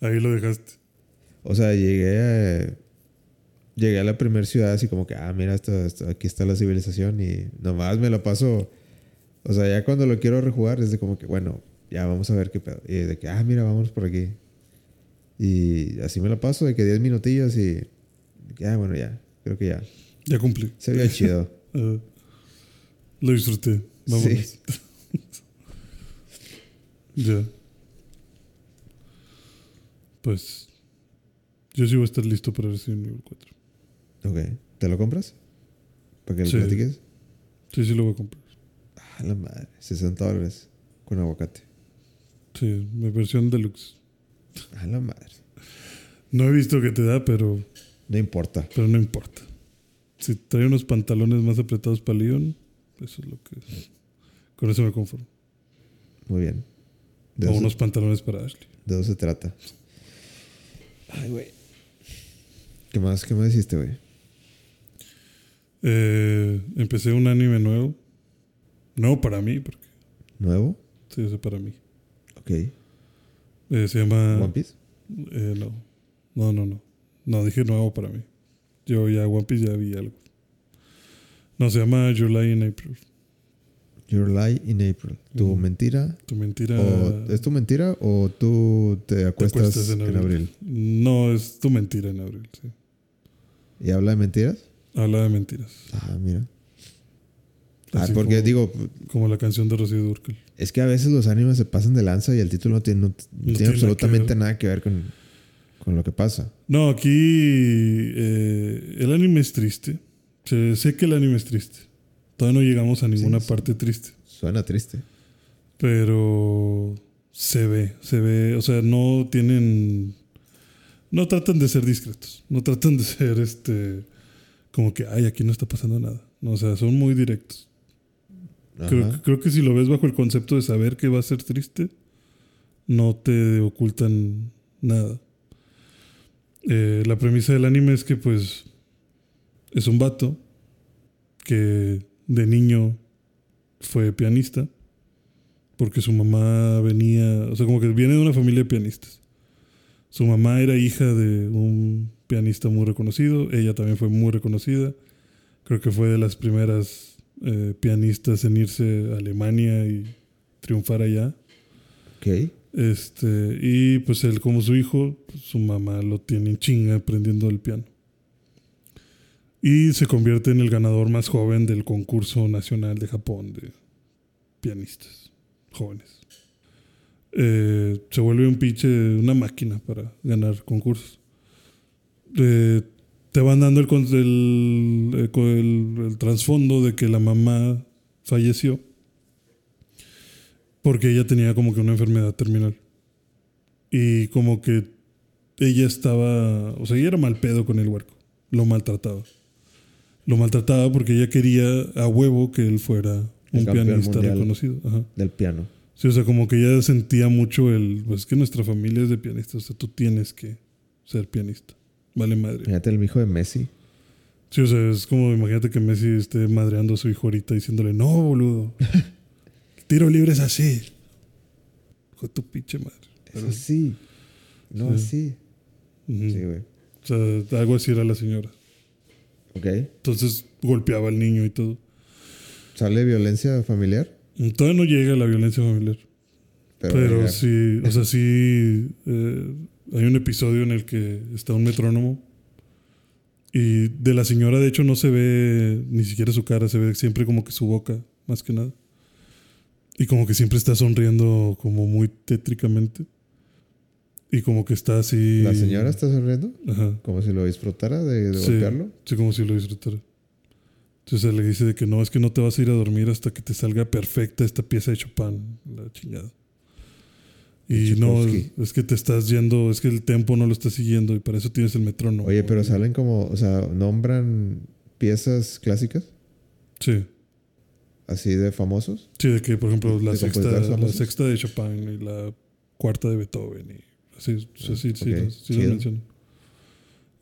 Ahí lo dejaste. O sea, llegué a, llegué a la primera ciudad así como que, ah, mira, esto, esto- aquí está la civilización y nomás me lo paso. O sea, ya cuando lo quiero rejugar es de como que, bueno, ya vamos a ver qué pedo. Y de que, ah, mira, vamos por aquí. Y así me lo paso de que 10 minutillos y, que, ah, bueno, ya, creo que ya. Ya cumplí. Se veía chido. Lo disfruté. Vámonos. ya. Pues. Yo sí voy a estar listo para Resident Evil 4. Ok, ¿te lo compras? ¿Para que lo Sí. platiques? Sí, sí lo voy a comprar. Ah, la madre, 60 dólares con aguacate. Sí, mi versión deluxe. Ah, la madre. No he visto que te da, pero, No importa. pero no importa. Si trae unos pantalones más apretados para Leon, eso es lo que. Con eso me conformo. Muy bien. De O unos pantalones para Ashley. de eso se trata. Ay, güey. ¿Qué más? ¿Qué más hiciste, güey? Eh, empecé un anime nuevo. No para mí, porque ¿Nuevo? sí, ese para mí. Ok. Eh, se llama. ¿One Piece? Eh, no. No, no, no. No, dije nuevo para mí. Yo ya One Piece ya vi algo. No, se llama July in April. Your Lie in April. ¿Tu mentira? Tu mentira. O, ¿Es tu mentira o tú te te acuestas, acuestas en, abril. No, es tu mentira en abril, sí. ¿Y habla de mentiras? Habla de mentiras. Ah, mira. Ah, porque como- digo, Como la canción de Rocío Durcal. es que a veces los animes se pasan de lanza y el título no tiene, no- no tiene tiene nada que absolutamente ver. nada que ver con, con lo que pasa. No, aquí eh, el anime es triste. Sé, sé que el anime es triste. Todavía no llegamos a ninguna sí. parte triste. Suena triste. Pero se ve, se ve, o sea, no tienen, no tratan de ser discretos, no tratan de ser este, como que, ay, aquí no está pasando nada. No, o sea, son muy directos. Creo, creo que si lo ves bajo el concepto de saber que va a ser triste, no te ocultan nada. Eh, la premisa del anime es que pues es un vato que de niño fue pianista porque su mamá venía, o sea, como que viene de una familia de pianistas. Su mamá era hija de un pianista muy reconocido, ella también fue muy reconocida. Creo que fue de las primeras eh, pianistas en irse a Alemania y triunfar allá. Ok. Este, y pues él como su hijo, su mamá lo tiene en chinga aprendiendo el piano. Y se convierte en el ganador más joven del concurso nacional de Japón de pianistas jóvenes. Eh, se vuelve un pinche, una máquina para ganar concursos. Eh, te van dando el, el, el- el trasfondo de que la mamá falleció porque ella tenía como que una enfermedad terminal. Y como que ella estaba, o sea, ella era mal pedo con el huerco, lo maltrataba. Lo maltrataba porque ella quería a huevo que él fuera un pianista reconocido. Ajá. Del piano. Sí, o sea, como que ella sentía mucho el, pues es que nuestra familia es de pianistas, o sea, tú tienes que ser pianista. Vale madre. Fíjate el hijo de Messi. Sí, o sea, es como, imagínate que Messi esté madreando a su hijo ahorita diciéndole, no, boludo. Tiro libre es así. Hijo de tu pinche madre. Eso sí. No, Sí. sí. Güey. O sea, algo así era la señora. Ok. Entonces golpeaba al niño y todo. ¿Sale violencia familiar? Todavía no llega la violencia familiar. Pero, Pero, sí, o sea, sí. eh, hay un episodio en el que está un metrónomo. Y de la señora, de hecho, no se ve ni siquiera su cara, se ve siempre como que su boca, más que nada. Y como que siempre está sonriendo como muy tétricamente. Y como que está así. ¿La señora está sonriendo? Ajá. Como si lo disfrutara de, de Sí. golpearlo. Sí, como si lo disfrutara. Entonces le dice de que no, es que no te vas a ir a dormir hasta que te salga perfecta esta pieza de Chopin, la chingada. Y no, es que te estás yendo, es que el tempo no lo estás siguiendo y para eso tienes el metrónomo. Oye, pero salen como, o sea, nombran piezas clásicas, Sí, así de famosos. sí, de que por ejemplo la ¿De sexta, la sexta de Chopin y la cuarta de Beethoven y así, sí, sí, sí, ok, sí, sí lo chido. mencionan.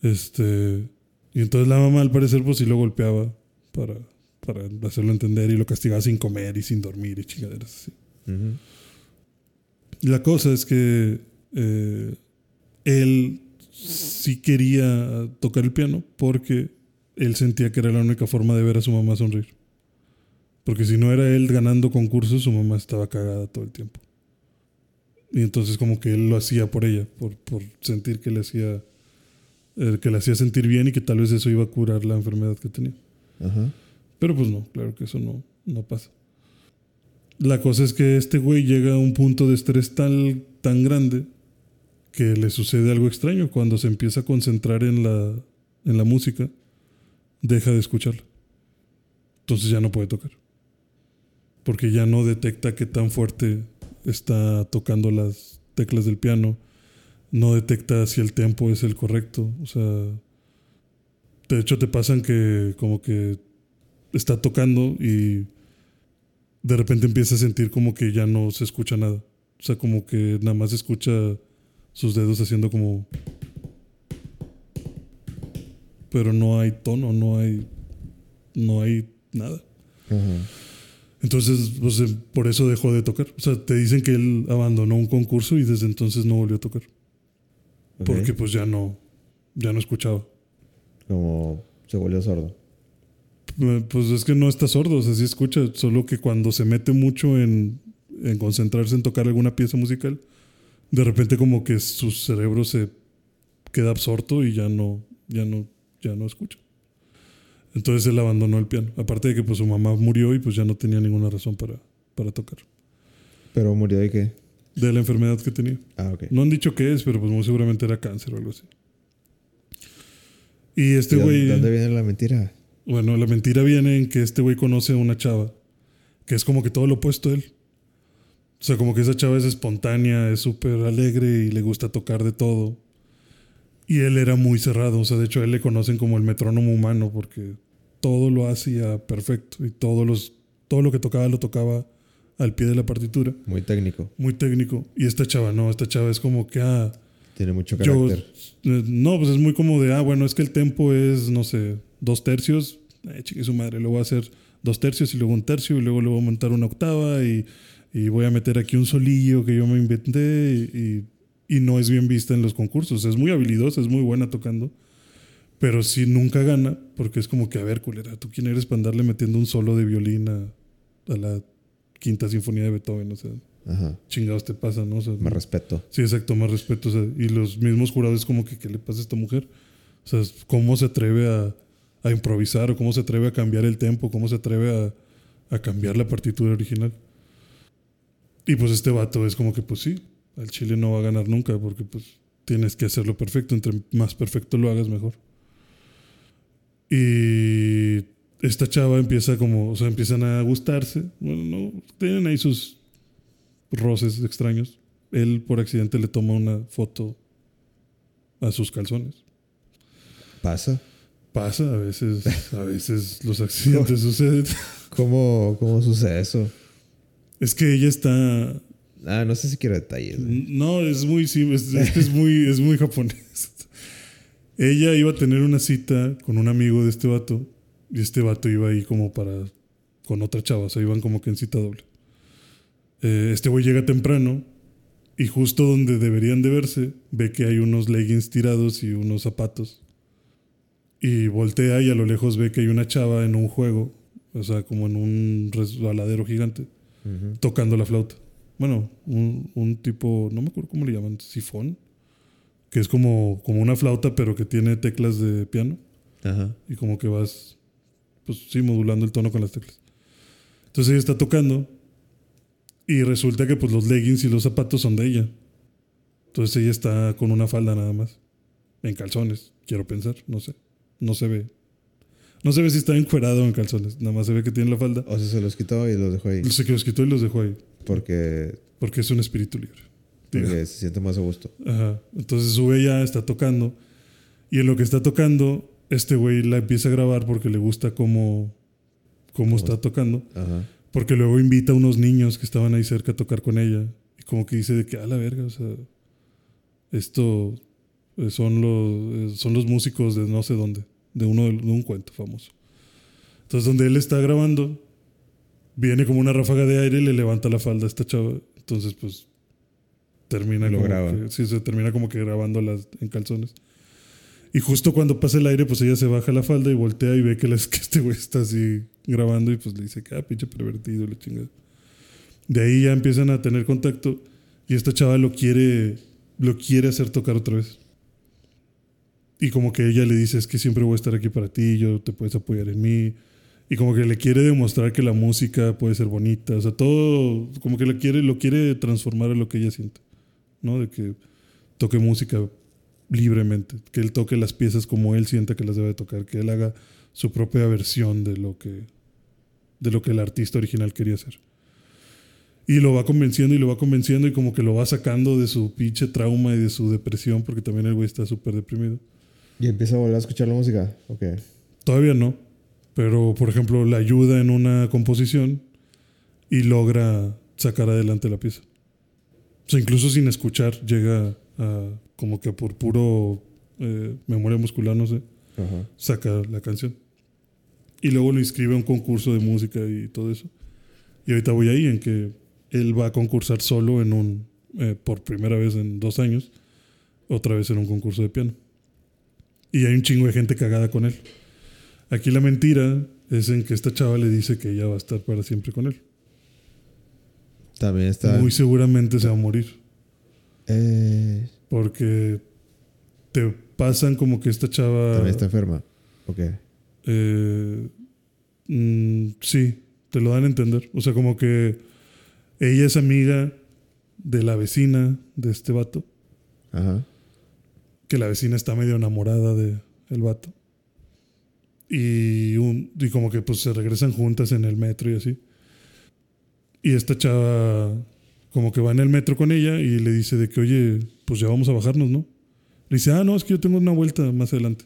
Este, y entonces la mamá al parecer pues sí lo golpeaba para, para hacerlo entender y lo castigaba sin comer y sin dormir y chingaderas así. Ujú. La cosa es que eh, él sí quería tocar el piano porque él sentía que era la única forma de ver a su mamá sonreír. Porque si no era él ganando concursos, su mamá estaba cagada todo el tiempo. Y entonces como que él lo hacía por ella, por, por sentir que le hacía eh, que le hacía sentir bien y que tal vez eso iba a curar la enfermedad que tenía. Ajá. Pero pues no, claro que eso no, no pasa. La cosa es que este güey llega a un punto de estrés tal, tan grande que le sucede algo extraño. Cuando se empieza a concentrar en la, en la música, deja de escucharla. Entonces ya no puede tocar. Porque ya no detecta qué tan fuerte está tocando las teclas del piano. No detecta si el tempo es el correcto. O sea, de hecho te pasan que como que está tocando y de repente empieza a sentir como que ya no se escucha nada. O sea, como que nada más escucha sus dedos haciendo como... Pero no hay tono, no hay... No hay nada. Entonces, pues, eh, por eso dejó de tocar. O sea, te dicen que él abandonó un concurso y desde entonces no volvió a tocar. Porque pues ya no, ya no escuchaba. Como se volvió sordo. Pues es que no está sordo, o sea, sí escucha, solo que cuando se mete mucho en, en concentrarse en tocar alguna pieza musical, de repente como que su cerebro se queda absorto y ya no, ya no, ya no escucha. Entonces él abandonó el piano. Aparte de que pues su mamá murió y pues ya no tenía ninguna razón para, para tocar. Pero murió de qué? De la enfermedad que tenía. Ah, ok. No han dicho qué es, pero pues muy seguramente era cáncer o algo así. Y este ¿Y dónde- güey... ¿Dónde viene la mentira? Bueno, la mentira viene en que este güey conoce a una chava que es como que todo lo opuesto a él. O sea, como que esa chava es espontánea, es súper alegre y le gusta tocar de todo. Y él era muy cerrado, o sea, de hecho a él le conocen como el metrónomo humano porque todo lo hacía perfecto y todos los, todo lo que tocaba lo tocaba al pie de la partitura. Muy técnico. Muy técnico. Y esta chava no, esta chava es como que, ah, Tiene mucho carácter. eh, no, pues es muy como de, ah, bueno, es que el tempo es, no sé, dos tercios. Eh, su madre, lo voy a hacer dos tercios y luego un tercio y luego le voy a aumentar una octava y, y voy a meter aquí un solillo que yo me inventé y, y no es bien vista en los concursos. Es muy habilidosa, es muy buena tocando. Pero sí nunca gana porque es como que, a ver, culera, ¿tú quién eres para andarle metiendo un solo de violín a, a la quinta sinfonía de Beethoven? O sea, Ajá. chingados te pasa, ¿no? O sea, Más respeto. Sí, exacto, más respeto. o sea, y los mismos jurados como que, ¿qué le pasa a esta mujer? O sea, ¿cómo se atreve a, a improvisar o cómo se atreve a cambiar el tempo? ¿Cómo se atreve a, a cambiar la partitura original? Y pues este vato es como que, pues sí, al Chile no va a ganar nunca porque pues tienes que hacerlo perfecto. Entre más perfecto lo hagas, mejor. Y esta chava empieza como, o sea, empiezan a gustarse. Bueno, no, tienen ahí sus roces extraños. Él por accidente le toma una foto a sus calzones. ¿Pasa? Pasa, a veces, a veces los accidentes suceden. ¿Cómo, cómo sucede eso? Es que ella está. Ah, no sé si quiero detalles. No, es muy sim- es, es muy, es muy japonés. Ella iba a tener una cita con un amigo de este vato. Y este vato iba ahí como para. con otra chava. O sea, iban como que en cita doble. Eh, este güey llega temprano. Y justo donde deberían de verse, ve que hay unos leggings tirados y unos zapatos. Y voltea y a lo lejos ve que hay una chava en un juego, o sea, como en un resbaladero gigante, tocando la flauta. Bueno, un, un tipo, no me acuerdo cómo le llaman, sifón, que es como, como una flauta pero que tiene teclas de piano Ajá. y como que vas, pues sí, modulando el tono con las teclas. Entonces ella está tocando y resulta que pues los leggings y los zapatos son de ella. Entonces ella está con una falda nada más, en calzones, quiero pensar, no sé, no se ve. No se ve si está encuerado en calzones, nada más se ve que tiene la falda. O sea, se los quitó y los dejó ahí. Se los quitó y los dejó ahí, Porque, porque es un espíritu libre. Digo. porque se siente más a gusto. Ajá. Entonces sube ya, está tocando. Y en lo que está tocando, este güey la empieza a grabar porque le gusta cómo, cómo está tocando. Ajá. Porque luego invita a unos niños que estaban ahí cerca a tocar con ella. Y como que dice de que, a la verga, o sea, esto eh, son los, eh, son los músicos de no sé dónde, de, uno, de un cuento famoso. Entonces donde él está grabando, viene como una ráfaga de aire y le levanta la falda a esta chava. Entonces pues termina Lo como graba. que, sí, se termina como que grabándolas en calzones. Y justo cuando pasa el aire, pues ella se baja la falda y voltea y ve que, las, que este güey está así grabando y pues le dice que, ah, pinche pervertido, la chingada. De ahí ya empiezan a tener contacto y esta chava lo quiere, lo quiere hacer tocar otra vez. Y como que ella le dice, es que siempre voy a estar aquí para ti, yo te puedes apoyar en mí. Y como que le quiere demostrar que la música puede ser bonita. O sea, todo, como que lo quiere, lo quiere transformar a lo que ella siente. ¿No? De que toque música libremente. Que él toque las piezas como él sienta que las debe tocar. Que él haga su propia versión de lo que, de lo que el artista original quería hacer. Y lo va convenciendo y lo va convenciendo y como que lo va sacando de su pinche trauma y de su depresión, porque también el güey está súper deprimido. Y empieza a volver a escuchar la música. Ok. Todavía no, pero por ejemplo le ayuda en una composición y logra sacar adelante la pieza. O sea, incluso sin escuchar llega a como que por puro eh, memoria muscular, no sé, Ajá. saca la canción. Y luego lo inscribe a un concurso de música y todo eso. Y ahorita voy ahí en que él va a concursar solo en un, eh, por primera vez en dos años, otra vez en un concurso de piano. Y hay un chingo de gente cagada con él. Aquí la mentira es en que esta chava le dice que ella va a estar para siempre con él. También está. Muy seguramente se va a morir. Eh, Porque te pasan como que esta chava... también está enferma. Ok. Eh, mm, sí, te lo dan a entender. O sea, como que ella es amiga de la vecina de este vato, Ajá. Que la vecina está medio enamorada de el vato. Y, un, y como que pues se regresan juntas en el metro y así. Y esta chava como que va en el metro con ella y le dice de que, oye, pues ya vamos a bajarnos, ¿no? Le dice, ah, no, es que yo tengo una vuelta más adelante.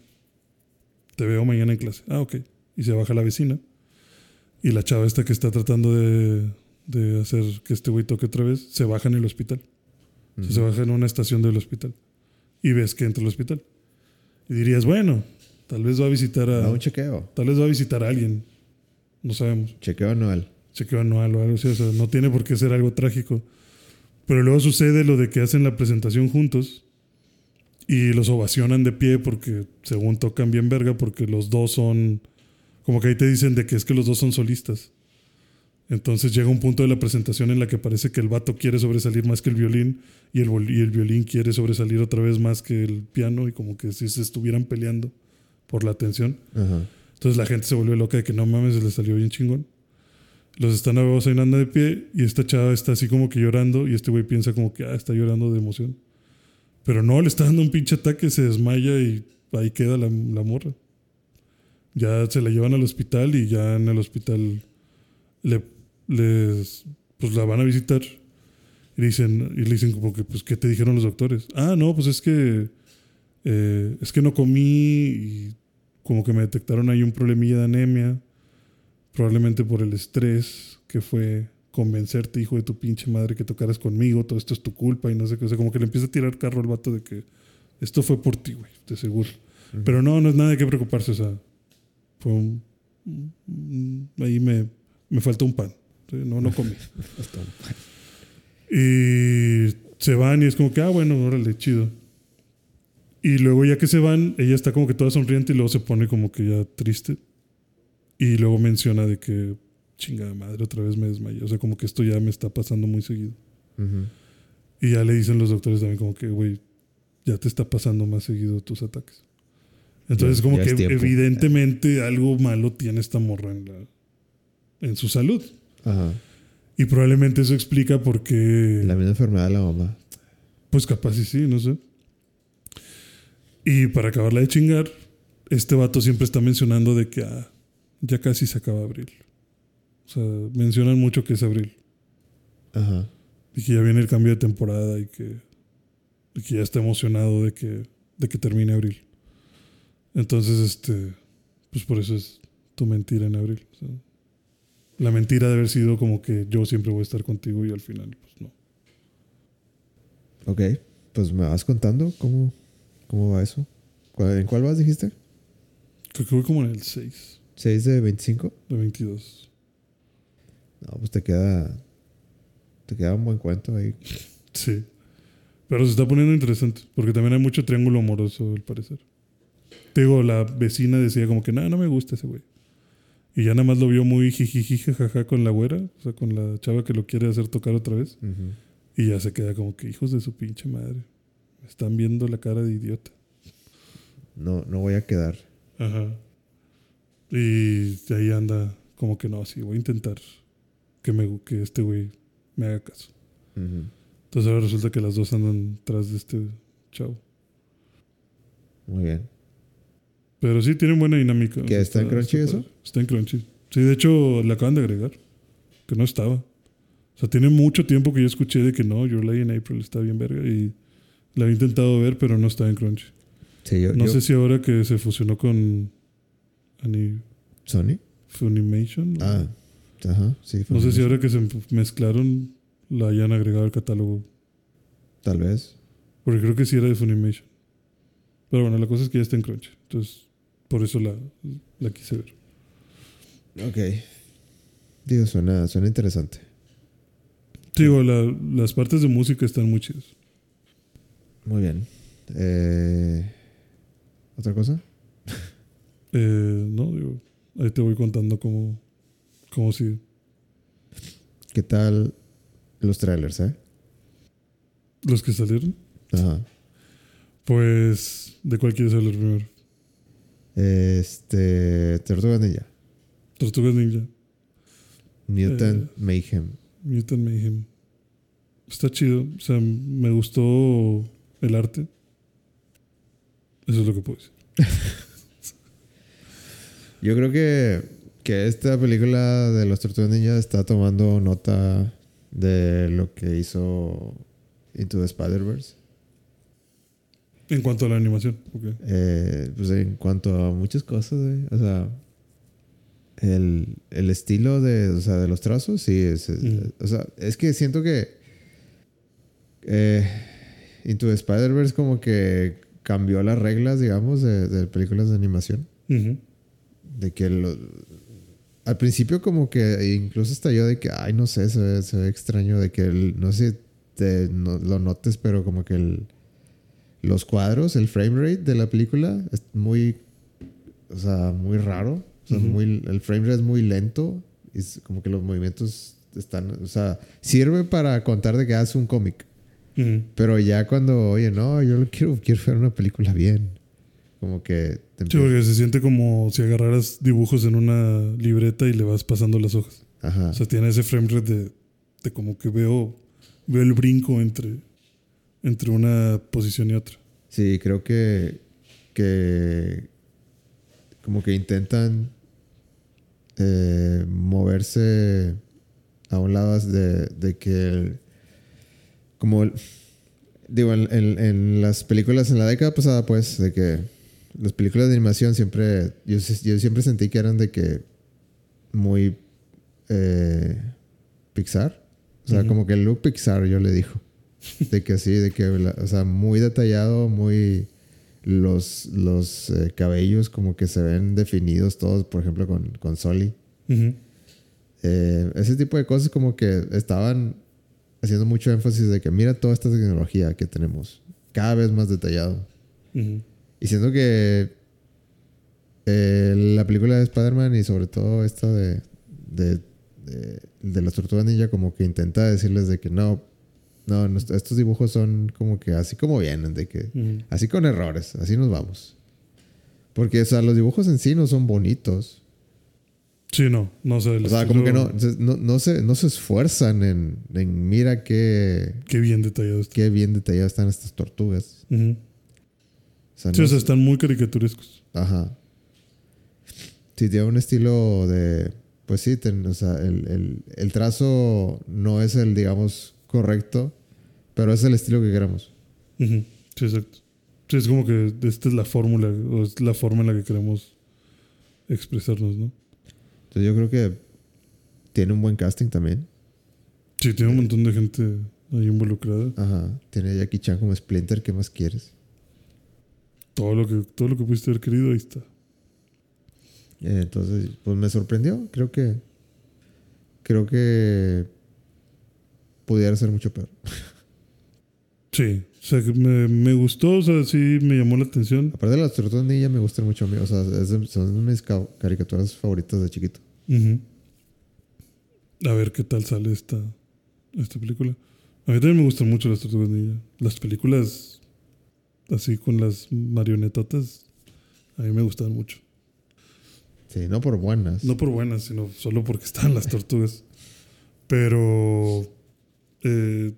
Te veo mañana en clase. Ah, ok. Y se baja la vecina. Y la chava esta que está tratando de, de hacer que este güey toque otra vez, se baja en el hospital. O sea, se baja en una estación del hospital. Y ves que entra al hospital. Y dirías, bueno, tal vez va a visitar a... Da un chequeo. Tal vez va a visitar a alguien. No sabemos. Chequeo anual. Chequeo anual o algo así. O sea, no tiene por qué ser algo trágico. Pero luego sucede lo de que hacen la presentación juntos y los ovacionan de pie porque según tocan bien verga porque los dos son... Como que ahí te dicen de que es que los dos son solistas. Entonces llega un punto de la presentación en la que parece que el vato quiere sobresalir más que el violín y el, vol- y el violín quiere sobresalir otra vez más que el piano y como que si se estuvieran peleando por la atención. Ajá. Entonces la gente se vuelve loca de que no mames, se le salió bien chingón. Los están abocinando de pie y esta chava está así como que llorando y este güey piensa como que ah, está llorando de emoción. Pero no, le está dando un pinche ataque, se desmaya y ahí queda la, la morra. Ya se la llevan al hospital y ya en el hospital le, les, pues la van a visitar y le dicen, y le dicen como que, pues, ¿qué te dijeron los doctores? Ah, no, pues es que, eh, es que no comí y como que me detectaron ahí un problemilla de anemia, probablemente por el estrés que fue convencerte, hijo de tu pinche madre, que tocaras conmigo, todo esto es tu culpa y no sé qué, o sea, como que le empieza a tirar carro al vato de que esto fue por ti, güey, de seguro. Pero no, no es nada de qué preocuparse, o sea, fue un... ahí me, me faltó un pan. No, no comí. Y se van y es como que, ah, bueno, órale, chido. Y luego ya que se van, ella está como que toda sonriente y luego se pone como que ya triste. Y luego menciona de que, chingada madre, otra vez me desmayé. O sea, como que esto ya me está pasando muy seguido. Ujú. Y ya le dicen los doctores también como que, güey, ya te está pasando más seguido tus ataques. Entonces, Ya- como ya que evidentemente algo malo tiene esta morra en, la, en su salud. Ajá. Y probablemente eso explica por qué... La misma enfermedad de la mamá. Pues capaz y sí, no sé. Y para acabarla de chingar, este vato siempre está mencionando de que ah, ya casi se acaba abril. O sea, mencionan mucho que es abril. Ajá. Y que ya viene el cambio de temporada y que, y que ya está emocionado de que, de que termine abril. Entonces, este, pues por eso es tu mentira en abril. sea, la mentira de haber sido como que yo siempre voy a estar contigo y al final, pues no. Ok. Pues me vas contando cómo, cómo va eso. ¿Cuál- ¿En cuál vas, dijiste? Creo que voy como en el 6 ¿6 de 25? de 22. No, pues te queda. Te queda un buen cuento ahí. Sí. Pero se está poniendo interesante, porque también hay mucho triángulo amoroso, al parecer. Te digo, la vecina decía como que, nada, no me gusta ese güey. Y ya nada más lo vio muy jijiji, jajaja con la güera, o sea, con la chava que lo quiere hacer tocar otra vez. Y ya se queda como que, hijos de su pinche madre. Están viendo la cara de idiota. No, no voy a quedar. Ajá. Y de ahí anda como que no, sí, voy a intentar que, me, que este güey me haga caso. Entonces ahora resulta que las dos andan tras de este chavo. Muy bien. Pero sí tienen buena dinámica. ¿Que está en Crunchy eso? padre. Está en Crunchy. Sí, de hecho, le acaban de agregar. Que no estaba. O sea, tiene mucho tiempo que yo escuché de que no, Your Lady in April está bien verga. Y la había intentado ver, pero no está en Crunchy. Sí, yo, No yo- sé si ahora que se fusionó con Ani- ¿Sony? Funimation. Ah, ajá. Sí, no sé si Funimation. ahora que se mezclaron la hayan agregado al catálogo. Tal vez. Porque creo que sí era de Funimation. Pero bueno, la cosa es que ya está en Crunchy. Entonces, por eso la, la quise ver. Ok. Digo, suena, suena interesante. Digo, la- las partes de música están muy chidas. Muy bien. Eh, ¿Otra cosa? Eh, no, digo, ahí te voy contando cómo, cómo sigue. ¿Qué tal los trailers, eh? Los que salieron, Ajá. pues, ¿de cuál quieres hablar primero? Este. Tortugas Ninja. Tortugas Ninja, Mutant Mayhem. Mutant Mayhem. Está chido, o sea, me gustó el arte. Eso es lo que puedo decir. Yo creo que, que esta película de los Tortugas Ninja está tomando nota de lo que hizo Into the Spider-Verse. En cuanto a la animación, ok. Eh, pues en cuanto a muchas cosas, güey. O sea, el, el estilo de, o sea, de los trazos, sí. Es, es- Mm. O sea, es que siento que eh, Into the Spider-Verse como que cambió las reglas, digamos, de, de películas de animación. De que lo- al principio como que incluso hasta yo de que, ay, no sé, se ve, se ve extraño de que, el- no sé te, no- lo notes, pero como que el, los cuadros, el frame rate de la película es muy, o sea, muy raro. O sea, muy, el frame rate es muy lento. y Es como que los movimientos están, o sea, sirve para contar de que hace un cómic. Pero ya cuando, oye, no, yo lo quiero, quiero ver una película bien. Como que te Sí, porque se siente como si agarraras dibujos en una libreta y le vas pasando las hojas. Ajá. O sea, tiene ese frame rate de, de como que veo, veo el brinco entre, entre una posición y otra. Sí, creo que, que como que intentan eh, moverse a un lado de, de que el- como el- digo en, en- en las películas en la década pasada pues de que las películas de animación siempre yo, yo siempre sentí que eran de que muy eh, Pixar. O sea como que el look Pixar yo le digo de que sí, de que, o sea, muy detallado, muy. Los, los eh, cabellos como que se ven definidos todos, por ejemplo, con, con Soli. Eh, ese tipo de cosas como que estaban. haciendo mucho énfasis de que mira toda esta tecnología que tenemos, cada vez más detallado. Ujú. Y siento que eh, la película de Spider-Man y sobre todo esta de, de, de, de las tortugas ninja como que intenta decirles de que no, no, no, estos dibujos son como que así como vienen, de que así con errores, así nos vamos. Porque, o sea, los dibujos en sí no son bonitos. Sí, no. No sé. O sea, como que no, no, no, se, no se esfuerzan en, en mira qué, Qué bien detallado está. qué bien detalladas están estas tortugas. O sea, Sí, no o sea, es- están muy caricaturescos. Ajá. Sí, tiene un estilo de. Pues sí, ten- o sea, el, el- el trazo no es el, digamos, correcto, pero es el estilo que queremos. Ujú. Sí, exacto. Sí, es como que esta es la fórmula, o es la forma en la que queremos expresarnos, ¿no? Entonces yo creo que tiene un buen casting también. Sí, tiene un montón de gente ahí involucrada. Ajá. Tiene a Jackie Chan como Splinter, ¿qué más quieres? Todo lo que, todo lo que pudiste haber querido, ahí está. Eh, Entonces, pues me sorprendió. Creo que. Creo que. Pudiera ser mucho peor. Sí, o sea, que me, me gustó, o sea, sí me llamó la atención. Aparte de las tortugas ninja me gustan mucho a mí. O sea, de- son mis ca- caricaturas favoritas de chiquito. Ujú. A ver qué tal sale esta, esta película. A mí también me gustan mucho las tortugas ninja. Las películas así con las marionetotas, a mí me gustan mucho. Sí, no por buenas. No por buenas, sino solo porque están las tortugas. Pero, eh,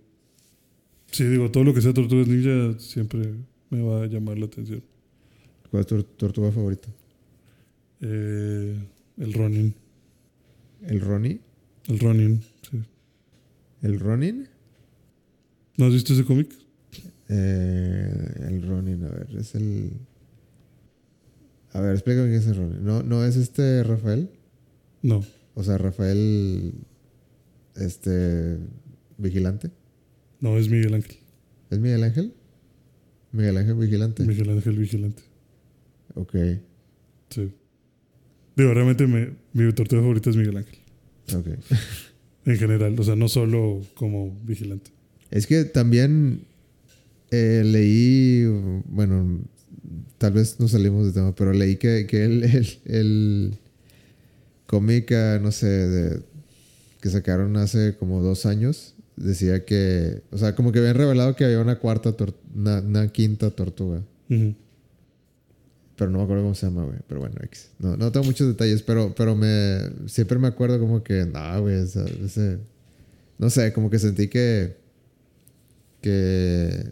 sí, digo, todo lo que sea tortugas ninja siempre me va a llamar la atención. ¿Cuál es tu tortuga favorita? Eh, el Ronin. ¿El Ronnie? El Ronin, sí. ¿El Ronin? ¿No has visto ese cómic? Eh, el Ronin, a ver, es el. A ver, explícame qué es el Ronin. ¿No, ¿No es este Rafael? No. O sea, Rafael. Este. Vigilante. No, es Miguel Ángel. ¿Es Miguel Ángel? Miguel Ángel Vigilante. Miguel Ángel Vigilante. Ok, Sí. Digo, realmente me- mi tortuga favorita es Miguel Ángel. ok. En general, o sea, no solo como vigilante. Es que también eh, leí, bueno, tal vez no salimos de tema, pero leí que, que el, el, el cómic, ah, no sé, de- que sacaron hace como dos años, decía que, o sea, como que habían revelado que había una cuarta, una, una quinta tortuga. Pero no me acuerdo cómo se llama, güey. Pero bueno, X. No, no tengo muchos detalles, pero, pero me, siempre me acuerdo como que, no, güey, esa- ese, no sé, como que sentí que, que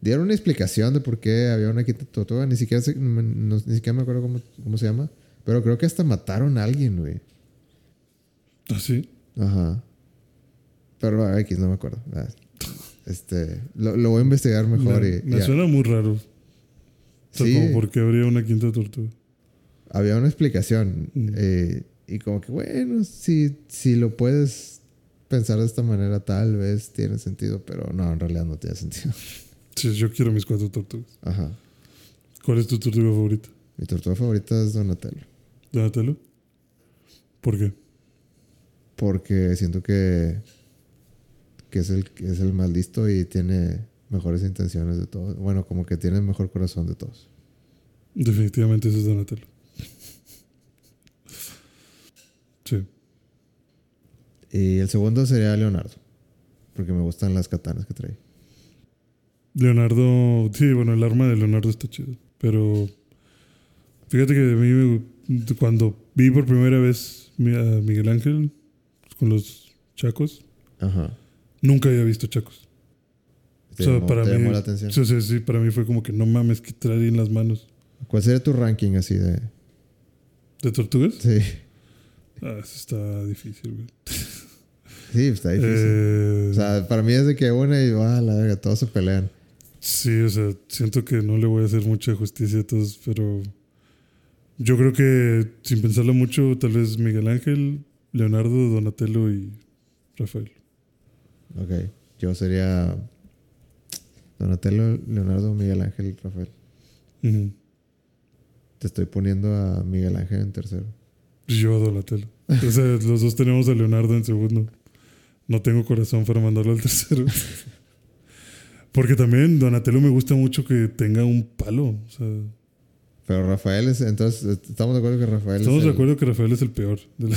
dieron una explicación de por qué había una quinta tortuga. Ni siquiera, no- ni siquiera me acuerdo cómo, cómo se llama. Pero creo que hasta mataron a alguien, güey. ¿Ah, sí? Ajá. Pero X, no me acuerdo. Ah, Este, lo, lo voy a investigar mejor me y me ya. suena muy raro. O sea, Sí. como por qué habría una quinta tortuga. había una explicación. Mm. eh, y como que, bueno, si, si lo puedes pensar de esta manera, tal vez tiene sentido, pero no, en realidad no tiene sentido. Sí, yo quiero mis cuatro tortugas. Ajá. ¿Cuál es tu tortuga favorita? Mi tortuga favorita es Donatello. Donatello. ¿Por qué? Porque siento que, que es, el, que es el más listo y tiene mejores intenciones de todos. Bueno, como que tiene el mejor corazón de todos. Definitivamente ese es Donatello. Sí. Y el segundo sería Leonardo. Porque me gustan las katanas que trae. Leonardo, sí, bueno, el arma de Leonardo está chido. Pero fíjate que a mí me- cuando vi por primera vez a Miguel Ángel con los chacos, Ajá. Nunca había visto chacos. ¿Te, O sea, llamó, para te mí, llamó la atención? Sí, sí, sí, para mí fue como que no mames, que trae en las manos. ¿Cuál sería tu ranking así de...? ¿De tortugas? Sí. Ah, eso está difícil, güey. Sí, está difícil. Eh, O sea, para mí es de que una y va, la verga, todos se pelean. sí, o sea, siento que no le voy a hacer mucha justicia a todos, pero yo creo que sin pensarlo mucho, tal vez Miguel Ángel, Leonardo, Donatello y Rafael. Ok. Yo sería Donatello, Leonardo, Miguel Ángel, Rafael. Te estoy poniendo a Miguel Ángel en tercero. Yo a Donatello. Sea, los dos tenemos a Leonardo en segundo. no tengo corazón para mandarlo al tercero. Porque también Donatello me gusta mucho que tenga un palo. O sea, Pero Rafael es, entonces, estamos de acuerdo que Rafael estamos es, de el, acuerdo que Rafael es el peor. De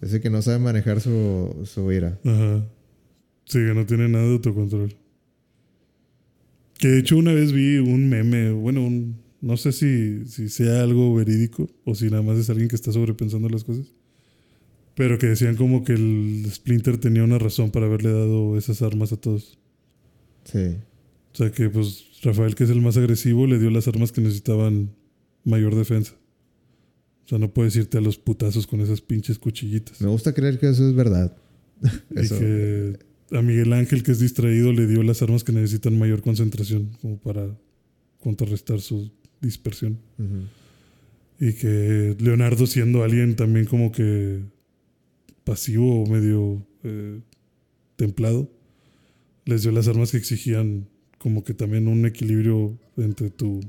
es el que no sabe manejar su, su ira. Ajá. Sí, que no tiene nada de autocontrol. Que de hecho una vez vi un meme, bueno, un, no sé si, si sea algo verídico o si nada más es alguien que está sobrepensando las cosas. Pero que decían como que el Splinter tenía una razón para haberle dado esas armas a todos. Sí. O sea que pues Rafael, que es el más agresivo, le dio las armas que necesitaban mayor defensa. O sea, no puedes irte a los putazos con esas pinches cuchillitas. Me gusta creer que eso es verdad. Eso. Y que a Miguel Ángel, que es distraído, le dio las armas que necesitan mayor concentración, como para contrarrestar su dispersión. Y que Leonardo, siendo alguien también como que pasivo o medio eh, templado, les dio las armas que exigían como que también un equilibrio entre tu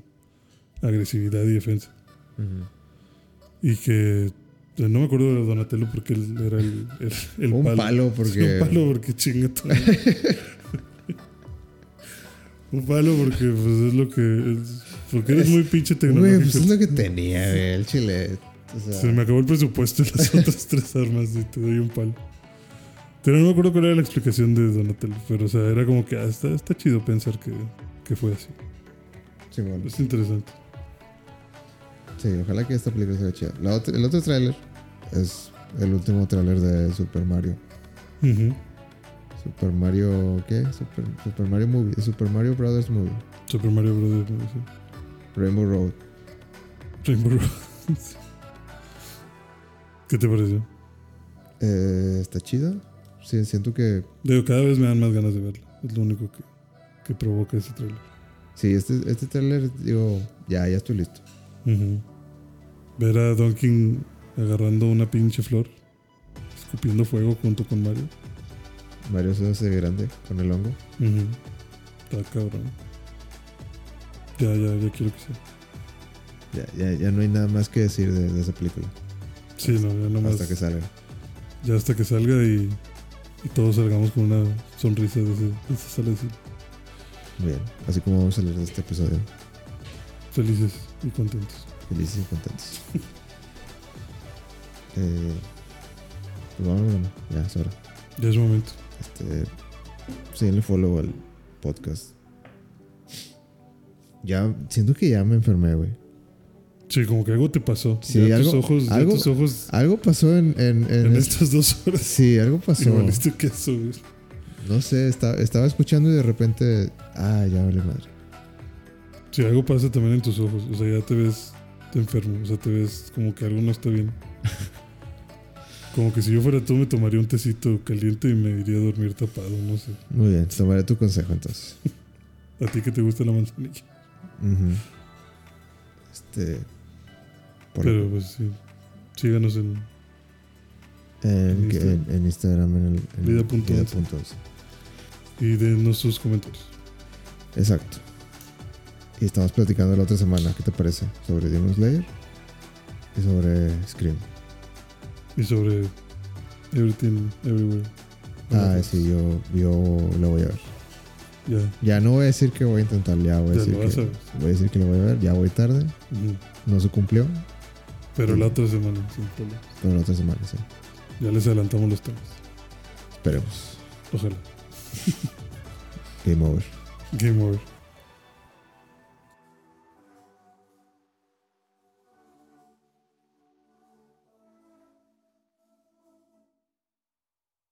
agresividad y defensa. Y que no me acuerdo de Donatello porque él era el, el, el Un palo Sí, porque- un palo porque chinga todo. un palo porque pues, es lo que. es- porque eres muy pinche Güey, tecnológico. pues es lo que tenía, güey, el chile. O sea, Se me acabó el presupuesto de las otras tres armas y te doy un palo. Pero no me acuerdo cuál era la explicación de Donatello. Pero, o sea, era como que ah, está, está chido pensar que, que fue así. Simón. Es interesante. Sí, ojalá que esta película sea chida. La otra- el otro tráiler es el último tráiler de Super Mario. Super Mario, ¿qué? Super, Super Mario Movie, Super Mario Brothers Movie. Super Mario Bros. ¿no? Sí. Rainbow Road. Rainbow Road. ¿Qué te pareció? Eh, está chida. Sí, siento que Digo, cada vez me dan más ganas de verla. Es lo único que, que provoca ese trailer. sí, este, este tráiler, digo, ya, ya estoy listo. Ujú. Ver a Donkey agarrando una pinche flor, escupiendo fuego junto con Mario. Mario se hace grande con el hongo. Ujú. Está cabrón. Ya, ya, ya quiero que sea. Ya, ya, ya no hay nada más que decir de, de esa película. Sí, no, ya nomás. Hasta que salga. Ya hasta que salga y, y todos salgamos con una sonrisa de, ese, de esa sala de cine. Bien. Así como vamos a salir de este episodio. Felices y contentos. Felices y contentos. eh, pues vamos, bueno, ya es hora. Ya es momento. Este, síguenle follow al podcast. Ya, siento que ya me enfermé, güey. Sí, como que algo te pasó. Sí, ya algo- tus ojos, ya algo- tus ojos Algo pasó en, en, en en este- estas dos horas. Sí, algo pasó. Valiste queso, güey. No sé, estaba, estaba escuchando y de repente. Ah, ya vale madre. Sí, algo pasa también en tus ojos. O sea, ya te ves enfermo. O sea, te ves como que algo no está bien. Como que si yo fuera tú me tomaría un tecito caliente y me iría a dormir tapado, no sé. Muy bien, tomaré tu consejo entonces. A ti que te gusta la manzanilla. Este. por Pero pues sí. Síganos en... en, Instagram. en- en Instagram, en el. en Vida y denos sus comentarios. Exacto. Y estamos platicando la otra semana, ¿qué te parece? Sobre Demon Slayer y sobre Scream. Y sobre Everything, Everywhere. Ah, sí, yo, yo lo voy a ver. Ya. Ya no voy a decir que voy a intentar, ya voy a Ya decir que a voy a decir que lo voy a ver, ya voy tarde, no se cumplió, Pero Sí. la otra semana, sin problema. pero la otra semana sí. Ya les adelantamos los temas. Esperemos. Ojalá. Game over. Game over.